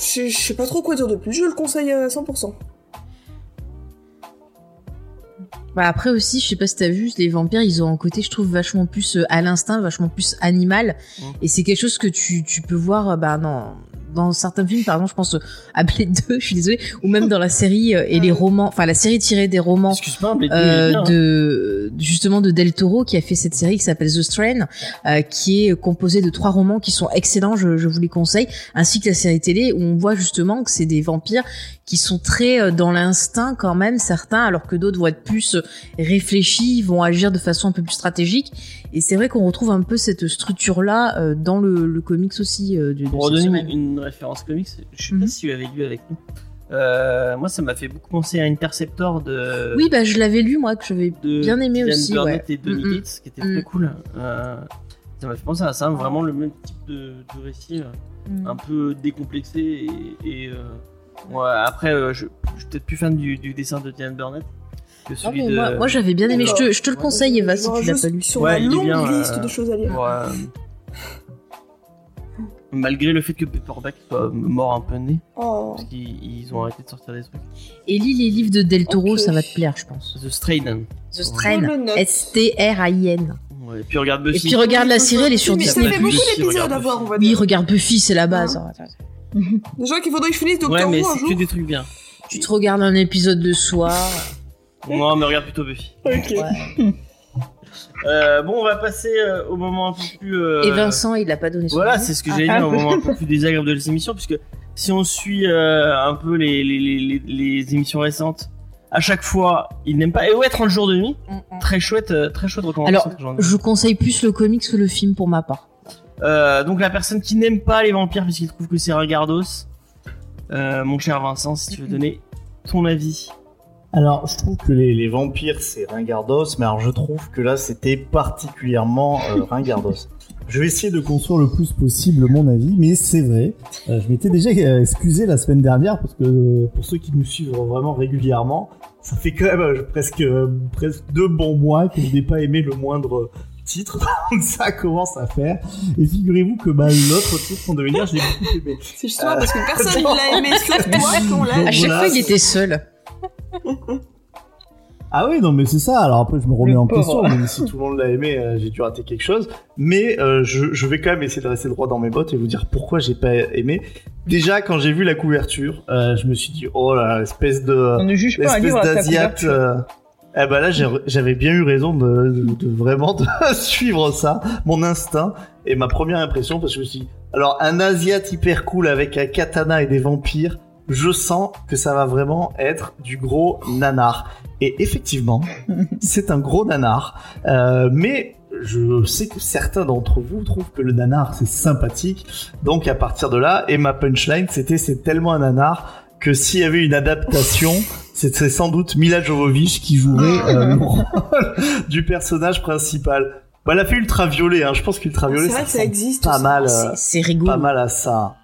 Je je sais pas trop quoi dire de plus. Je le conseille à 100%. Bah après aussi, je sais pas si t'as vu, les vampires, ils ont un côté, je trouve, vachement plus euh, à l'instinct, vachement plus animal. Et c'est quelque chose que tu, tu peux voir, euh, bah dans, dans certains films, par exemple, je pense euh, à Blade 2, je suis désolée, ou même dans la série euh, et les romans, enfin la série tirée des romans euh, hein. de justement de Del Toro qui a fait cette série qui s'appelle The Strain, euh, qui est composée de trois romans qui sont excellents, je, je vous les conseille, ainsi que la série télé où on voit justement que c'est des vampires qui sont très euh, dans l'instinct quand même certains, alors que d'autres vont être plus euh, réfléchis, vont agir de façon un peu plus stratégique. Et c'est vrai qu'on retrouve un peu cette structure là dans le, le comics aussi euh, du, de Pour redonner une, référence comics, je sais Mhm. pas si tu avais lu avec nous. Euh, moi, ça m'a fait beaucoup penser à Interceptor de. Oui, bah je l'avais lu moi que j'avais de bien aimé Dylan aussi, Burnett ouais. et Donny Mm, mm. Yates, qui était Mm. très cool. Euh, ça m'a fait penser à ça, vraiment le même type de, de récit, euh, Mm. un peu décomplexé. Et, et, euh, ouais, après, euh, je, je suis peut-être plus fan du, du dessin de Dylan Burnett que Non, celui mais de. moi, moi, j'avais bien aimé. Je te, je te le conseille, Eva, si tu l'as pas lu. Sur Ouais, la il est longue bien, liste euh, de choses à lire. Ouais. Malgré le fait que Paperback soit mort un peu né, Oh. parce qu'ils ils ont arrêté de sortir des trucs. Et lis les livres de Del Toro, ça va te plaire, je pense. The Strain. The. S-T-R-A-I-N. Ouais, et puis regarde Et Buffy. puis regarde la série, elle est sur Mais ça Disney+. fait beaucoup Buffy, d'épisodes à voir, Buffy. on va Oui, dire. regarde Buffy, c'est la base. Déjà qu'il faudrait que je finisse Ouais, Doctor mais Who un c'est jour. que des trucs bien. Tu te regardes un épisode le soir. <laughs> Moi, mais regarde plutôt Buffy. Ok. Ouais. Euh, bon, on va passer euh, au moment un peu plus. euh, Et Vincent, il a pas donné son Voilà, c'est ce que Ah. j'allais dire, au moment un peu plus désagréable de l'émission, puisque si on suit euh, un peu les, les, les, émissions récentes, à chaque fois, ils n'aiment pas. Et ouais, 30 jours de nuit, Mm, mm. très chouette, très chouette recommandation. Alors. Je conseille plus le comics que le film pour ma part. Euh, donc la personne qui n'aime pas les vampires puisqu'il trouve que c'est regardos, euh, mon cher Vincent, si tu veux donner ton avis. Alors, je trouve que les, les vampires, c'est ringardos, mais alors je trouve que là, c'était particulièrement euh, ringardos. Je vais essayer de construire le plus possible mon avis, mais c'est vrai. euh, je m'étais déjà excusé la semaine dernière parce que euh, pour ceux qui nous suivent vraiment régulièrement, ça fait quand même euh, presque euh, presque deux bons mois que je n'ai pas aimé le moindre titre, <laughs> donc ça commence à faire. Et figurez-vous que bah, l'autre titre en devenir, je l'ai beaucoup aimé. C'est justement parce que personne ne l'a aimé, sauf toi qu'on l'a. À chaque fois, il était seul. <laughs> Ah oui, non, mais c'est ça. Alors après, je me remets Le en pauvre. question. Même si tout le monde l'a aimé, euh, j'ai dû rater quelque chose. Mais euh, je, je vais quand même essayer de rester droit dans mes bottes et vous dire pourquoi j'ai pas aimé. Déjà, quand j'ai vu la couverture, euh, je me suis dit, oh là, là, espèce de... On ne juge pas un espèce livre à sa d'asiate. couverture. Eh ben là, j'avais bien eu raison de, de- de vraiment de <laughs> suivre ça, mon instinct et ma première impression, parce que je me suis dit, alors un asiate hyper cool avec un katana et des vampires, je sens que ça va vraiment être du gros nanar. Et effectivement, <laughs> c'est un gros nanar, euh, mais je sais que certains d'entre vous trouvent que le nanar c'est sympathique, donc à partir de là, et ma punchline c'était c'est tellement un nanar que s'il y avait une adaptation, <laughs> c'était sans doute Mila Jovovich qui jouerait euh, le rôle <laughs> du personnage principal. Bah, elle a fait Ultraviolet, hein. je pense qu'Ultraviolet C'est vrai ça que ça existe. pas mal, euh, C'est- C'est rigolo. pas mal à ça.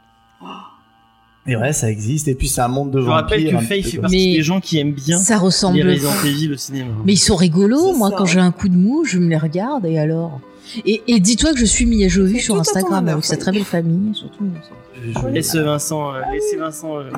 Et ouais, ça existe, et puis c'est un monde de Je rappelle vampires. que un Faye petit fait partie Mais des gens qui aiment bien Ça les ressemble. Resident Evil au cinéma. Mais ils sont rigolos. C'est Moi, ça. quand j'ai un coup de mou, je me les regarde et alors? Et, et dis-toi que je suis Mia Jovovich C'est sur Instagram avec sa très belle famille, surtout. Je, laisse Vincent, euh, laissez Vincent. euh,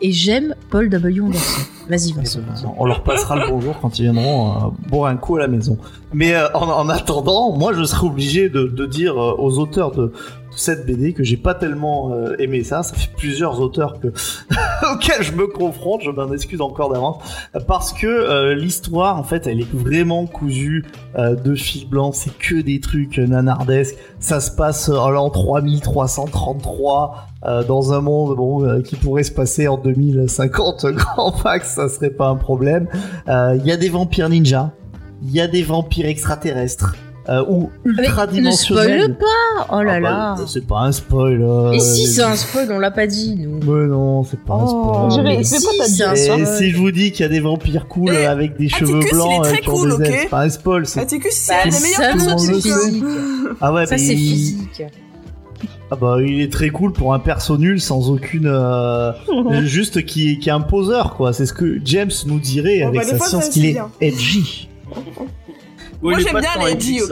Et j'aime Paul W. Anderson. Vas-y, Vincent. On leur passera le bonjour quand ils viendront euh, boire un coup à la maison. Mais euh, en, en attendant, moi je serais obligé de, de dire euh, aux auteurs de cette BD que j'ai pas tellement euh, aimé ça. Ça fait plusieurs auteurs que <laughs> auxquels je me confronte. Je m'en excuse encore d'avance parce que euh, l'histoire en fait elle est vraiment cousue euh, de fil blanc. C'est que des trucs nanardesques. Ça se passe en l'an 3333 euh, dans un monde bon, qui pourrait se passer en 2050 grand max, ça serait pas un problème. Il y a des vampires ninjas, il y a des vampires extraterrestres, euh, ou Mais ne ultra-dimensionnelle. spoil pas? Oh là Ah bah, là c'est pas un spoil. euh, Et si les- c'est un spoil, on l'a pas dit, nous Mais non, c'est pas un Oh, spoil. J'irai- mais c'est si, c'est un Et spoil si je vous dis qu'il y a des vampires cool Eh, avec des Atticus, cheveux il est blancs très euh, qui ont cool, des ailes, ok c'est pas un spoil. c'est- Atticus, c'est Bah, un l'histoire. physique. Ah ouais, Ça, mais c'est physique. Ah bah il est très cool pour un perso nul sans aucune euh, <laughs> juste qui qui est un poseur quoi. C'est ce que James nous dirait Bon, avec bah, sa fois, science qu'il est edgy. <laughs> Moi, j'aime bien les edgy ok.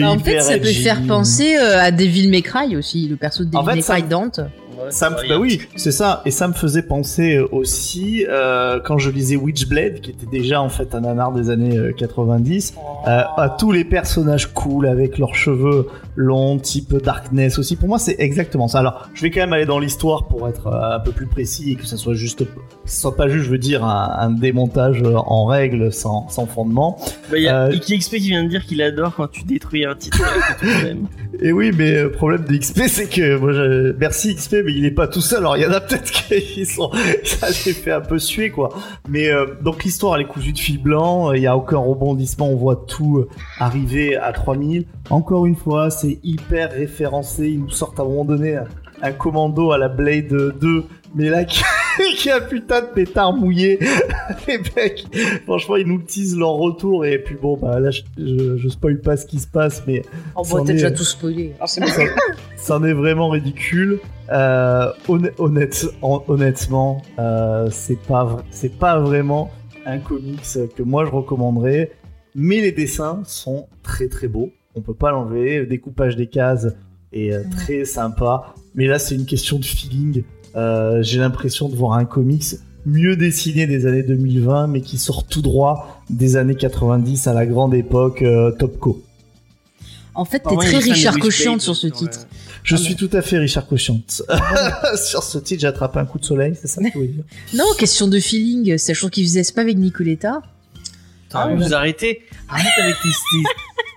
Bah, en fait, ça peut faire penser euh, à Devil May Cry aussi, le perso de En Devil fait, May ça- Cry Dante. Ouais, Ça me, bah oui, c'est ça. Et ça me faisait penser euh, aussi euh, quand je lisais Witchblade, qui était déjà en fait un nanar des années euh, 90, euh, à tous les personnages cool avec leurs cheveux longs, type Darkness aussi. Pour moi, c'est exactement ça. Alors, je vais quand même aller dans l'histoire pour être un peu plus précis et que ça soit juste, ce soit pas juste, je veux dire, un, un démontage en règle sans, sans fondement. Bah, il y a Euh, XP qui vient de dire qu'il adore quand tu détruis un titre. <laughs> Et oui, mais le problème de XP, c'est que moi, je... merci XP, mais il est pas tout seul. Alors, il y en a peut-être <laughs> qui sont, ça les fait un peu suer, quoi. Mais euh, donc l'histoire, elle est cousue de fil blanc. Il y a aucun rebondissement. On voit tout euh, arriver à 3000. Encore une fois, c'est hyper référencé. Ils nous sortent à un moment donné un, un commando à la Blade 2, mais là <laughs> qui, qui a un putain de pétard mouillé. <laughs> les mecs, franchement, ils nous teasent leur retour. Et puis bon, bah là, je, je, je spoil pas ce qui se passe, mais Oh, bon, t'as est, déjà tout spoilé. C'est bon. ça, ça en est vraiment ridicule. Euh, honn- honnête, hon- honnêtement, euh, c'est pas vr- c'est pas vraiment un comics que moi je recommanderais. Mais les dessins sont très très beaux. On peut pas l'enlever. Le découpage des cases est euh, très sympa. Mais là, c'est une question de feeling. Euh, J'ai l'impression de voir un comics mieux dessiné des années 2020, mais qui sort tout droit des années 90 à la grande époque euh, Topco. En fait, t'es il très Richard Cochiante sur ce le- titre. Je Ah, suis tout à fait Richard Cochiante. <laughs> Sur ce titre, j'ai attrapé un coup de soleil, c'est ça que tu voulais dire? Non, question de feeling, chose qu'il faisait, pas avec Nicoletta. Putain, Ah, vous arrêtez. Arrête avec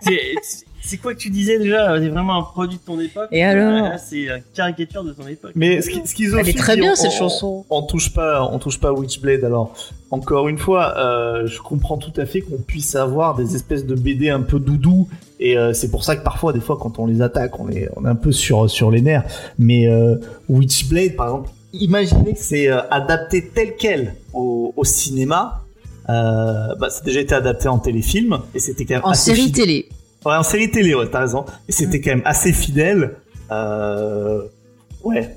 tes. <laughs> c'est- C'est quoi que tu disais déjà C'est vraiment un produit de ton époque Et alors C'est une caricature de ton époque. Mais ce qui- schizophile, Elle est très bien on- cette on- chanson. On touche pas, on touche pas à Witchblade. Alors, encore une fois, euh, je comprends tout à fait qu'on puisse avoir des espèces de BD un peu doudou. Et euh, c'est pour ça que parfois, des fois, quand on les attaque, on est, on est un peu sur, sur les nerfs. Mais euh, Witchblade, par exemple, imaginez que c'est euh, adapté tel quel au, au cinéma. Euh, bah, ça a déjà été adapté en téléfilm et c'était En assez série fidèle. télé. Ouais, en série télé, ouais, t'as raison. Et c'était quand même assez fidèle. Euh... Ouais.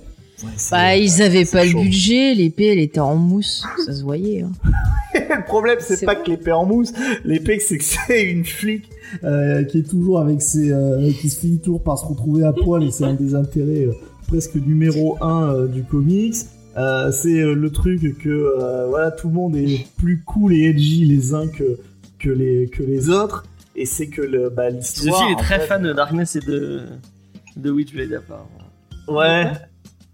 Bah, ils avaient pas chaud. le budget, l'épée elle était en mousse, ça se voyait. hein. <laughs> le problème, c'est pas que l'épée en mousse. L'épée, c'est que c'est une flic. euh, qui est toujours avec ses, euh, qui se finit toujours par se retrouver à poil et c'est un des intérêts euh, presque numéro un euh, du comics. C'est le truc que voilà, tout le monde est plus cool et edgy les uns que que les que les autres. Et c'est que le bah, l'histoire. Sophie est très fait- fan de Darkness et de de Witchblade apparemment. Ouais.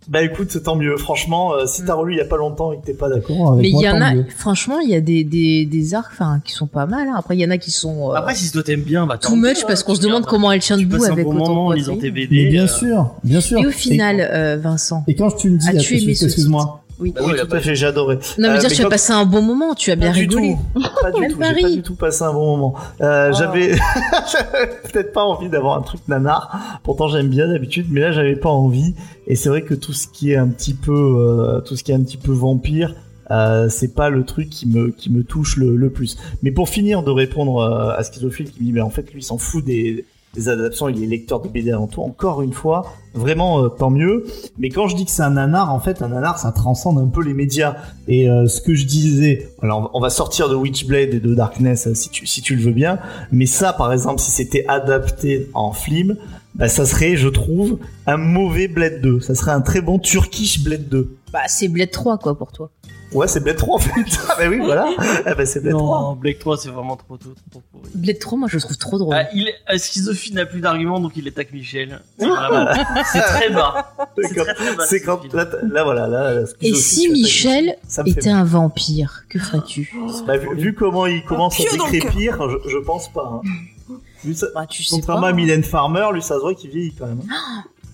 Bah écoute, tant mieux. Franchement, euh, si t'as relu il y a pas longtemps et que t'es pas d'accord. Avec Mais il moi, y en a, mieux. franchement, il y a des, des, des arcs qui sont pas mal. hein. Après, il y en a qui sont euh, Après, si toi t'aimes bien, bah too much parce qu'on se demande comment elle tient tu debout passes un avec bon autant moment en de lisant tes. BD. Mais bien euh, sûr, bien sûr. Et au final, euh, Vincent, Et quand tu me dis, excuse-moi, oui. Bah Oui, tout à fait, j'ai adoré. Non, mais Euh, dire, mais tu as passé un bon moment, tu as bien Pas du rigolé. tout. Pas du Même tout. Paris. pas du tout passé un bon moment. Euh, Oh. J'avais <laughs> j'avais peut-être pas envie d'avoir un truc nanar. Pourtant j'aime bien d'habitude, mais là j'avais pas envie. Et c'est vrai que tout ce qui est un petit peu, euh, tout ce qui est un petit peu vampire, euh, c'est pas le truc qui me qui me touche le, le plus. Mais pour finir de répondre euh, à Schizophile qui me dit, mais en fait lui il s'en fout des des adaptations, il est lecteur de BD avant tout. Encore une fois, vraiment euh, tant mieux. Mais quand je dis que c'est un nanar, en fait, un nanar, ça transcende un peu les médias. Et euh, ce que je disais, alors on va sortir de Witchblade et de Darkness euh, si tu si tu le veux bien. Mais ça, par exemple, si c'était adapté en film, bah, ça serait, je trouve, un mauvais Blade 2. Ça serait un très bon Turkish Blade 2. Bah, c'est Blade 3, quoi, pour toi. Ouais, c'est Blade 3 en fait. <laughs> ah bah oui, voilà. Ah bah c'est Blade 3. Non, Blake 3 c'est vraiment trop trop trop pourri. Blade 3, moi, je le trouve trop drôle. Ah, il est, Schizophile n'a plus d'arguments donc il attaque Michel. <laughs> C'est très bas. C'est quand- très très bas. C'est quand Schizophile. là, là, voilà là. là, ce que Et si Michel était un vampire, que ferais-tu <gasps> Bah, vu, vu comment il commence à décrépir, je, je pense pas. Hein. Lui, ça- Bah, tu sais contrairement pas. à Mylène Farmer, lui, ça se voit qu'il vieillit quand même. <gasps>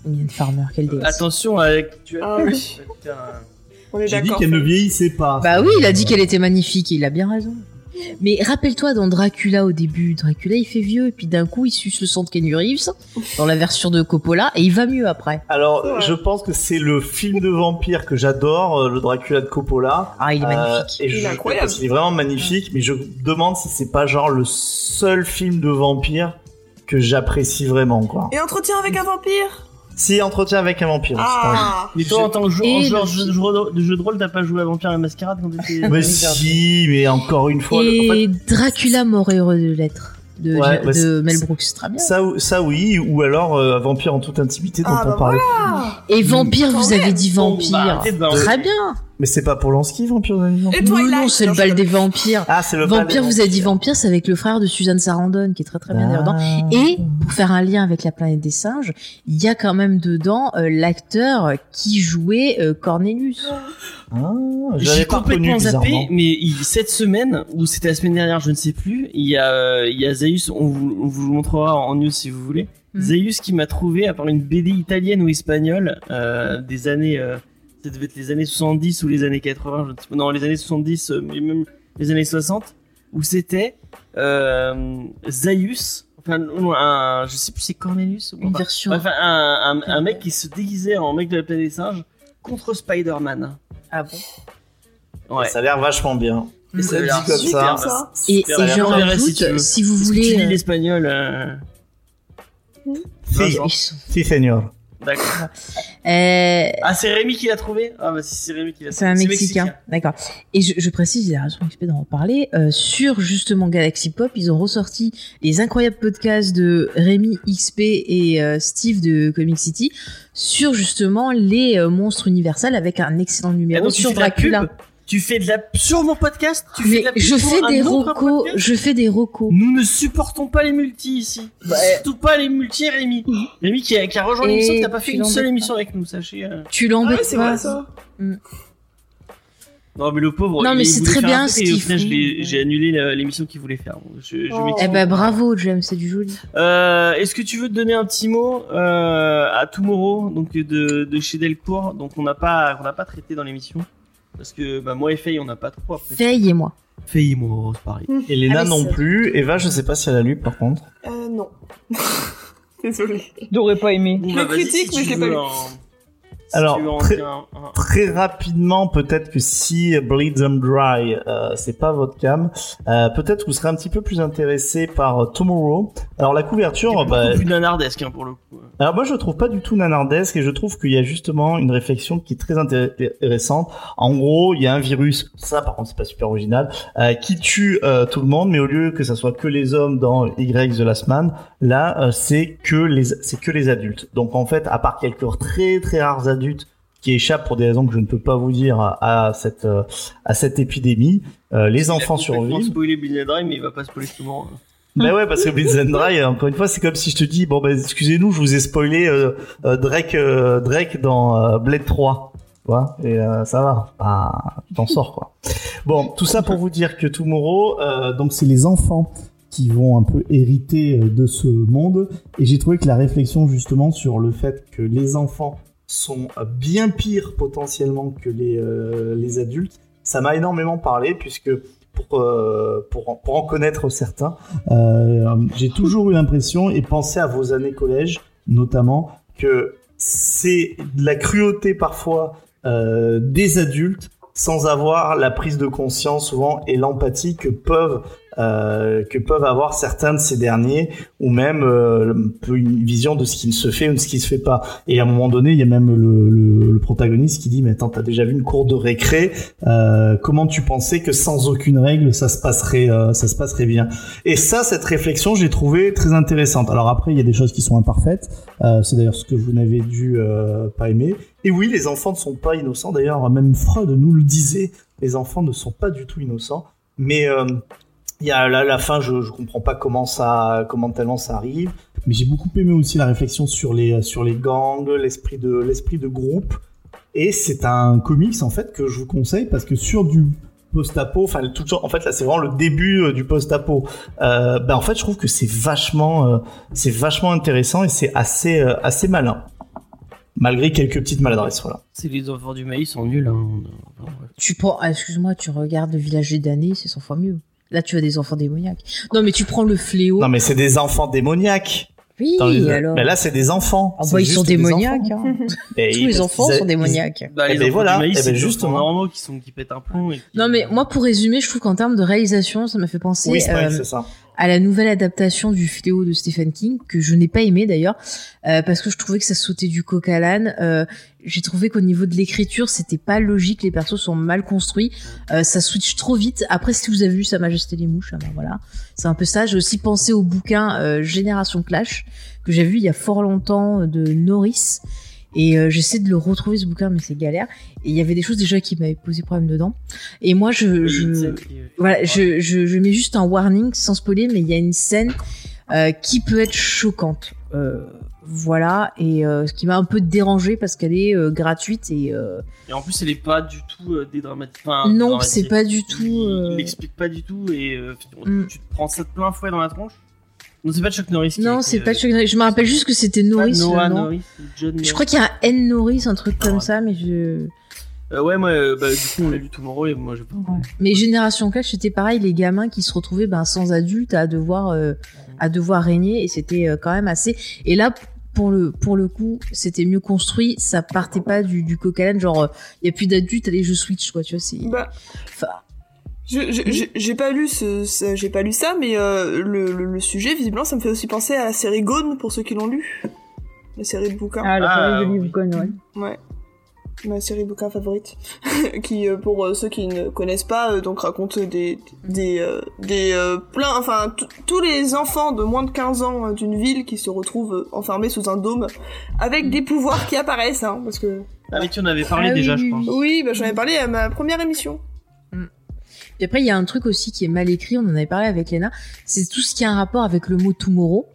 Mylène Farmer, quelle déesse. Attention avec tu Ah oui. On est J'ai dit d'accord. qu'elle ne vieillissait pas. Bah oui, il a dit qu'elle était magnifique, et il a bien raison. Mais rappelle-toi dans Dracula au début, Dracula il fait vieux et puis d'un coup il suce le sang de Kenny Reeves dans la version de Coppola et il va mieux après. Alors, Ouais. je pense que c'est le film de vampire que j'adore, euh, le Dracula de Coppola. Ah il est Euh, magnifique. et Il est je, incroyable. parce qu'il est vraiment magnifique, mais je me demande si c'est pas genre le seul film de vampire que j'apprécie vraiment, quoi. Et entretien avec un vampire? Si, Entretien avec un vampire. Ah Mais toi, en tant que joueur de jeu de jeu de rôle, t'as pas joué à Vampire et Mascarade quand t'étais. Mais si, mais encore une fois, le- en fait, Et Dracula mort et heureux de l'être de, Ouais, de bah, Mel Brooks, très bien. ça, ça oui, ou alors euh, Vampire en toute intimité dont Ah, on bah parlait. Et vampire, vous avez dit Bon, vampire. bah, balancer. Très bien. Mais c'est pas Polanski, Vampire dit Vampire Et Non, Twilight non, c'est le Non, bal des vampires. Ah, c'est le bal Vampire, des vous avez dit vampires. vampire, c'est avec le frère de Suzanne Sarandon qui est très très bien dedans. Ah. Et pour faire un lien avec la planète des singes, il y a quand même dedans euh, l'acteur qui jouait euh, Cornelius. Ah, J'ai complètement zappé, mais il- cette semaine, ou c'était la semaine dernière, je ne sais plus, il y a, euh, il y a Zaius, on vous, on vous le montrera en news si vous voulez. Mhm. Zaius qui m'a trouvé, à part une BD italienne ou espagnole, euh, des années, euh, ça devait être les années 70 ou les années 80, je ne sais pas, non, les années 70, euh, mais même les années 60, où c'était euh, Zaius, enfin, un, je sais plus, c'est Cornelius ou Une enfin, version. Enfin, un, un, un mec qui se déguisait en mec de la planète des singes contre Spider-Man. Ah bon? Ouais. Ça a l'air vachement bien. Et ça a dit l'air comme super, ça. ça. Et, et je rajoute, si si vous Est-ce que tu voulez, lis euh, l'espagnol euh, Si, si, seigneur. D'accord. Euh, Ah, c'est Rémi qui l'a trouvé? Ah, bah si c'est Rémi qui l'a c'est un trouvé. Mexicain, d'accord. Et je, je précise, il a raison XP d'en reparler, euh, sur justement Galaxy Pop, ils ont ressorti les incroyables podcasts de Rémi XP et euh, Steve de Comic City sur justement les monstres universels avec un excellent Ah, numéro tu sur Dracula. Tu fais de la sur mon podcast? Tu fais Mais de la pub je fais des podcast? je fais des recos. Nous ne supportons pas les multis ici. Surtout pas les multis, Rémi. Rémi qui a, qui a rejoint l'émission, qui n'a pas fait une seule émission avec nous, sachez. euh. Tu Ah l'embêtes ouais, c'est pas. vrai ça. Non, mais le pauvre. Non, il- mais c'est très bien ce J'ai annulé l'émission qu'il voulait faire. Je, je Oh. Eh ben bravo James, c'est du joli. Euh, Est-ce que tu veux te donner un petit mot euh, à Tomorrow, donc de, de chez Delcourt, donc on n'a pas, on n'a pas traité dans l'émission, parce que bah, moi et Faye on n'a pas trop apprécié. Faye et moi. Faye et moi, c'est pareil. Elena Ah, non plus. Eva, je sais pas si elle a lu par contre. Euh, non. <laughs> Désolée. J'aurais pas aimé. Bon, Je bah, critique, si mais je l'ai pas lu. si Alors, très- dire un- un- Très rapidement, peut-être que si Bleed Them Dry, euh, c'est pas votre cam, euh, peut-être vous serez un petit peu plus intéressé par euh, Tomorrow. Alors la couverture, C'est bah, plus nanardesque hein, pour le coup. Alors moi je trouve pas du tout nanardesque et je trouve qu'il y a justement une réflexion qui est très intéressante. En gros, il y a un virus, ça par contre c'est pas super original, euh, qui tue euh, tout le monde, mais au lieu que ça soit que les hommes dans Y The Last Man, là euh, c'est que les c'est que les adultes. Donc en fait, à part quelques très très rares adultes qui échappent pour des raisons que je ne peux pas vous dire à, à cette euh, à cette épidémie, euh, les enfants Il a complètement survivent. spoilé Bill Dry, mais il va pas spoiler tout le monde. <laughs> Ben ouais, parce que Blitz and Dry, encore une fois, c'est comme si je te dis, bon ben excusez-nous, je vous ai spoilé euh, euh, Drake, euh, Drake dans Blade 3. Tu vois, et ça va, bah, t'en sors quoi. Bon, tout ça pour vous dire que Tomorrow, donc c'est les enfants qui vont un peu hériter de ce monde. Et j'ai trouvé que la réflexion justement sur le fait que les enfants sont bien pires potentiellement que les, euh, les adultes, ça m'a énormément parlé puisque pour, euh, pour, pour en connaître certains, Euh, j'ai toujours eu l'impression, et pensez à vos années collège, notamment, que c'est de la cruauté parfois des adultes sans avoir la prise de conscience souvent et l'empathie que peuvent euh, que peuvent avoir certains de ces derniers ou même euh, une vision de ce qui se fait ou de ce qui se fait pas et à un moment donné, il y a même le, le, le protagoniste qui dit, mais attends, t'as déjà vu une cour de récré, euh, comment tu pensais que sans aucune règle, ça se passerait, euh, ça se passerait bien? Et ça cette réflexion j'ai trouvé très intéressante Alors après, il y a des choses qui sont imparfaites. Euh, c'est d'ailleurs ce que vous n'avez dû pas aimer. et oui les enfants ne sont pas innocents d'ailleurs même Freud nous le disait les enfants ne sont pas du tout innocents mais euh, il y a la fin je je comprends pas comment ça comment tellement ça arrive Mais j'ai beaucoup aimé aussi la réflexion sur les sur les gangs, l'esprit de l'esprit de groupe et c'est un comics en fait que je vous conseille parce que sur du post-apo enfin tout le temps- en fait là c'est vraiment le début euh, du post-apo euh, ben en fait je trouve que c'est vachement euh, c'est vachement intéressant et c'est assez euh, assez malin malgré quelques petites maladresses voilà C'est les enfants du maïs sont nuls. Hein. Tu prends, ah, excuse-moi, tu regardes le village des damnés, c'est 100 fois mieux. Là, tu as des enfants démoniaques. Non, mais tu prends le fléau. Non mais c'est des enfants démoniaques. oui, les- alors. Mais là c'est des enfants. Ah bah, ils sont démoniaques. hein. <laughs> Et Tous ils- les enfants sont démoniaques. Bah, Eh ben enfants voilà, du maïs, eh c'est ben des justement. enfants normaux qui sont qui pètent un plomb. et qui- Non, mais moi, pour résumer, je trouve qu'en termes de réalisation, ça m'a fait penser Oui, c'est vrai, euh, c'est ça. À la nouvelle adaptation du Fléau de Stephen King, que je n'ai pas aimé d'ailleurs, euh, parce que je trouvais que ça sautait du coq à l'âne. Euh, J'ai trouvé qu'au niveau de l'écriture, c'était pas logique, les persos sont mal construits, euh, ça switch trop vite. Après, si vous avez vu Sa Majesté les Mouches, ah ben voilà, c'est un peu ça. J'ai aussi pensé au bouquin euh, Génération Clash, que j'ai vu il y a fort longtemps, euh, de Norris. Et euh, j'essaie de le retrouver ce bouquin, mais c'est galère. Et il y avait des choses déjà qui m'avaient posé problème dedans. Et moi, je, je, euh, voilà, je, je, je mets juste un warning sans spoiler, mais il y a une scène euh, qui peut être choquante. Euh, voilà, et euh, ce qui m'a un peu dérangé parce qu'elle est euh, gratuite et euh, Et en plus, elle est pas du tout euh, dédramatisée. Enfin, non, c'est pas du tout. Il, euh, il l'explique pas du tout et euh, tu- Mm. tu te prends ça de plein fouet dans la tronche. Non, c'est pas Chuck Norris. qui Non, c'est euh, pas Chuck Norris. Je me rappelle juste que c'était Norris. Noah. Norris, John Norris. Je crois qu'il y a un N Norris, un truc comme Ouais. ça, mais je. Euh, ouais, moi, euh, bah, du coup, on l'a lu Tomorrow et moi, j'ai pas. Mais Génération Clash, c'était pareil, les gamins qui se retrouvaient ben, sans adultes à devoir, euh, à devoir régner, et c'était euh, quand même assez. Et là, pour le, pour le coup, c'était mieux construit, ça partait pas du, du l'âne, genre, il y a plus d'adultes, allez, je switch, quoi, tu vois, c'est. Bah, Enfin, je- je- j'ai pas lu ce, ce- j'ai pas lu ça, mais euh, le, le, le sujet, visiblement, ça me fait aussi penser à la série Gone pour ceux qui l'ont lu. La série de bouquins. Ah, la Ah, série de oui. livres Gone, ouais. Ouais. Ma série de bouquins favorite. <laughs> qui, euh, pour euh, ceux qui ne connaissent pas, euh, donc raconte des, des, euh, des, euh, plein, enfin, tous les enfants de moins de 15 ans euh, d'une ville qui se retrouvent euh, enfermés sous un dôme avec des pouvoirs qui apparaissent, hein, parce que, Ah, mais tu en avais parlé Ah oui, déjà, oui, je crois. oui. oui, bah, j'en ai parlé à ma première émission. Et après, il y a un truc aussi qui est mal écrit, on en avait parlé avec Léna, c'est tout ce qui a un rapport avec le mot tomorrow.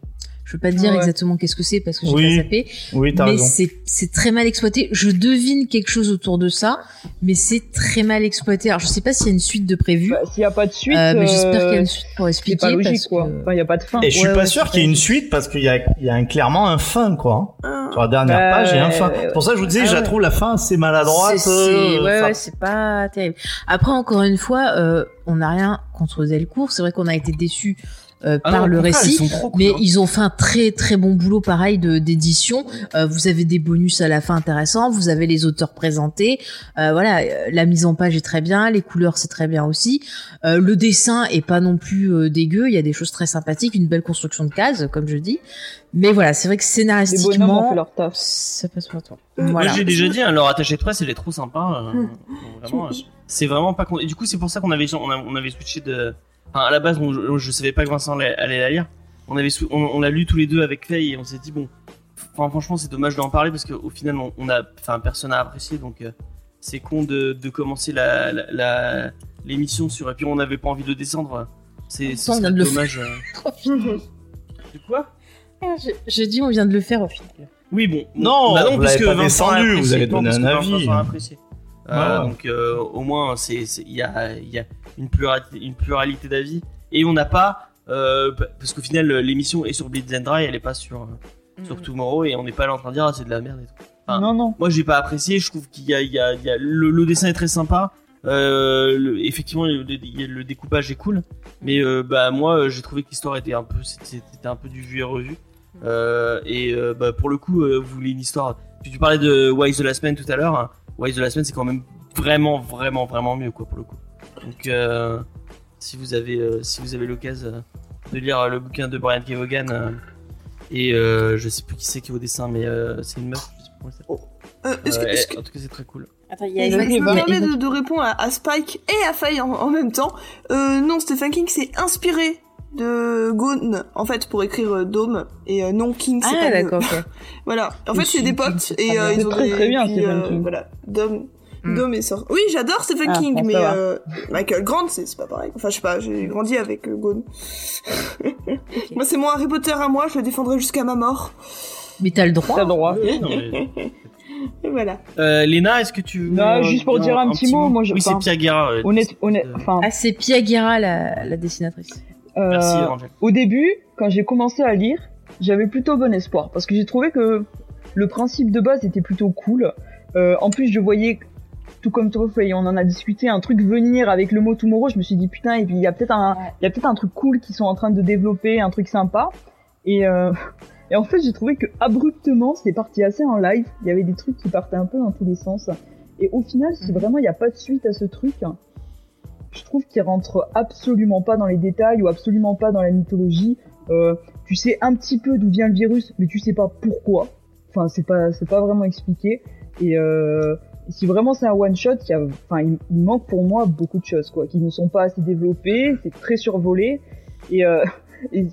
Je peux pas te dire Ouais. exactement qu'est-ce que c'est parce que j'ai Oui. pas zappé, Oui, t'as mais raison. c'est c'est très mal exploité. Je devine quelque chose autour de ça, mais c'est très mal exploité. Alors je sais pas s'il y a une suite de prévu, Bah, S'il y a pas de suite, euh, mais j'espère qu'il y a euh, une suite pour c'est expliquer. pas logique, parce quoi. que- Enfin, il y a pas de fin. Et je suis Ouais, pas ouais, sûr c'est qu'il y ait une suite parce qu'il y a, il y a un, clairement un fin, quoi. Ah. Sur la dernière Bah, page, il y a un fin. C'est pour ça que je vous disais, Ah je la ouais. trouve la fin assez maladroite. C'est- c'est- euh, ouais, ouais, c'est pas terrible. Après, encore une fois, euh, on n'a rien contre Delcourt. C'est vrai qu'on a été déçus euh, Ah par non, le récit. ils cool, Mais hein. ils ont fait un très très bon boulot pareil de d'édition. Euh, vous avez des bonus à la fin intéressants. Vous avez les auteurs présentés. Euh, voilà, euh, la mise en page est très bien. Les couleurs c'est très bien aussi. Euh, le dessin est pas non plus euh, dégueu. Il y a des choses très sympathiques, une belle construction de cases, comme je dis. Mais voilà, c'est vrai que Les bonhommes ont fait scénaristiquement, leur taf. ça passe pas trop. Euh, Moi, Voilà. j'ai déjà dit, hein, leur attaché de presse, elle est trop sympa. euh, Hmm. vraiment, c'est vraiment pas con. Et du coup, c'est pour ça qu'on avait, on avait switché de. Enfin, à la base, on- je, je savais pas que Vincent allait, allait la lire. On avait, on, on l'a lu tous les deux avec Faye et on s'est dit bon. Enfin, franchement, c'est dommage d'en parler parce qu'au final, on, on a, enfin, personne n'a apprécié, donc euh, c'est con de, de commencer la, la, la- l'émission sur. Et puis, on n'avait pas envie de descendre. C'est, de le dommage. euh. <laughs> De quoi? Je, je dis, on vient de le faire au final. Oui, bon. Non, bah l'avez pas Vincent a descendu, apprécié. vous avez donné parce un que avis. Euh. Donc, euh, au moins, il y a, il y a une pluralité, une pluralité d'avis. Et on n'a pas, euh, parce qu'au final, l'émission est sur Blitz and Dry, elle est pas sur, euh, sur Tomorrow, et on n'est pas là en train de dire, ah, c'est de la merde et tout. Enfin, Non, non. Moi, j'ai pas apprécié. Je trouve qu'il y a, il y a, il y a le, le dessin est très sympa. Euh, le- effectivement, le, le- le découpage est cool. Mais euh, bah moi, j'ai trouvé que l'histoire était un peu, c'était un peu du vu et revu. Euh, et euh, bah, pour le coup, euh, vous voulez une histoire. Tu, tu parlais de Wise the Last Man tout à l'heure. Wise the Last Man, c'est quand même vraiment, vraiment, vraiment mieux quoi pour le coup. Donc, euh, si vous avez, euh, si vous avez l'occasion euh, de lire euh, le bouquin de Brian Kevogan euh, et euh, je sais plus qui c'est qui est au dessin, mais euh, c'est une meuf. Je sais plus comment elle s'appelle. Euh, est-ce que, Euh, est-ce que- En tout cas, c'est très cool. Attends, il y a je me permets de, de répondre à, à Spike et à Faye en, en même temps. Euh, non, Stephen King s'est inspiré de Gone, en fait, pour écrire euh, Dome, et euh, non King, c'est Ah, d'accord, ok. <laughs> Voilà. En fait, c'est des potes, et euh, ils ont très, des... très bien, puis, euh. Voilà. Dome... Mm. Dome est sorti. Oui, j'adore Stephen Ah, King, mais euh, Michael Grant, c'est c'est pas pareil. Enfin, je sais pas, j'ai grandi avec euh, Gone. <laughs> Moi, c'est mon Harry Potter à moi, je le défendrai jusqu'à ma mort. Mais t'as le droit. T'as le droit. Oui, non, mais- <laughs> Et voilà. Euh, Léna, est-ce que tu veux Non, juste pour dire un petit mot, moi, je- Oui, c'est Pierre Guerra. euh, Honnête, honnête, euh, enfin, Ah, c'est Pia Guerra, la, la dessinatrice. Euh, Merci, Angèle. au début, quand j'ai commencé à lire, j'avais plutôt bon espoir parce que j'ai trouvé que le principe de base était plutôt cool. Euh, en plus, je voyais tout comme toi, Faye, on en a discuté, un truc venir avec le mot Tomorrow, je me suis dit putain, et puis il y a peut-être un, il y a peut-être un truc cool qu'ils sont en train de développer, un truc sympa. Et, euh, <laughs> et en fait, j'ai trouvé que abruptement, c'est parti assez en live. Il y avait des trucs qui partaient un peu dans tous les sens. Et au final, si Mhm. vraiment il n'y a pas de suite à ce truc, je trouve qu'il rentre absolument pas dans les détails ou absolument pas dans la mythologie. Euh, tu sais un petit peu d'où vient le virus, mais tu sais pas pourquoi. Enfin, c'est pas, c'est pas vraiment expliqué. Et euh, si vraiment c'est un one shot, il, manque pour moi beaucoup de choses, quoi, qui ne sont pas assez développées. C'est très survolé. Et, euh, <laughs> et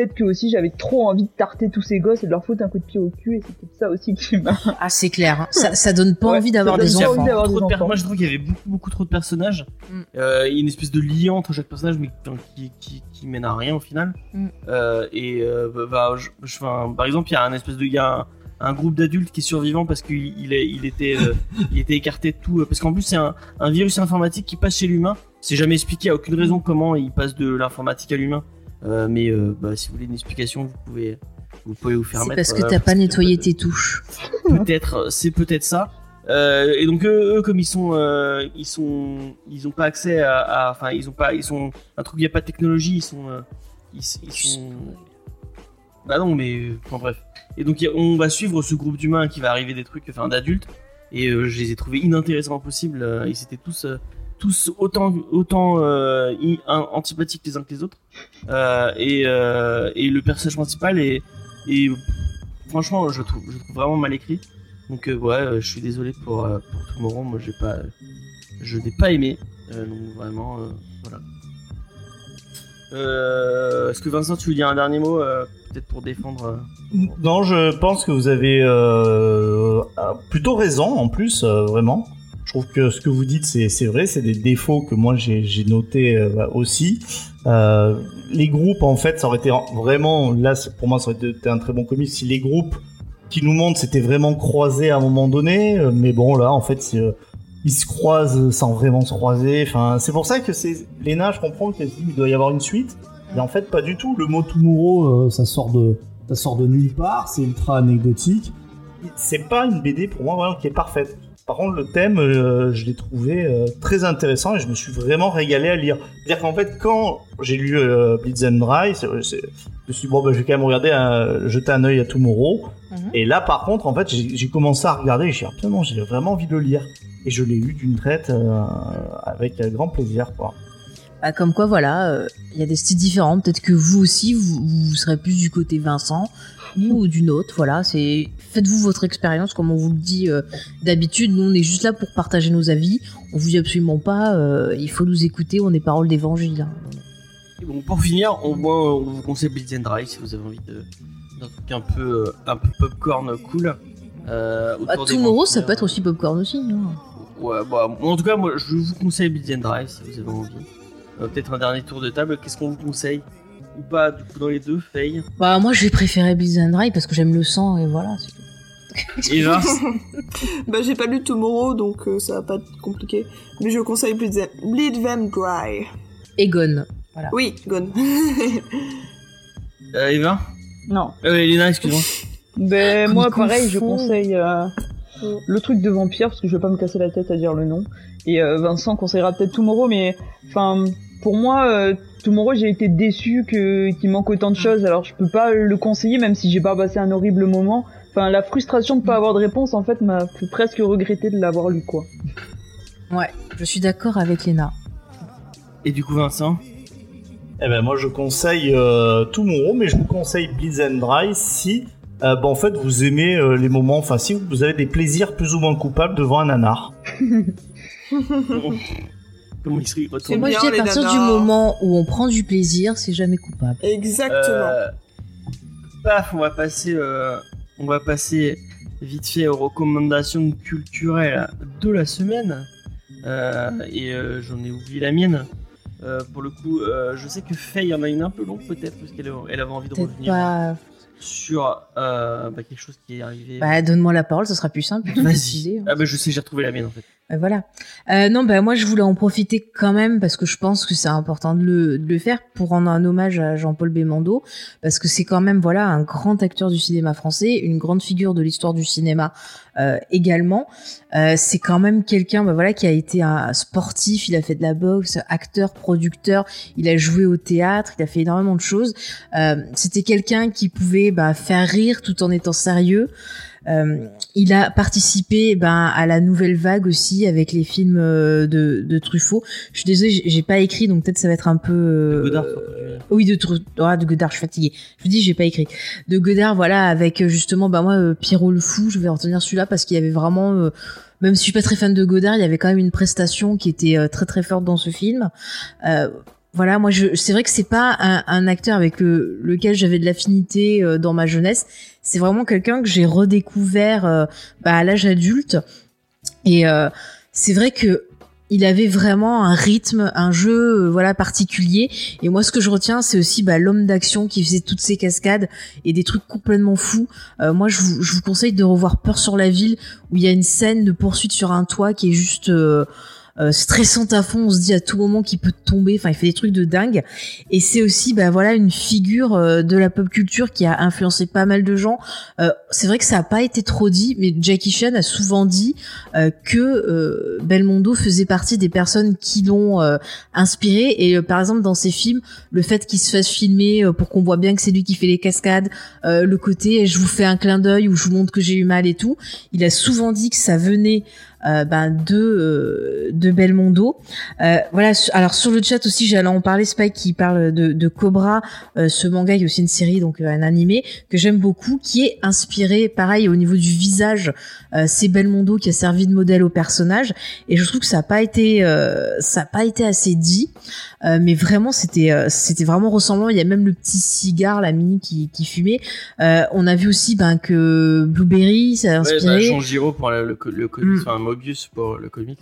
peut-être que aussi j'avais trop envie de tarter tous ces gosses et de leur foutre un coup de pied au cul. Et c'est peut-être ça aussi qui m'a. <laughs> Ah, c'est clair. hein. Ça, ça donne pas Ouais, envie d'avoir des enfants. envie Trop des de. Moi, je trouve qu'il y avait beaucoup, beaucoup trop de personnages. Mm. Euh, il y a une espèce de lien entre chaque personnage, mais qui, qui, qui mène à rien au final. Mm. Euh, et euh, bah, je- je- enfin, par exemple, il y a un espèce de il y a un, un groupe d'adultes qui est survivant parce qu'il il est- il était, euh, <laughs> il était écarté de tout. Parce qu'en plus, c'est un, un virus informatique qui passe chez l'humain. C'est jamais expliqué. Il y a aucune raison comment il passe de l'informatique à l'humain. Euh, mais euh, bah, si vous voulez une explication, vous pouvez, vous pouvez vous faire C'est mettre. parce que euh, t'as pas nettoyé tes touches. <laughs> peut-être c'est peut-être ça et donc eux, eux, comme ils sont ils sont ils ont pas accès à enfin ils ont pas ils sont un truc il y a pas de technologie ils sont ils, ils sont bah non mais enfin bref et donc on va suivre ce groupe d'humains qui va arriver des trucs enfin d'adultes et euh, je les ai trouvés inintéressants possible ils étaient tous euh, tous autant autant euh, antipathiques les uns que les autres. Euh, et euh, et le personnage principal est franchement je trouve je trouve vraiment mal écrit. Donc ouais je suis désolé pour pour Tomorrow moi j'ai pas je n'ai pas aimé. Donc vraiment voilà. Est-ce que Vincent tu veux dire un dernier mot peut-être pour défendre Non, je pense que vous avez plutôt raison en plus, vraiment. Je trouve que ce que vous dites, c'est vrai, c'est des défauts que moi j'ai j'ai noté euh, aussi. Euh, les groupes, en fait, ça aurait été vraiment, là, pour moi, ça aurait été un très bon comics si les groupes qui nous montrent c'était vraiment croisés à un moment donné. euh, Mais bon, là, en fait, ils se croisent sans vraiment se croiser. Enfin, c'est pour ça que c'est Lena, je comprends qu'il doit y avoir une suite. Et en fait, pas du tout. Le mot Tomorrow, ça sort de, ça sort de nulle part, c'est ultra anecdotique. c'est pas une BD pour moi vraiment qui est parfaite. Par contre, le thème, euh, je l'ai trouvé euh, très intéressant et je me suis vraiment régalé à lire. C'est-à-dire qu'en fait, quand j'ai lu euh, Blitz and Dry, c'est- je me suis dit, bon, ben, je vais quand même regarder, un- jeter un œil à Tomorrow. Mhm. Et là, par contre, en fait, j'ai commencé à regarder et j'ai dit, ah, non, j'ai vraiment envie de le lire. Et je l'ai eu d'une traite euh, avec euh, grand plaisir, quoi. Bah, comme quoi, voilà, euh, il y a des styles différents. Peut-être que vous aussi, vous, vous serez plus du côté Vincent ou d'une autre. Voilà, c'est faites-vous votre expérience, comme on vous le dit euh, d'habitude. Nous, on est juste là pour partager nos avis. On vous dit absolument pas. euh, il faut nous écouter. On est paroles d'évangile. hein. Bon, pour finir, on vous conseille Blitz and Dry si vous avez envie d'un truc un peu, euh, un peu popcorn cool. Euh, Bah, Tomorrow, ça peut être aussi popcorn aussi. hein. Ouais, bah, en tout cas, moi, je vous conseille Blitz and Dry si vous avez envie. Peut-être un dernier tour de table. Qu'est-ce qu'on vous conseille? Ou pas, du coup, dans les deux, Faye Bah, moi, je vais préférer Blitz and Dry parce que j'aime le sang et voilà. c'est tout. Eva <laughs> Bah j'ai pas lu Tomorrow donc euh, ça va pas être compliqué. Mais je conseille Bleed Them, Bleed Them Dry. Egon. Oui, Gone. euh, Eva Non. euh, Elena, excuse-moi. <laughs> Ben Comme moi il pareil, je conseille euh, le truc de vampire parce que je vais pas me casser la tête à dire le nom. Et euh, Vincent conseillera peut-être Tomorrow, mais enfin pour moi euh, Tomorrow j'ai été déçu que qu'il manque autant de choses. Alors je peux pas le conseiller même si j'ai pas passé un horrible moment. Enfin la frustration de pas avoir de réponse en fait m'a fait presque regretter de l'avoir lu quoi. Ouais, je suis d'accord avec Léna. Et du coup, Vincent? Eh ben moi je conseille euh, tout mon rôle, mais je vous conseille Blitz and Dry si euh, bah, en fait vous aimez euh, les moments, enfin si vous avez des plaisirs plus ou moins coupables devant un nanar. <laughs> Comment il se retourne Moi, je dis à partir nanas. du moment où on prend du plaisir, c'est jamais coupable. Exactement. Euh, paf, on va passer, euh, on va passer vite fait aux recommandations culturelles de la semaine. Euh, et euh, j'en ai oublié la mienne. Euh, pour le coup, euh, je sais que Faye en a une un peu longue peut-être parce qu'elle elle avait envie de revenir pas. sur euh, bah, quelque chose qui est arrivé. Bah, donne-moi la parole, ça sera plus simple. Vas-y. hein. Ah bah je sais, j'ai retrouvé la mienne en fait. Euh, voilà. Euh, non, bah moi je voulais en profiter quand même parce que je pense que c'est important de le, de le faire pour rendre un hommage à Jean-Paul Belmondo parce que c'est quand même voilà un grand acteur du cinéma français, une grande figure de l'histoire du cinéma euh, également. Euh, c'est quand même quelqu'un bah voilà qui a été un sportif, il a fait de la boxe, acteur, producteur, il a joué au théâtre, il a fait énormément de choses. Euh, C'était quelqu'un qui pouvait bah, faire rire tout en étant sérieux. Euh, il a participé ben, à la nouvelle vague aussi avec les films euh, de, de Truffaut. Je suis désolée, j'ai- pas écrit, donc peut-être ça va être un peu. euh, Godard, oui, de, ah, de Godard, je suis fatiguée. Je vous dis, j'ai pas écrit. De Godard, voilà, avec euh, justement, bah moi, euh, Pierrot le fou, je vais retenir celui-là parce qu'il y avait vraiment, euh, même si je suis pas très fan de Godard, il y avait quand même une prestation qui était très très forte dans ce film. Euh, voilà, moi, c'est vrai que c'est pas un, un acteur avec le, lequel j'avais de l'affinité euh, dans ma jeunesse. C'est vraiment quelqu'un que j'ai redécouvert euh, bah, à l'âge adulte. Et euh, c'est vrai que il avait vraiment un rythme, un jeu, euh, voilà, particulier. Et moi, ce que je retiens, c'est aussi bah, l'homme d'action qui faisait toutes ces cascades et des trucs complètement fous. Euh, moi, je vous, je vous conseille de revoir Peur sur la ville, où il y a une scène de poursuite sur un toit qui est juste euh, stressante à fond. On se dit à tout moment qu'il peut tomber. Enfin, il fait des trucs de dingue. Et c'est aussi, bah voilà, une figure euh, de la pop culture qui a influencé pas mal de gens. Euh, c'est vrai que ça a pas été trop dit, mais Jackie Chan a souvent dit euh, que euh, Belmondo faisait partie des personnes qui l'ont inspiré. Et par exemple, dans ses films, le fait qu'il se fasse filmer pour qu'on voit bien que c'est lui qui fait les cascades, le côté je vous fais un clin d'œil ou je vous montre que j'ai eu mal et tout, il a souvent dit que ça venait ben, de euh, de Belmondo. Euh, voilà. Alors sur le chat aussi, j'allais en parler. Spike qui parle de, de Cobra. Euh, ce manga y a aussi une série, donc euh, un animé que j'aime beaucoup, qui est inspiré, pareil au niveau du visage. Euh, c'est Belmondo qui a servi de modèle au personnage, et je trouve que ça n'a pas été euh, ça a pas été assez dit. Euh, mais vraiment c'était euh, c'était vraiment ressemblant. Il y a même le petit cigare, la mini qui, qui fumait. Euh, on a vu aussi ben que Blueberry ça a Ouais, inspiré. bah, Jean Giraud pour le, le, le comics, Mm. enfin Mobius pour le comics.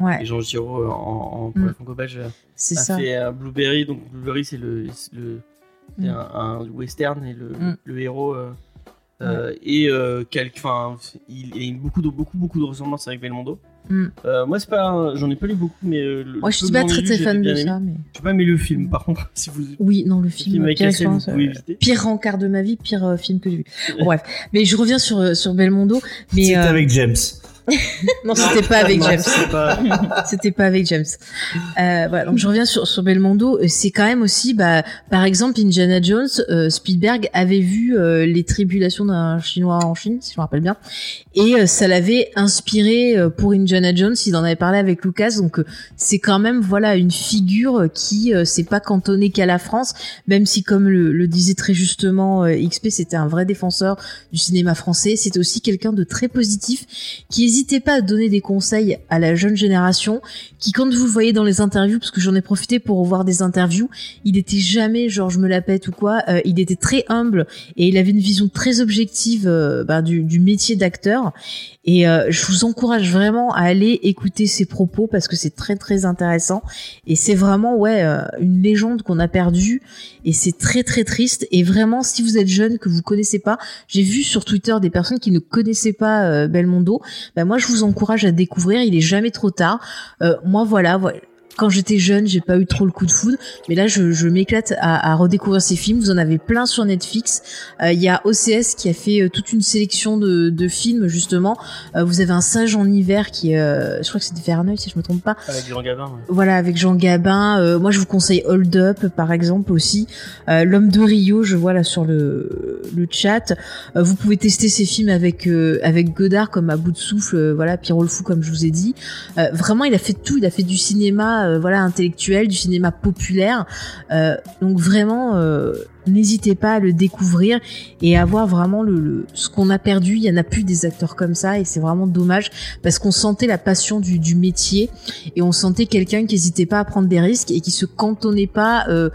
ouais, Et Jean Giraud en, en, pour Mm. la franco-belge c'est a ça. fait Blueberry. Donc Blueberry c'est le, le Mm. un, un western et le, Mm. le héros. et quel- enfin, il, il y a beaucoup de beaucoup beaucoup de ressemblances avec Belmondo. Mm. Euh, moi c'est pas, un- j'en ai pas lu beaucoup, mais euh, le, Moi je suis pas très fan de aimé. ça, mais J'ai pas aimé le film par contre. <laughs> Si vous oui non le le film. pire vous pouvez pire encart de ma vie, pire euh, film que j'ai vu. Bref, mais je reviens sur sur Belmondo, mais C'était euh, avec James. <laughs> non c'était pas avec James. pas- <laughs> C'était pas avec James. Euh, voilà, donc je reviens sur, sur Belmondo. Euh, C'est quand même aussi, bah, par exemple, Indiana Jones, euh, Spielberg avait vu euh, les tribulations d'un Chinois en Chine, si je me rappelle bien, et euh, ça l'avait inspiré euh, pour Indiana Jones. Il en avait parlé avec Lucas, donc euh, c'est quand même voilà une figure qui euh, s'est pas cantonnée qu'à la France, même si comme le, le disait très justement euh, XP, c'était un vrai défenseur du cinéma français. C'est aussi quelqu'un de très positif qui hésitait pas à donner des conseils à la jeune génération, qui quand vous voyez dans les interviews, parce que j'en ai profité pour voir des interviews, il était jamais genre je me la pète ou quoi, euh, il était très humble et il avait une vision très objective euh, bah, du métier d'acteur. Et euh, je vous encourage vraiment à aller écouter ses propos parce que c'est très très intéressant et c'est vraiment ouais euh, une légende qu'on a perdue et c'est très très triste et vraiment si vous êtes jeune que vous connaissez pas, j'ai vu sur Twitter des personnes qui ne connaissaient pas euh, Belmondo, ben moi je vous encourage à découvrir, il est jamais trop tard. Moi voilà. Quand j'étais jeune, j'ai pas eu trop le coup de foudre, mais là je, je m'éclate à, à redécouvrir ces films. Vous en avez plein sur Netflix. Euh, Il y a OCS qui a fait euh, toute une sélection de, de films justement. Euh, vous avez un Sage en hiver qui, est, euh, je crois que c'est de Verneuil si je me trompe pas, avec Jean Gabin. ouais. voilà, avec Jean Gabin. Euh, moi, je vous conseille Hold Up, par exemple, aussi. Euh, L'homme de Rio, je vois là sur le, le chat. Euh, vous pouvez tester ces films avec euh, avec Godard comme à bout de souffle. euh, voilà, Pierrot le fou, comme je vous ai dit. Euh, vraiment, il a fait tout. Il a fait du cinéma, euh, voilà, intellectuel, du cinéma populaire. Euh, donc vraiment. euh, N'hésitez pas à le découvrir et à voir vraiment le, le- ce qu'on a perdu. Il y en a plus des acteurs comme ça et c'est vraiment dommage parce qu'on sentait la passion du, du métier et on sentait quelqu'un qui n'hésitait pas à prendre des risques et qui se cantonnait pas euh,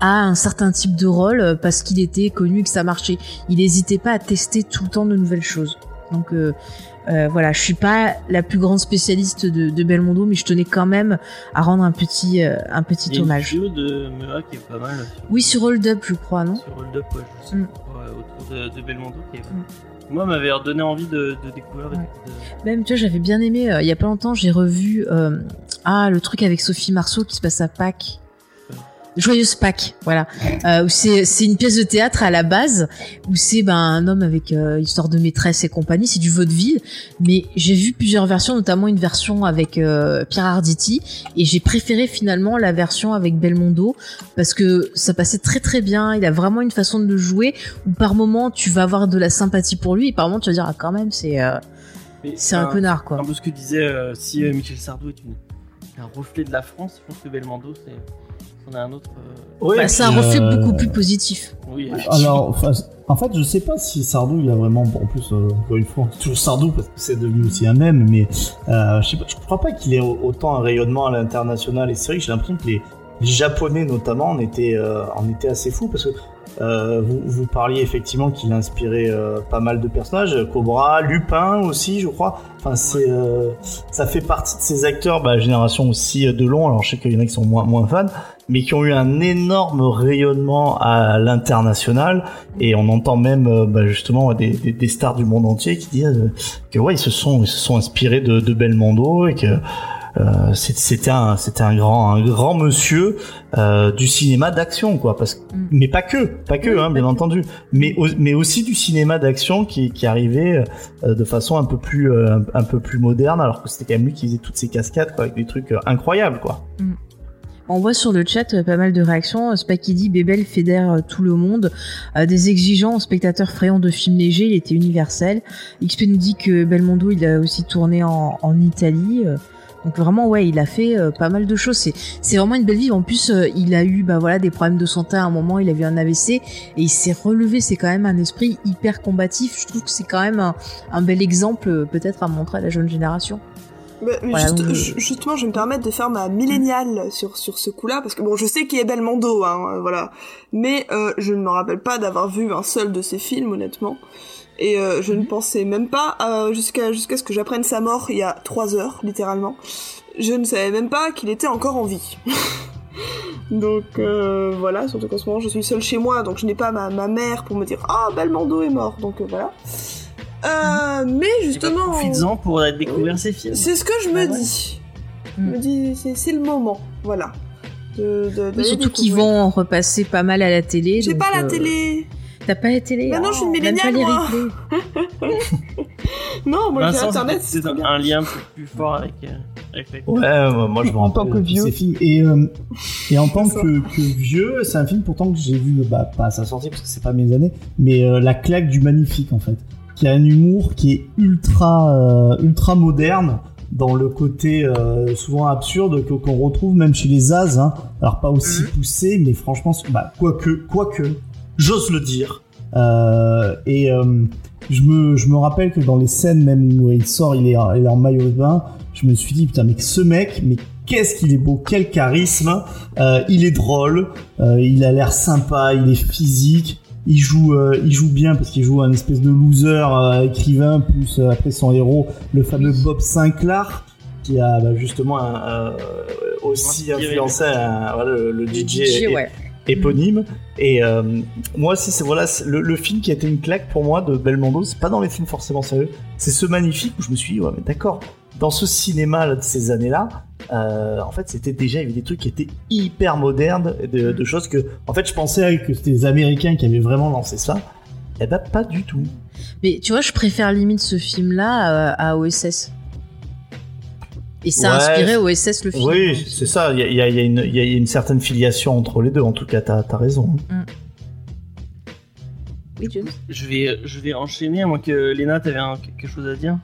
à un certain type de rôle parce qu'il était connu et que ça marchait. Il n'hésitait pas à tester tout le temps de nouvelles choses. Donc euh, euh, voilà, je suis pas la plus grande spécialiste de, de Belmondo, mais je tenais quand même à rendre un petit euh, un petit Il y a une hommage. vidéo de Mea qui est pas mal. Sur, Oui, sur Hold Up, je crois, non sur Hold Up, ouais, je sais Mm. pas, autour de, de Belmondo qui est, Mm. Moi, m'avait donné envie de, de découvrir. Ouais. Même, tu vois, j'avais bien aimé, euh, il y a pas longtemps, j'ai revu, euh, ah, le truc avec Sophie Marceau qui se passe à Pâques. Joyeuse Pâques, voilà. Euh, c'est c'est une pièce de théâtre à la base où c'est ben un homme avec euh, histoire de maîtresse et compagnie, c'est du vaudeville. Mais j'ai vu plusieurs versions, notamment une version avec euh, Pierre Arditi, et j'ai préféré finalement la version avec Belmondo parce que ça passait très très bien. Il a vraiment une façon de le jouer où par moment tu vas avoir de la sympathie pour lui et par moment tu vas dire ah quand même c'est euh, c'est un connard quoi. Un peu ce que disait si Michel Sardou est une, un reflet de la France, je pense que Belmondo, c'est. On a un autre. Bah, c'est un reflet euh, beaucoup plus positif. Oui. Alors, enfin, en fait, je sais pas si Sardou, il a vraiment, bon, en plus, euh, encore une fois, c'est toujours Sardou parce que c'est devenu aussi un mème, mais euh, je sais pas, je crois pas qu'il ait autant un rayonnement à l'international. Et c'est vrai que j'ai l'impression que les, les Japonais notamment en étaient, euh, en étaient assez fous parce que euh, vous, vous parliez effectivement qu'il a inspiré euh, pas mal de personnages, Cobra, Lupin aussi, je crois. Enfin, c'est, euh, ça fait partie de ces acteurs, bah, génération aussi de long. Alors, je sais qu'il y en a qui sont moins, moins fans, mais qui ont eu un énorme rayonnement à l'international. Et on entend même, euh, bah, justement, des, des, des stars du monde entier qui disent euh, que ouais, ils se sont, ils se sont inspirés de, de Belmondo et que euh, c'était un, c'était un grand, un grand monsieur euh, du cinéma d'action, quoi. Parce que, Mm. mais pas que, pas que, hein, bien entendu, mais, au- mais aussi du cinéma d'action qui, qui arrivait euh, de façon un peu plus, euh, un, un peu plus moderne, alors que c'était quand même lui qui faisait toutes ces cascades, quoi, avec des trucs incroyables, quoi. On voit sur le chat euh, pas mal de réactions. Spaki dit Bébel fédère euh, tout le monde. Euh, des exigeants spectateurs frayants de films légers, il était universel. XP nous dit que Belmondo, il a aussi tourné en, Italie. Euh, Donc vraiment, ouais, il a fait euh, pas mal de choses. C'est, vraiment une belle vie. En plus, euh, il a eu, bah voilà, des problèmes de santé à un moment. Il a eu un AVC et il s'est relevé. C'est quand même un esprit hyper combatif. Je trouve que c'est quand même un, bel exemple, euh, peut-être à montrer à la jeune génération. Mais Voilà, juste- donc, ju- justement, je vais me permettre de faire ma milléniale sur sur ce coup-là parce que bon, je sais qu'il est Belmondo, hein, euh, voilà, mais euh, je ne me rappelle pas d'avoir vu un seul de ses films, honnêtement. Et euh, je ne pensais même pas euh, jusqu'à jusqu'à ce que j'apprenne sa mort il y a trois heures, littéralement. Je ne savais même pas qu'il était encore en vie. <laughs> donc euh, voilà, surtout qu'en ce moment je suis seule chez moi, donc je n'ai pas ma, ma mère pour me dire ah Belmondo est mort, donc euh, voilà. Euh, mais justement, Profites-en pour euh, découvrir ces films. c'est ce que je me Ah ouais. dis. Je me dis, c'est, c'est le moment, voilà. De, de, surtout qu'ils vont en repasser pas mal à la télé. J'ai donc, pas la euh, télé. T'as pas la télé Mais non, je suis une Oh, pas milléniale, les moi. <laughs> Non, moi j'ai internet, c'est un, un lien plus, plus fort avec, euh, avec la Ouais, euh, moi je me En tant rappelle que de vieux. ces films. Et, euh, et en tant que, que vieux, c'est un film pourtant que j'ai vu, bah, pas à sa sortie parce que c'est pas mes années, mais euh, La claque du magnifique en fait. Qui a un humour qui est ultra, euh, ultra moderne dans le côté euh, souvent absurde qu'on retrouve même chez les As. Hein. Alors pas aussi Mhm. poussé, mais franchement, bah, quoique, quoique, j'ose le dire. Euh, et euh, je, me, je me rappelle que dans les scènes même où il sort, il est, il est en maillot de bain, je me suis dit, putain, mais ce mec, mais qu'est-ce qu'il est beau, quel charisme, euh, il est drôle, euh, il a l'air sympa, il est physique, il joue, euh, il joue bien parce qu'il joue un espèce de loser euh, écrivain, plus euh, après son héros, le fameux Bob Sinclair, qui a bah, justement un- aussi influencé un- voilà, le, DJ, DJ, et- ouais. éponyme. Et moi aussi, c'est voilà, le, le film qui a été une claque pour moi de Belmondo. C'est pas dans les films forcément sérieux. C'est ce magnifique où je me suis dit, ouais, mais d'accord. Dans ce cinéma là, de ces années-là, euh, en fait, c'était déjà il y avait des trucs qui étaient hyper modernes, de, de choses que, en fait, je pensais que c'était les Américains qui avaient vraiment lancé ça. Eh ben, pas du tout. Mais tu vois, je préfère limite ce film-là euh, à OSS. Et ça a Ouais. inspiré OSS le film. Oui, c'est ça. Il y a, y y une- il y a une certaine filiation entre les deux. En tout cas, t'as as raison. Oui, James. Je vais, je vais enchaîner, à moins que Léna, t'avais quelque chose à dire?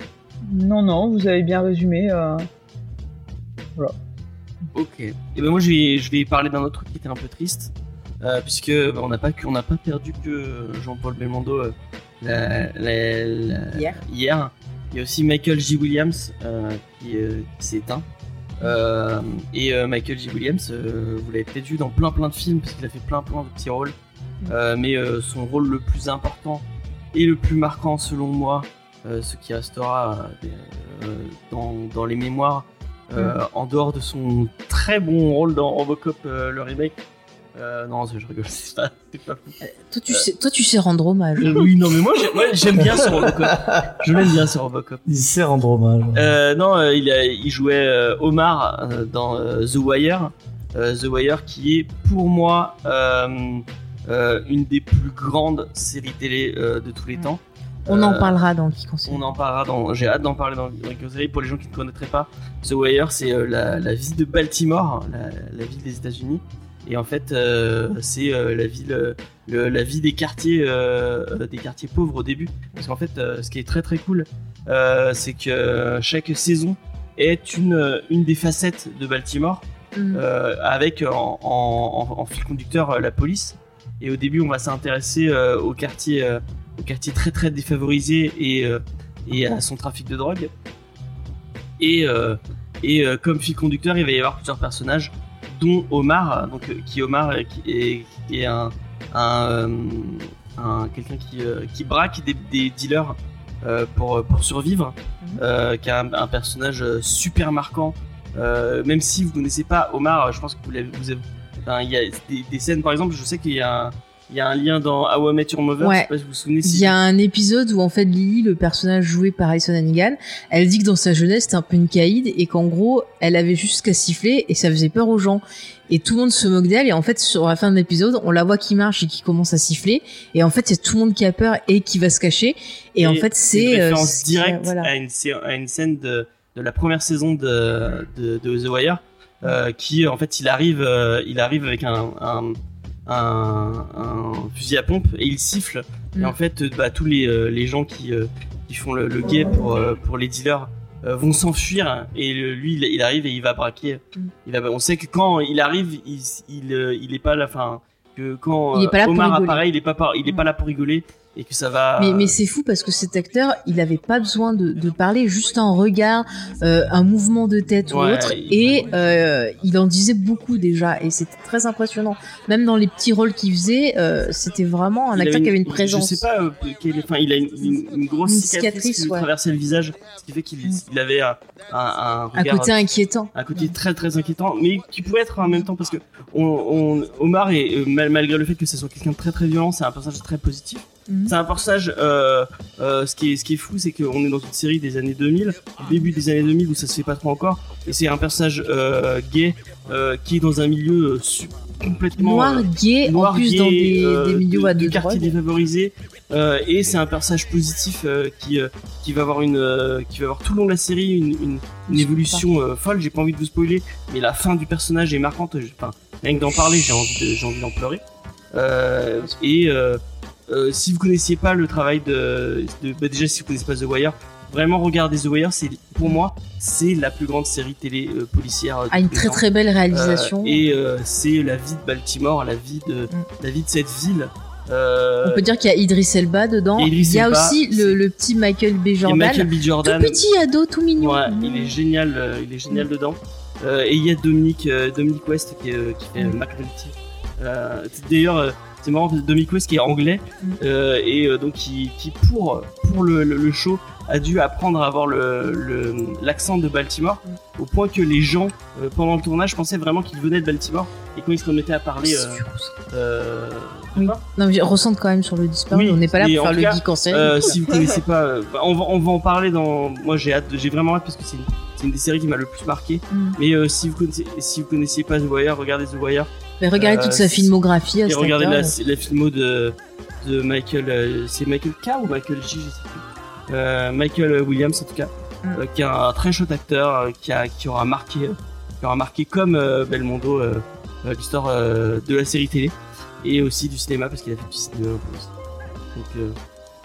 Non, non, vous avez bien résumé. euh, Ok. Et ben moi, je vais, je vais parler d'un autre truc qui était un peu triste, euh, puisque bah, on n'a pas, que- on n'a pas perdu que Jean-Paul Belmondo euh, la- la- la- Hier. hier. Il y a aussi Michael J. Williams euh, qui, euh, qui s'est éteint. Et Michael J. Williams, vous l'avez peut-être vu dans plein plein de films, parce qu'il a fait plein plein de petits rôles. Euh, mais son rôle le plus important et le plus marquant selon moi, ce qui restera dans, dans les mémoires, euh, en dehors de son très bon rôle dans Robocop euh, le remake, Euh, non, je rigole, <laughs> c'est pas, c'est pas fou. Toi, tu sais, toi, tu sais rendre hommage. Euh, oui, non, mais moi, j'ai- moi, j'aime bien ce Robocop. Je l'aime bien ce Robocop. Il sait rendre hommage. Euh, non, euh, il, a- il jouait euh, Omar euh, dans euh, The Wire. Euh, The Wire qui est pour moi euh, euh, une des plus grandes séries télé euh, de tous les temps. On en Euh, parlera dans qui. On en parlera dans. J'ai hâte d'en parler dans dans Geek Série. Pour les gens qui ne connaîtraient pas, The Wire, c'est euh, la, la ville de Baltimore, la, la ville des États-Unis. Et en fait, euh, c'est euh, la ville, euh, le- la vie des quartiers, euh, euh, des quartiers pauvres au début. Parce qu'en fait, euh, ce qui est très très cool, euh, c'est que chaque saison est une euh, une des facettes de Baltimore euh, avec en, en- en- en fil conducteur euh, la police. Et au début, on va s'intéresser euh, au quartier, euh, au quartier très très défavorisé et, euh, et à son trafic de drogue. Et, euh, et euh, comme fil conducteur, il va y avoir plusieurs personnages, dont Omar, donc qui Omar qui est, qui est un, un, un- quelqu'un qui, qui braque des, des dealers pour, pour survivre, Mhm. qui a un, un personnage super marquant. Même si vous connaissez pas Omar, je pense que vous l'avez, vous avez, il y a des, des scènes, par exemple, je sais qu'il y a un, il y a un lien dans How I Met Your Mother, Ouais. je sais pas si vous vous souvenez. Il si- y a un épisode où en fait Lily, le personnage joué par Alison Hannigan, elle dit que dans sa jeunesse c'était un peu une caïd et qu'en gros elle avait juste qu'à siffler et ça faisait peur aux gens. Et tout le monde se moque d'elle et en fait sur la fin de l'épisode on la voit qui marche et qui commence à siffler et en fait il y a tout le monde qui a peur et qui va se cacher et, en fait c'est une euh, référence c'est- directe voilà. à, une, sé- à une scène de, de la première saison de, de, de The Wire euh, qui en fait il arrive euh, il arrive avec un, un, un, un fusil à pompe et il siffle et Mm. en fait euh, bah, tous les, euh, les gens qui, euh, qui font le, le guet pour, pour les dealers vont s'enfuir et lui il, arrive et il va braquer Mm. il va, on sait que quand il arrive il, il, il est pas là enfin que quand Il est pas là pour Omar apparaît il est pas par- il est Mm. pas là pour rigoler et que ça va Mais, mais c'est fou parce que cet acteur, il avait pas besoin de, de parler, juste un regard, euh, un mouvement de tête ou autre, et euh, il en disait beaucoup déjà, et c'était très impressionnant. Même dans les petits rôles qu'il faisait, euh, c'était vraiment un Il acteur qui avait une Je présence. sais pas, quel- enfin, il a une, une- une grosse cicatrice, cicatrice, qui lui ouais. traversait le visage, ce qui fait qu'il Mm. avait un, un, un un regard, côté inquiétant. un côté très très inquiétant, mais qui pouvait être en même temps parce que on, on- Omar est mal- malgré le fait que ce soit quelqu'un de très très violent, c'est un personnage très positif. C'est un personnage. Euh, euh, ce qui est ce qui est fou, c'est qu'on est dans une série des années 2000, au début des années 2000 où ça se fait pas trop encore, et c'est un personnage euh, gay euh, qui est dans un milieu euh, complètement Noir, gay, noir, en plus gay, dans des, des milieux de, à de de quartiers défavorisés et c'est un personnage positif qui qui va avoir une qui va avoir tout le long de la série une, une, une évolution folle. J'ai pas envie de vous spoiler mais la fin du personnage est marquante. Enfin rien que d'en parler j'ai envie de- d'en pleurer. Et euh, euh, si vous connaissiez pas le travail de, de bah déjà si vous connaissez pas The Wire vraiment regardez The Wire c'est pour moi c'est la plus grande série télé euh, policière de A une tous les très temps. très belle réalisation. Euh, et euh, c'est la vie de Baltimore, la vie de, la vie de cette ville. Euh, On peut dire qu'il y a Idris Elba dedans. Idris Il y a Elba, aussi le, le petit Michael B. Jordan. Michael B. Jordan. Tout petit ado, tout mignon. Ouais, il est génial, euh, il est génial dedans. Euh, et il y a Dominique, euh, Dominique West qui, est, euh, qui fait Mm. euh, McNulty. Euh, c'est- D'ailleurs, euh, c'est marrant West qui est anglais euh, et euh, donc qui, qui pour pour le, le, le show a dû apprendre à avoir le le- l'accent de Baltimore au point que les gens euh, pendant le tournage pensaient vraiment qu'il venait de Baltimore et quand ils se remettaient à parler euh, euh, Oui. Non, mais je ressente quand même sur le disparu. Oui, on n'est pas là et pour faire le geek en euh, si vous connaissez pas, on, va, on va en parler dans. Moi j'ai hâte, j'ai vraiment hâte parce que c'est une, c'est une des séries qui m'a le plus marqué. Mm. Mais euh, si vous connaissez, si vous connaissiez pas The Wire, regardez The Wire Mais regardez euh, toute sa filmographie. à et regardez la, la filmo de, de Michael. euh, c'est Michael K ou Michael J, je sais plus. Euh, Michael Williams en tout cas, Mm. euh, qui est un très chouette acteur, euh, qui a, qui aura marqué, euh, qui aura marqué comme euh, Belmondo euh, euh, l'histoire euh, de la série télé et aussi du cinéma parce qu'il a fait du cinéma aussi. Donc euh,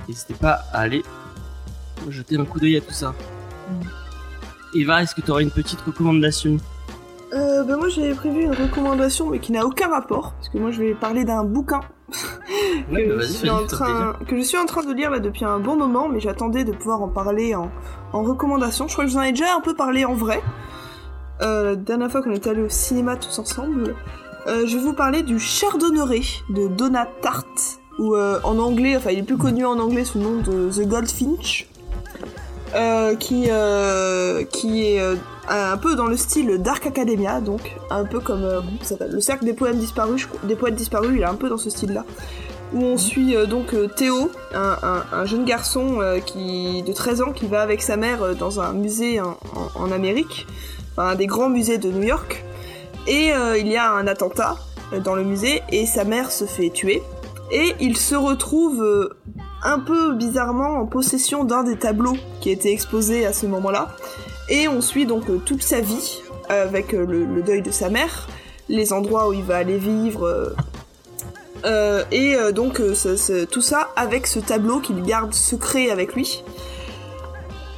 n'hésitez pas à aller jeter un coup d'œil à tout ça. Eva, est-ce que tu aurais une petite recommandation? Euh, bah moi j'avais prévu une recommandation mais qui n'a aucun rapport parce que moi je vais parler d'un bouquin Ouais, que, bah, je suis en train, que je suis en train de lire là depuis un bon moment mais j'attendais de pouvoir en parler en, en recommandation. Je crois que je vous en ai déjà un peu parlé en vrai. Euh, la dernière fois qu'on était allés au cinéma tous ensemble. Euh, je vais vous parler du Chardonneret de Donna Tartt ou euh, en anglais, enfin il est plus connu en anglais sous le nom de The Goldfinch. Euh, qui euh, qui est euh, un peu dans le style Dark Academia, donc un peu comme ça le cercle des poèmes disparus, des poètes disparus, il est un peu dans ce style-là. Où on suit euh, donc Théo, un, un- un jeune garçon qui de 13 ans qui va avec sa mère dans un musée en, en- en Amérique, enfin un des grands musées de New York. Et il y a un attentat dans le musée et sa mère se fait tuer. Et il se retrouve un peu bizarrement en possession d'un des tableaux qui était exposé à ce moment-là. Et on suit donc euh, toute sa vie euh, avec euh, le, deuil de sa mère, les endroits où il va aller vivre. et donc tout ça avec ce tableau qu'il garde secret avec lui.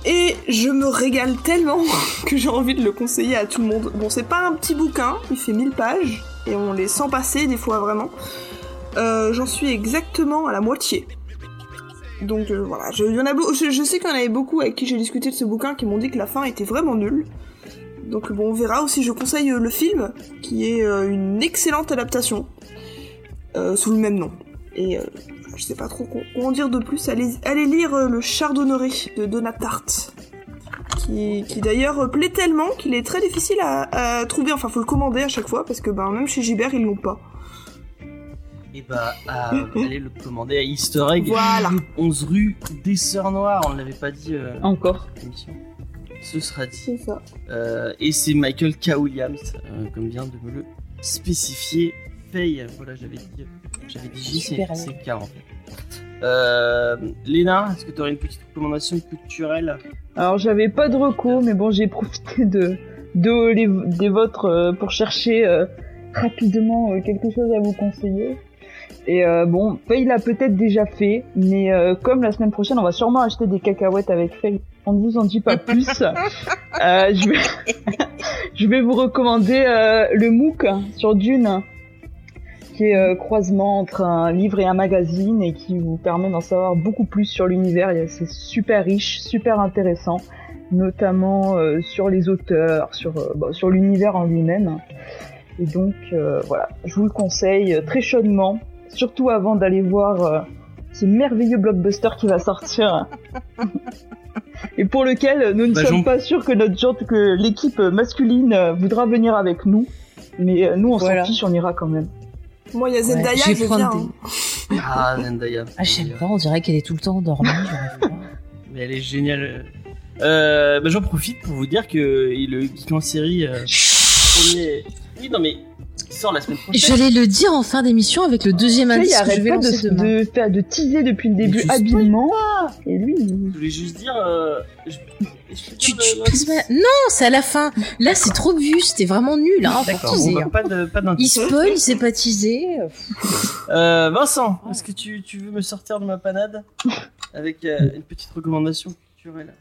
Et je me régale tellement <laughs> que j'ai envie de le conseiller à tout le monde. Bon, c'est pas un petit bouquin, il fait 1000 pages, et on les sent passer des fois vraiment. J'en suis exactement à la moitié. Donc euh, voilà, je, y en a sais qu'il y en avait beaucoup avec qui j'ai discuté de ce bouquin qui m'ont dit que la fin était vraiment nulle. Donc bon, on verra aussi, je conseille euh, le film, qui est euh, une excellente adaptation, sous le même nom. Et je sais pas trop en dire de plus, allez, lire le Chardonneret de Donna Tartt, qui, d'ailleurs plaît tellement qu'il est très difficile à, à trouver, enfin faut le commander à chaque fois, parce que ben, même chez Gibert ils l'ont pas. Et bah, à- allez le commander à Easter Egg. Voilà. 11 rue des Sœurs Noires, on ne l'avait pas dit. euh, Encore. Ce sera dit. C'est ça. Euh, et c'est Michael K. Williams, euh, comme vient de me le spécifier. Paye, voilà, j'avais dit, j'avais dit J, c'est Super, c'est K en fait. Euh, Léna, est-ce que tu aurais une petite recommandation culturelle? Alors j'avais pas de recours, mais bon j'ai profité de de les, des vôtres euh, pour chercher euh, rapidement euh, quelque chose à vous conseiller. Et euh, bon, Faye l'a peut-être déjà fait, mais euh, comme la semaine prochaine on va sûrement acheter des cacahuètes avec Faye, on ne vous en dit pas <laughs> plus. Euh, je vais <laughs> je vais vous recommander euh, le MOOC sur Dune, qui est euh, croisement entre un livre et un magazine et qui vous permet d'en savoir beaucoup plus sur l'univers. C'est super riche, super intéressant, notamment euh, sur les auteurs, sur, sur l'univers en lui-même. Et donc euh, voilà, je vous le conseille très chaudement, surtout avant d'aller voir euh, ce merveilleux blockbuster qui va sortir. <laughs> Et pour lequel nous ne Bah, sommes pas sûrs que notre que l'équipe masculine euh, voudra venir avec nous. Mais euh, nous, on Voilà. s'en fiche, on ira quand même. Moi, il y a Zendaya, je vais je viens. des- hein. <laughs> Ah, Zendaya. Ah, j'aime pas, on dirait qu'elle est tout le temps endormie. <laughs> Mais elle est géniale. Euh, bah, J'en profite pour vous dire que le Geek en série euh, premier. Oui, non, mais il sort la semaine prochaine. J'allais le dire en fin d'émission avec le deuxième indice que je vais lancer de, demain. de, de teaser depuis le début habilement. Et lui, il- Je voulais juste dire. euh, je- je peux Tu, dire tu le- passes pas- Non, c'est à la fin. Là, c'est trop vu, c'était vraiment nul. Hein, D'accord, bon, bah, hein. pas de pas Il spoil, il s'est pas teasé. Euh, Vincent, est-ce que tu, tu veux me sortir de ma panade avec euh, une petite recommandation culturelle?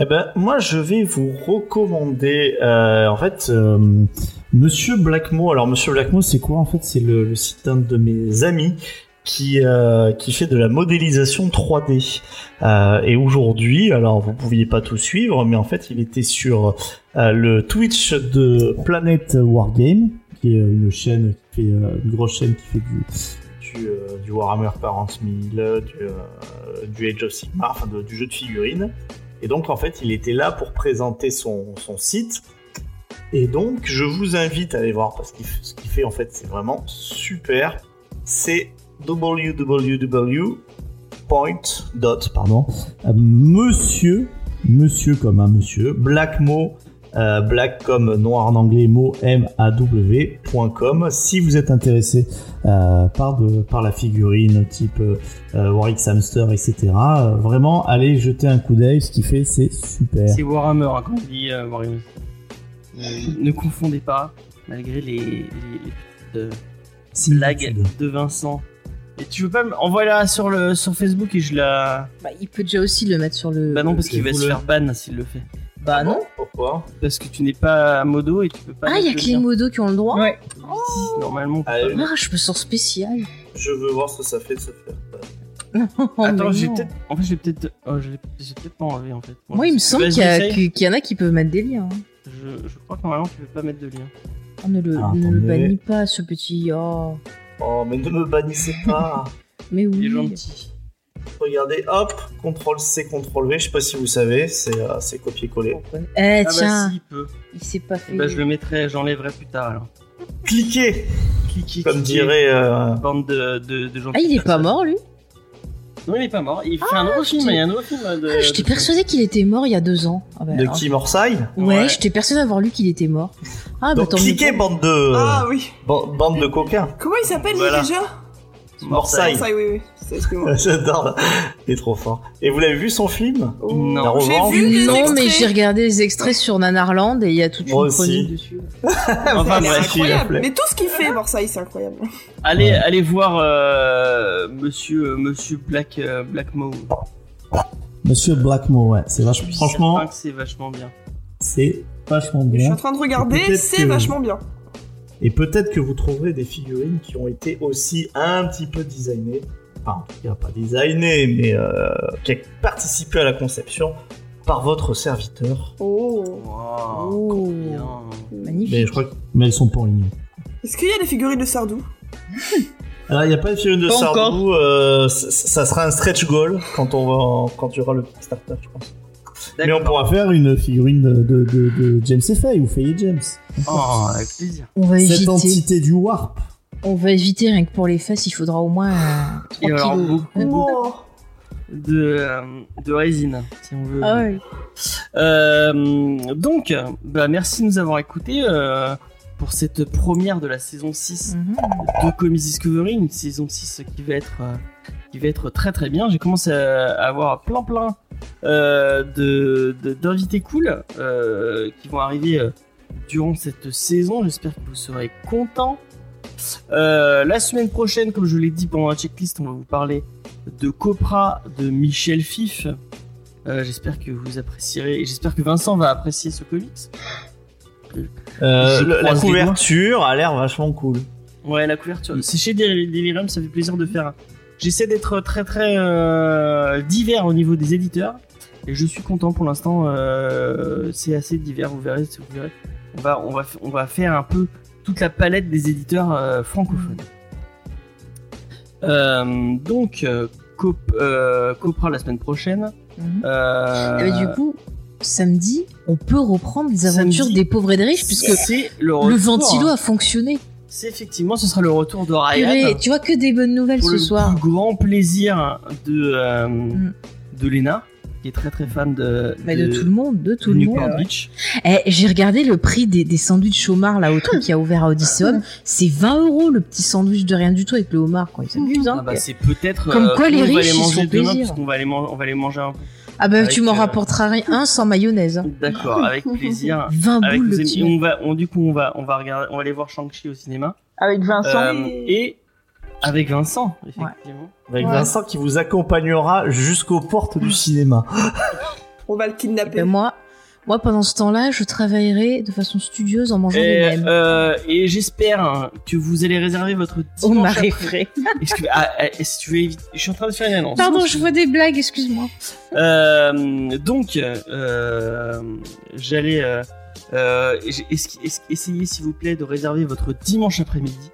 Eh ben, moi, je vais vous recommander, euh, en fait, euh, Monsieur Blackmo. Alors, Monsieur Blackmo, c'est quoi En fait, c'est le, site d'un de mes amis qui euh, qui fait de la modélisation 3D. Euh, et aujourd'hui, alors vous pouviez pas tout suivre, mais en fait, il était sur euh, le Twitch de Planet Wargame, qui est euh, une chaîne qui fait euh, une grosse chaîne qui fait du du, euh, du Warhammer 40 000, du, du Age of Sigmar, enfin du jeu de figurines. Et donc en fait, il était là pour présenter son, son site. Et donc, je vous invite à aller voir parce que ce qu'il fait en fait, c'est vraiment super. C'est www. Point dot, pardon, euh, Monsieur, Monsieur comme un monsieur, blackmo euh, black comme noir en anglais mot m a si vous êtes intéressé euh, par, de, par la figurine type euh, Warwick Hamster, etc., vraiment, allez jeter un coup d'œil. Ce qu'il fait, c'est super. C'est Warhammer, quand on dit Warhammer. Euh, ne confondez pas, malgré les, les, les petites, euh, blagues de Vincent. Et tu veux pas me... envoyer-la sur, le, sur Facebook et je la... Bah, il peut déjà aussi le mettre sur le. Bah non, parce qu'il va se faire ban s'il le fait. Bah non. Pourquoi Parce que tu n'es pas modo et tu peux pas... Ah, il y a que le les modos qui ont le droit. Ouais. Si, Normalement. pas. Ah, je me sens spécial. Je veux voir ce que ça fait de se faire. Oh, <laughs> Attends, j'ai peut-être... En fait, j'ai peut-être... Oh, j'ai peut-être pas enlevé, en fait. Moi, il me semble y, qu'il y en a qui peuvent mettre des liens. hein. Je, je crois que normalement, tu peux pas mettre de lien. Oh, ne le, Ah, ne le bannis pas, ce petit. Oh. Oh, mais ne me bannissez pas <laughs> Mais oui. Il est gentil. Regardez, hop, CTRL C, CTRL V, je sais pas si vous savez, c'est euh, copier-coller. Eh Ah bah tiens, si, il peut. il s'est pas fait. Bah, je le mettrai, j'enlèverai plus tard alors. Cliquez, Cliquez, comme cliquez. dirait... euh, Bande de, de, de gens Ah, il est pas mort lui Non, il est pas mort. Il fait un nouveau film, il y a un nouveau film de. Ah, J'étais de- persuadée qu'il était mort il y a deux ans. Ah bah, de alors. qui Morsay Ouais, Ouais. j'étais persuadée d'avoir lu qu'il était mort. Ah bah Donc tant mieux cliquez, bande de... Ah oui. ban- bande de coquins. Comment il s'appelle lui, déjà? Morsay. Oui, oui. Excuse-moi. <laughs> J'adore, il est trop fort. Et vous l'avez vu son film? Non. La J'ai revanche vu les Non, mais j'ai regardé les extraits sur Nanarland et il y a toute Moi une aussi. chronique dessus. <laughs> Enfin, bref, incroyable. Mais tout ce qu'il fait, Morsay, c'est incroyable. Allez, allez voir euh, Monsieur Monsieur Black euh, Black Mo. Monsieur Blackmore, ouais, c'est vachement. Franchement, c'est vachement bien. c'est vachement Je suis bien. en train de regarder, c'est que- vachement bien. Et peut-être que vous trouverez des figurines qui ont été aussi un petit peu designées. Enfin, en tout cas, pas designées, mais euh, qui ont participé à la conception par votre serviteur. Oh. Wow, Oh. Magnifique. Mais je crois que... Mais elles sont pas en ligne. Est-ce qu'il y a des figurines de Sardou? Alors, il n'y a pas de figurine de Pas Sardou, euh, ça, sera un stretch goal quand, on va, quand il y aura le Kickstarter, je pense. Mais on On pourra faire une figurine de, de, de, de James Fay ou Faye James. Oh, avec plaisir. On va Cette éviter. entité du Warp. On va éviter rien que pour les fesses, il faudra au moins euh, 3 Et alors, kilos. beaucoup, beaucoup de, euh, de résine, si on veut. Ah ouais. Euh, donc, bah, merci de nous avoir écoutés euh, pour cette première de la saison 6 Mhm. de Comics Discovery, une saison 6 qui va être, qui va être très très bien. J'ai commencé à avoir plein plein euh, de de- d'invités cool qui vont arriver durant cette saison. J'espère que vous serez contents. Euh, la semaine prochaine, comme je l'ai dit pendant la checklist, on va vous parler de Copra de Michel Fif. Euh, j'espère que vous apprécierez et j'espère que Vincent va apprécier ce comics. Euh, le- la couverture a l'air vachement cool. Ouais, la couverture. C'est chez Del- Delirium, ça fait plaisir de faire. J'essaie d'être très très divers au niveau des éditeurs et je suis content pour l'instant. c'est assez divers, vous verrez. Vous verrez. On va on va on va faire un peu toute la palette des éditeurs euh, francophones. Euh, donc euh, Cop- Copra la semaine prochaine. Mhm. Et bah, du coup, samedi, on peut reprendre les aventures Samedi, des pauvres et des riches puisque le retour. le ventilo a fonctionné. C'est effectivement, ce sera le retour de Ryan. Purée, tu vois que des bonnes nouvelles pour ce le soir. plus grand plaisir de euh, Mm. de Lena qui est très très fan de Bah, de tout le monde, de tout le Newport monde. Beach. Eh, j'ai regardé le prix des, des sandwichs homards là au truc qui a ouvert à Odysseum. <laughs> C'est 20 euros le petit sandwich de rien du tout avec le homard, quoi. Ils s'amusent, hein. Ah bah, c'est peut-être Comme euh, quoi, les riches, ils demain plaisir. puisqu'on va les man- on va les manger un peu. Ah bah avec, tu m'en euh, rapporteras rien, un sans mayonnaise. hein. D'accord, avec <laughs> plaisir. 20 Avec boules le petit. on va on, du coup on va on va regarder on va aller voir Shang-Chi au cinéma Avec Vincent. Euh, et avec Vincent effectivement. Avec Ouais. Vincent qui vous accompagnera jusqu'aux portes du cinéma. On va le kidnapper. Ben moi, moi pendant ce temps-là, je travaillerai de façon studieuse en mangeant des nems. euh, et j'espère hein, que vous allez réserver votre dimanche marais après- <laughs> que ah, ah, si tu veux éviter je suis en train de faire une annonce. Pardon, je vois des blagues, excuse-moi. Euh, donc, euh, j'allais euh, euh, j'ai- es- es- essayer, s'il vous plaît, de réserver votre dimanche après-midi,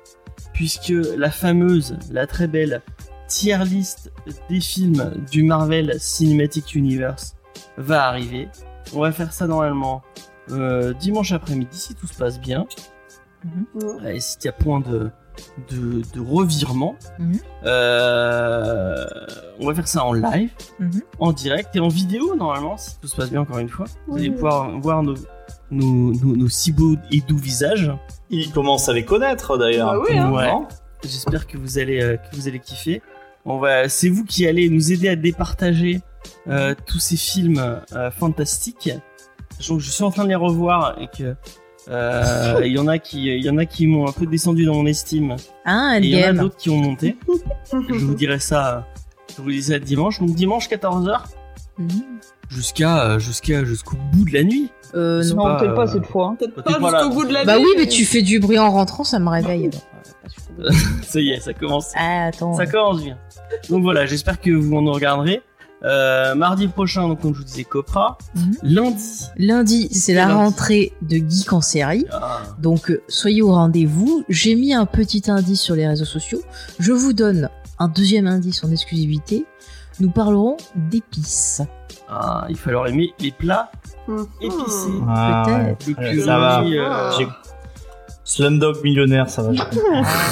puisque la fameuse, la très belle tier list des films du Marvel Cinematic Universe va arriver. On va faire ça normalement euh, dimanche après-midi, si tout se passe bien, Mhm. et s'il y a point de de, de revirement. Mhm. Euh, on va faire ça en live Mhm. en direct et en vidéo normalement si tout se passe bien encore une fois vous allez pouvoir voir nos nos, nos, nos si beaux et doux visages Il commence à les connaître d'ailleurs. Bah oui, hein. Ouais. J'espère que vous allez euh, que vous allez kiffer on va c'est vous qui allez nous aider à départager euh, tous ces films euh, fantastiques donc je suis en train de les revoir et que euh, il y en a qui il y en a qui m'ont un peu descendu dans mon estime et il y en a d'autres qui ont monté <laughs> je vous dirai ça je vous dis ça dimanche donc dimanche 14h Mhm. Jusqu'à euh, jusqu'à jusqu'au bout de la nuit Euh, non. Pas, peut-être pas euh, cette fois. hein. Peut-être pas jusqu'au bout de la Bah nuit, oui, mais tu fais du bruit en rentrant, ça me réveille. <laughs> ça y est ça commence Ah, attends. ça commence bien donc voilà j'espère que vous en regarderez Euh, mardi prochain donc comme je vous disais Copra Mhm. lundi Lundi, c'est la Lundi. rentrée de Geek en série. ah, Donc, euh, soyez au rendez-vous. J'ai mis un petit indice sur les réseaux sociaux. Je vous donne un deuxième indice en exclusivité. nous parlerons d'épices. Ah, il falloir aimer les plats Mhm. épicés. Ah, ouais. Le Ouais, curry, ça va. euh, J'ai- Slumdog millionnaire, ça va.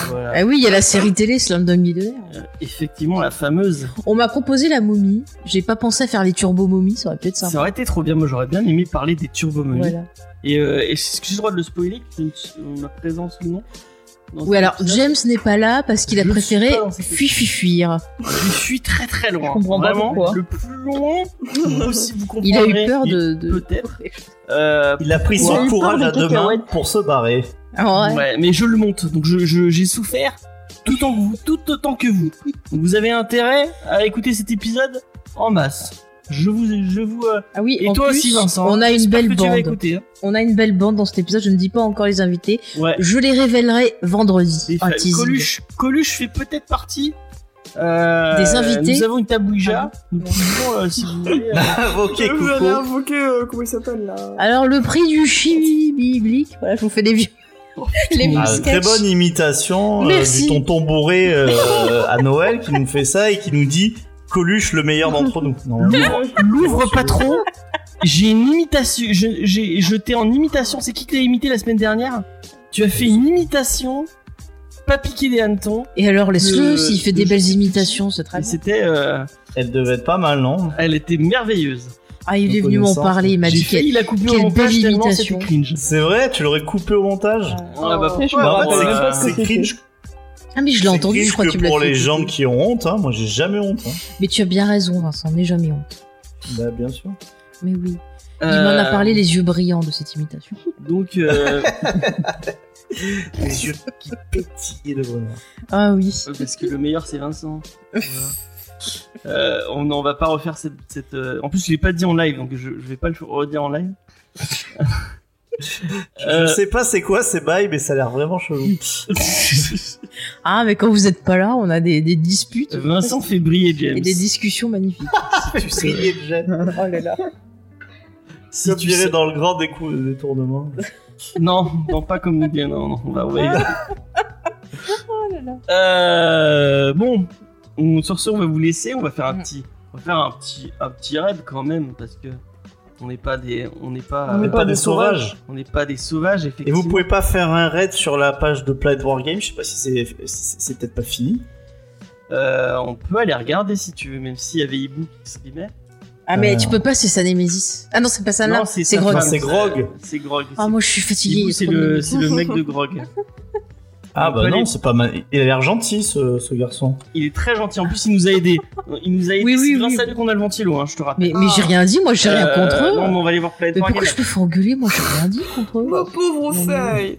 voilà. Ah oui, il y a la série télé Slumdog Millionnaire. Euh, effectivement, la fameuse. On m'a proposé la momie. J'ai pas pensé à faire les turbo momies, ça aurait pu être Ça sympa. aurait été trop bien. Moi, j'aurais bien aimé parler des turbo Voilà. Et euh, est-ce que j'ai le droit de le spoiler ma présence ou non Oui, alors James n'est pas là parce qu'il a préféré fuir, fuir, fuir. Je suis très très loin. Je comprends pas Vraiment, pourquoi. le plus loin <laughs> possible. Vous Il a comprendrez. eu peur de. de... Peut-être. Euh, Il a pris son courage à deux mains pour se barrer. Ah ouais. ouais, mais je le monte, donc je je- j'ai souffert tout en vous, tout autant que vous. Donc vous avez intérêt à écouter cet épisode en masse. Je vous, je vous. euh, Ah oui, Et en toi plus, aussi, Vincent. on a une J'espère belle bande. écouter. hein. On a une belle bande dans cet épisode. Je ne dis pas encore les invités. Ouais. Je les révélerai vendredi. Coluche, Coluche fait peut-être partie. euh, Des invités. Nous avons une table Ouija. Nous pouvons, euh, si vous voulez. <laughs> ok, Vous allez Coco. invoquer, comment il s'appelle là? Alors le prix du chimie biblique. Voilà, je vous fais des vieux. <laughs> les vieux Ah, très bonne imitation euh, Merci. du tonton bourré euh, <laughs> à Noël qui nous fait ça et qui nous dit Coluche le meilleur d'entre nous. Non, L'ouvre, l'ouvre pas trop. J'ai une imitation. je- J'ai jeté en imitation. C'est qui que t'as imité la semaine dernière? Tu as fait une imitation. Pas piqué des hannetons. Et alors laisse-le de- s'il fait de- des belles imitations, c'est très bien. c'était. euh, Elle devait être pas mal, non? elle était merveilleuse. Ah, il est en venu m'en parler. Il m'a dit la couper quelle au montage belle tellement c'était cringe. C'est vrai, tu l'aurais coupé au montage? Ah, bah, Bah, c'est- cringe. Ah mais je l'ai entendu. Je crois que que tu pour les gens qui ont honte, hein. moi j'ai jamais honte. Hein. Mais tu as bien raison, Vincent. N'ai jamais honte. Bah, bien sûr. Mais oui. Il m'en a Euh, parlé les yeux brillants de cette imitation. Donc, euh, <laughs> Les yeux qui pétillent de bonheur. Ah oui. Parce que le meilleur c'est Vincent. Voilà. <laughs> Euh, on on va pas refaire cette. cette, euh, En plus, je l'ai pas dit en live, donc je, je vais pas le redire en live. Je Euh, sais pas c'est quoi ces bails, mais ça a l'air vraiment chelou. <laughs> Ah mais quand vous êtes pas là, on a des, des disputes Vincent fait briller James. et des discussions magnifiques. Si <laughs> tu sais, gêne. Oh là là. si Comme tu dirait sais- dans le grand décou- détournement. <laughs> Non, non, pas comme nous bien, non, non, on va, on va éviter. Euh, bon, on, sur ce, on va vous laisser, on va faire un Mm. petit, on va faire un petit, un petit raid quand même, parce que on n'est pas des, on n'est pas, On n'est euh, pas des sauvages. on n'est pas des sauvages, Et effectivement. vous pouvez pas faire un raid sur la page de Planet Wargame, je sais pas si c'est c'est peut-être pas fini. Euh, on peut aller regarder si tu veux, même s'il y avait Ibu qui streamait. Ah mais Euh. tu peux pas, c'est sa Némésis. Ah non, c'est pas ça là. Non, C'est Grog. C'est Grog. C'est Grog. Ah moi je suis a c'est le, le mec de Grog. <laughs> Ah bah non, c'est pas mal. Il a l'air gentil ce, ce garçon. Il est très gentil. En plus, il nous a aidés. Il nous a aidés. Oui, oui, c'est grâce oui. à lui qu'on a le ventilo, hein, je te rappelle. Mais, mais j'ai rien dit, moi j'ai rien Euh, contre eux. Non, mais on va aller voir Planet mais pourquoi je me fais engueuler Moi j'ai rien dit contre eux. Ma pauvre Faye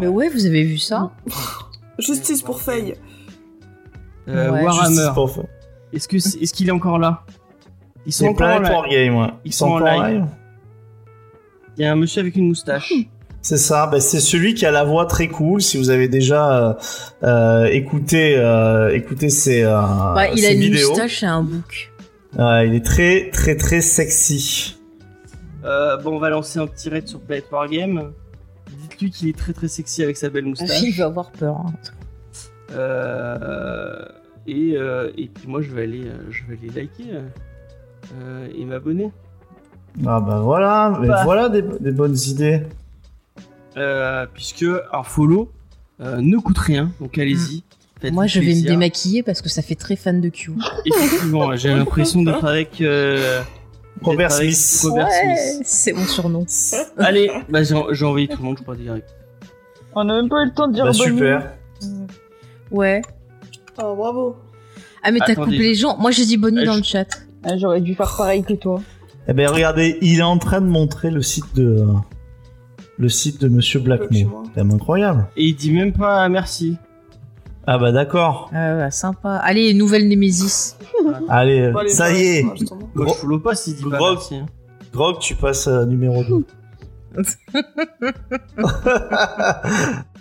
Mais ouais, vous avez vu ça Justice pour Faye. Euh, Ouais. Warhammer. Justice pour faire. Est-ce que est-ce qu'il est encore là? Ils sont encore en live. Ils sont en live. Il y a un monsieur avec une moustache. <laughs> C'est ça, bah, c'est celui qui a la voix très cool. Si vous avez déjà euh, euh, écouté, euh, écouté ses, euh, Ouais, Il a une vidéos, moustache et un bouc. Ouais, il est très très très sexy. Euh, bon, on va lancer un petit raid sur Planet Wargame. Dites-lui qu'il est très très sexy avec sa belle La moustache. fille va avoir peur. hein. Euh, et, euh, et puis moi, je vais aller, je vais aller liker et m'abonner. Ah bah voilà, mais Bah. voilà des, des bonnes idées. Euh, puisque un follow euh, ne coûte rien, donc allez-y. Faites-vous Moi je vais me démaquiller parce que ça fait très fan de Q. Effectivement, <laughs> j'ai l'impression d'être avec euh, Robert Smith. Robert Ouais, Smith. c'est mon surnom. <laughs> Allez, bah j'ai envoyé tout le monde, je crois direct. On n'a même pas eu le temps de dire Bah bonne super. Ouais. Oh, bravo. Ah mais t'as coupé les gens. Moi j'ai dit bonne nuit Euh, dans je- le chat. Ah, J'aurais dû faire pareil que toi. Eh ben regardez, il est en train de montrer le site de le site de Monsieur Blackmore. C'est quand même incroyable. Et il dit même pas merci. Ah bah d'accord. Ah ouais, sympa. Allez, nouvelle Némésis. <laughs> Allez, ça bah, y est. Moi, Gros- je follow pas s'il dit pas Gros- merci. hein. Grog, tu passes à numéro 2. <laughs> <laughs>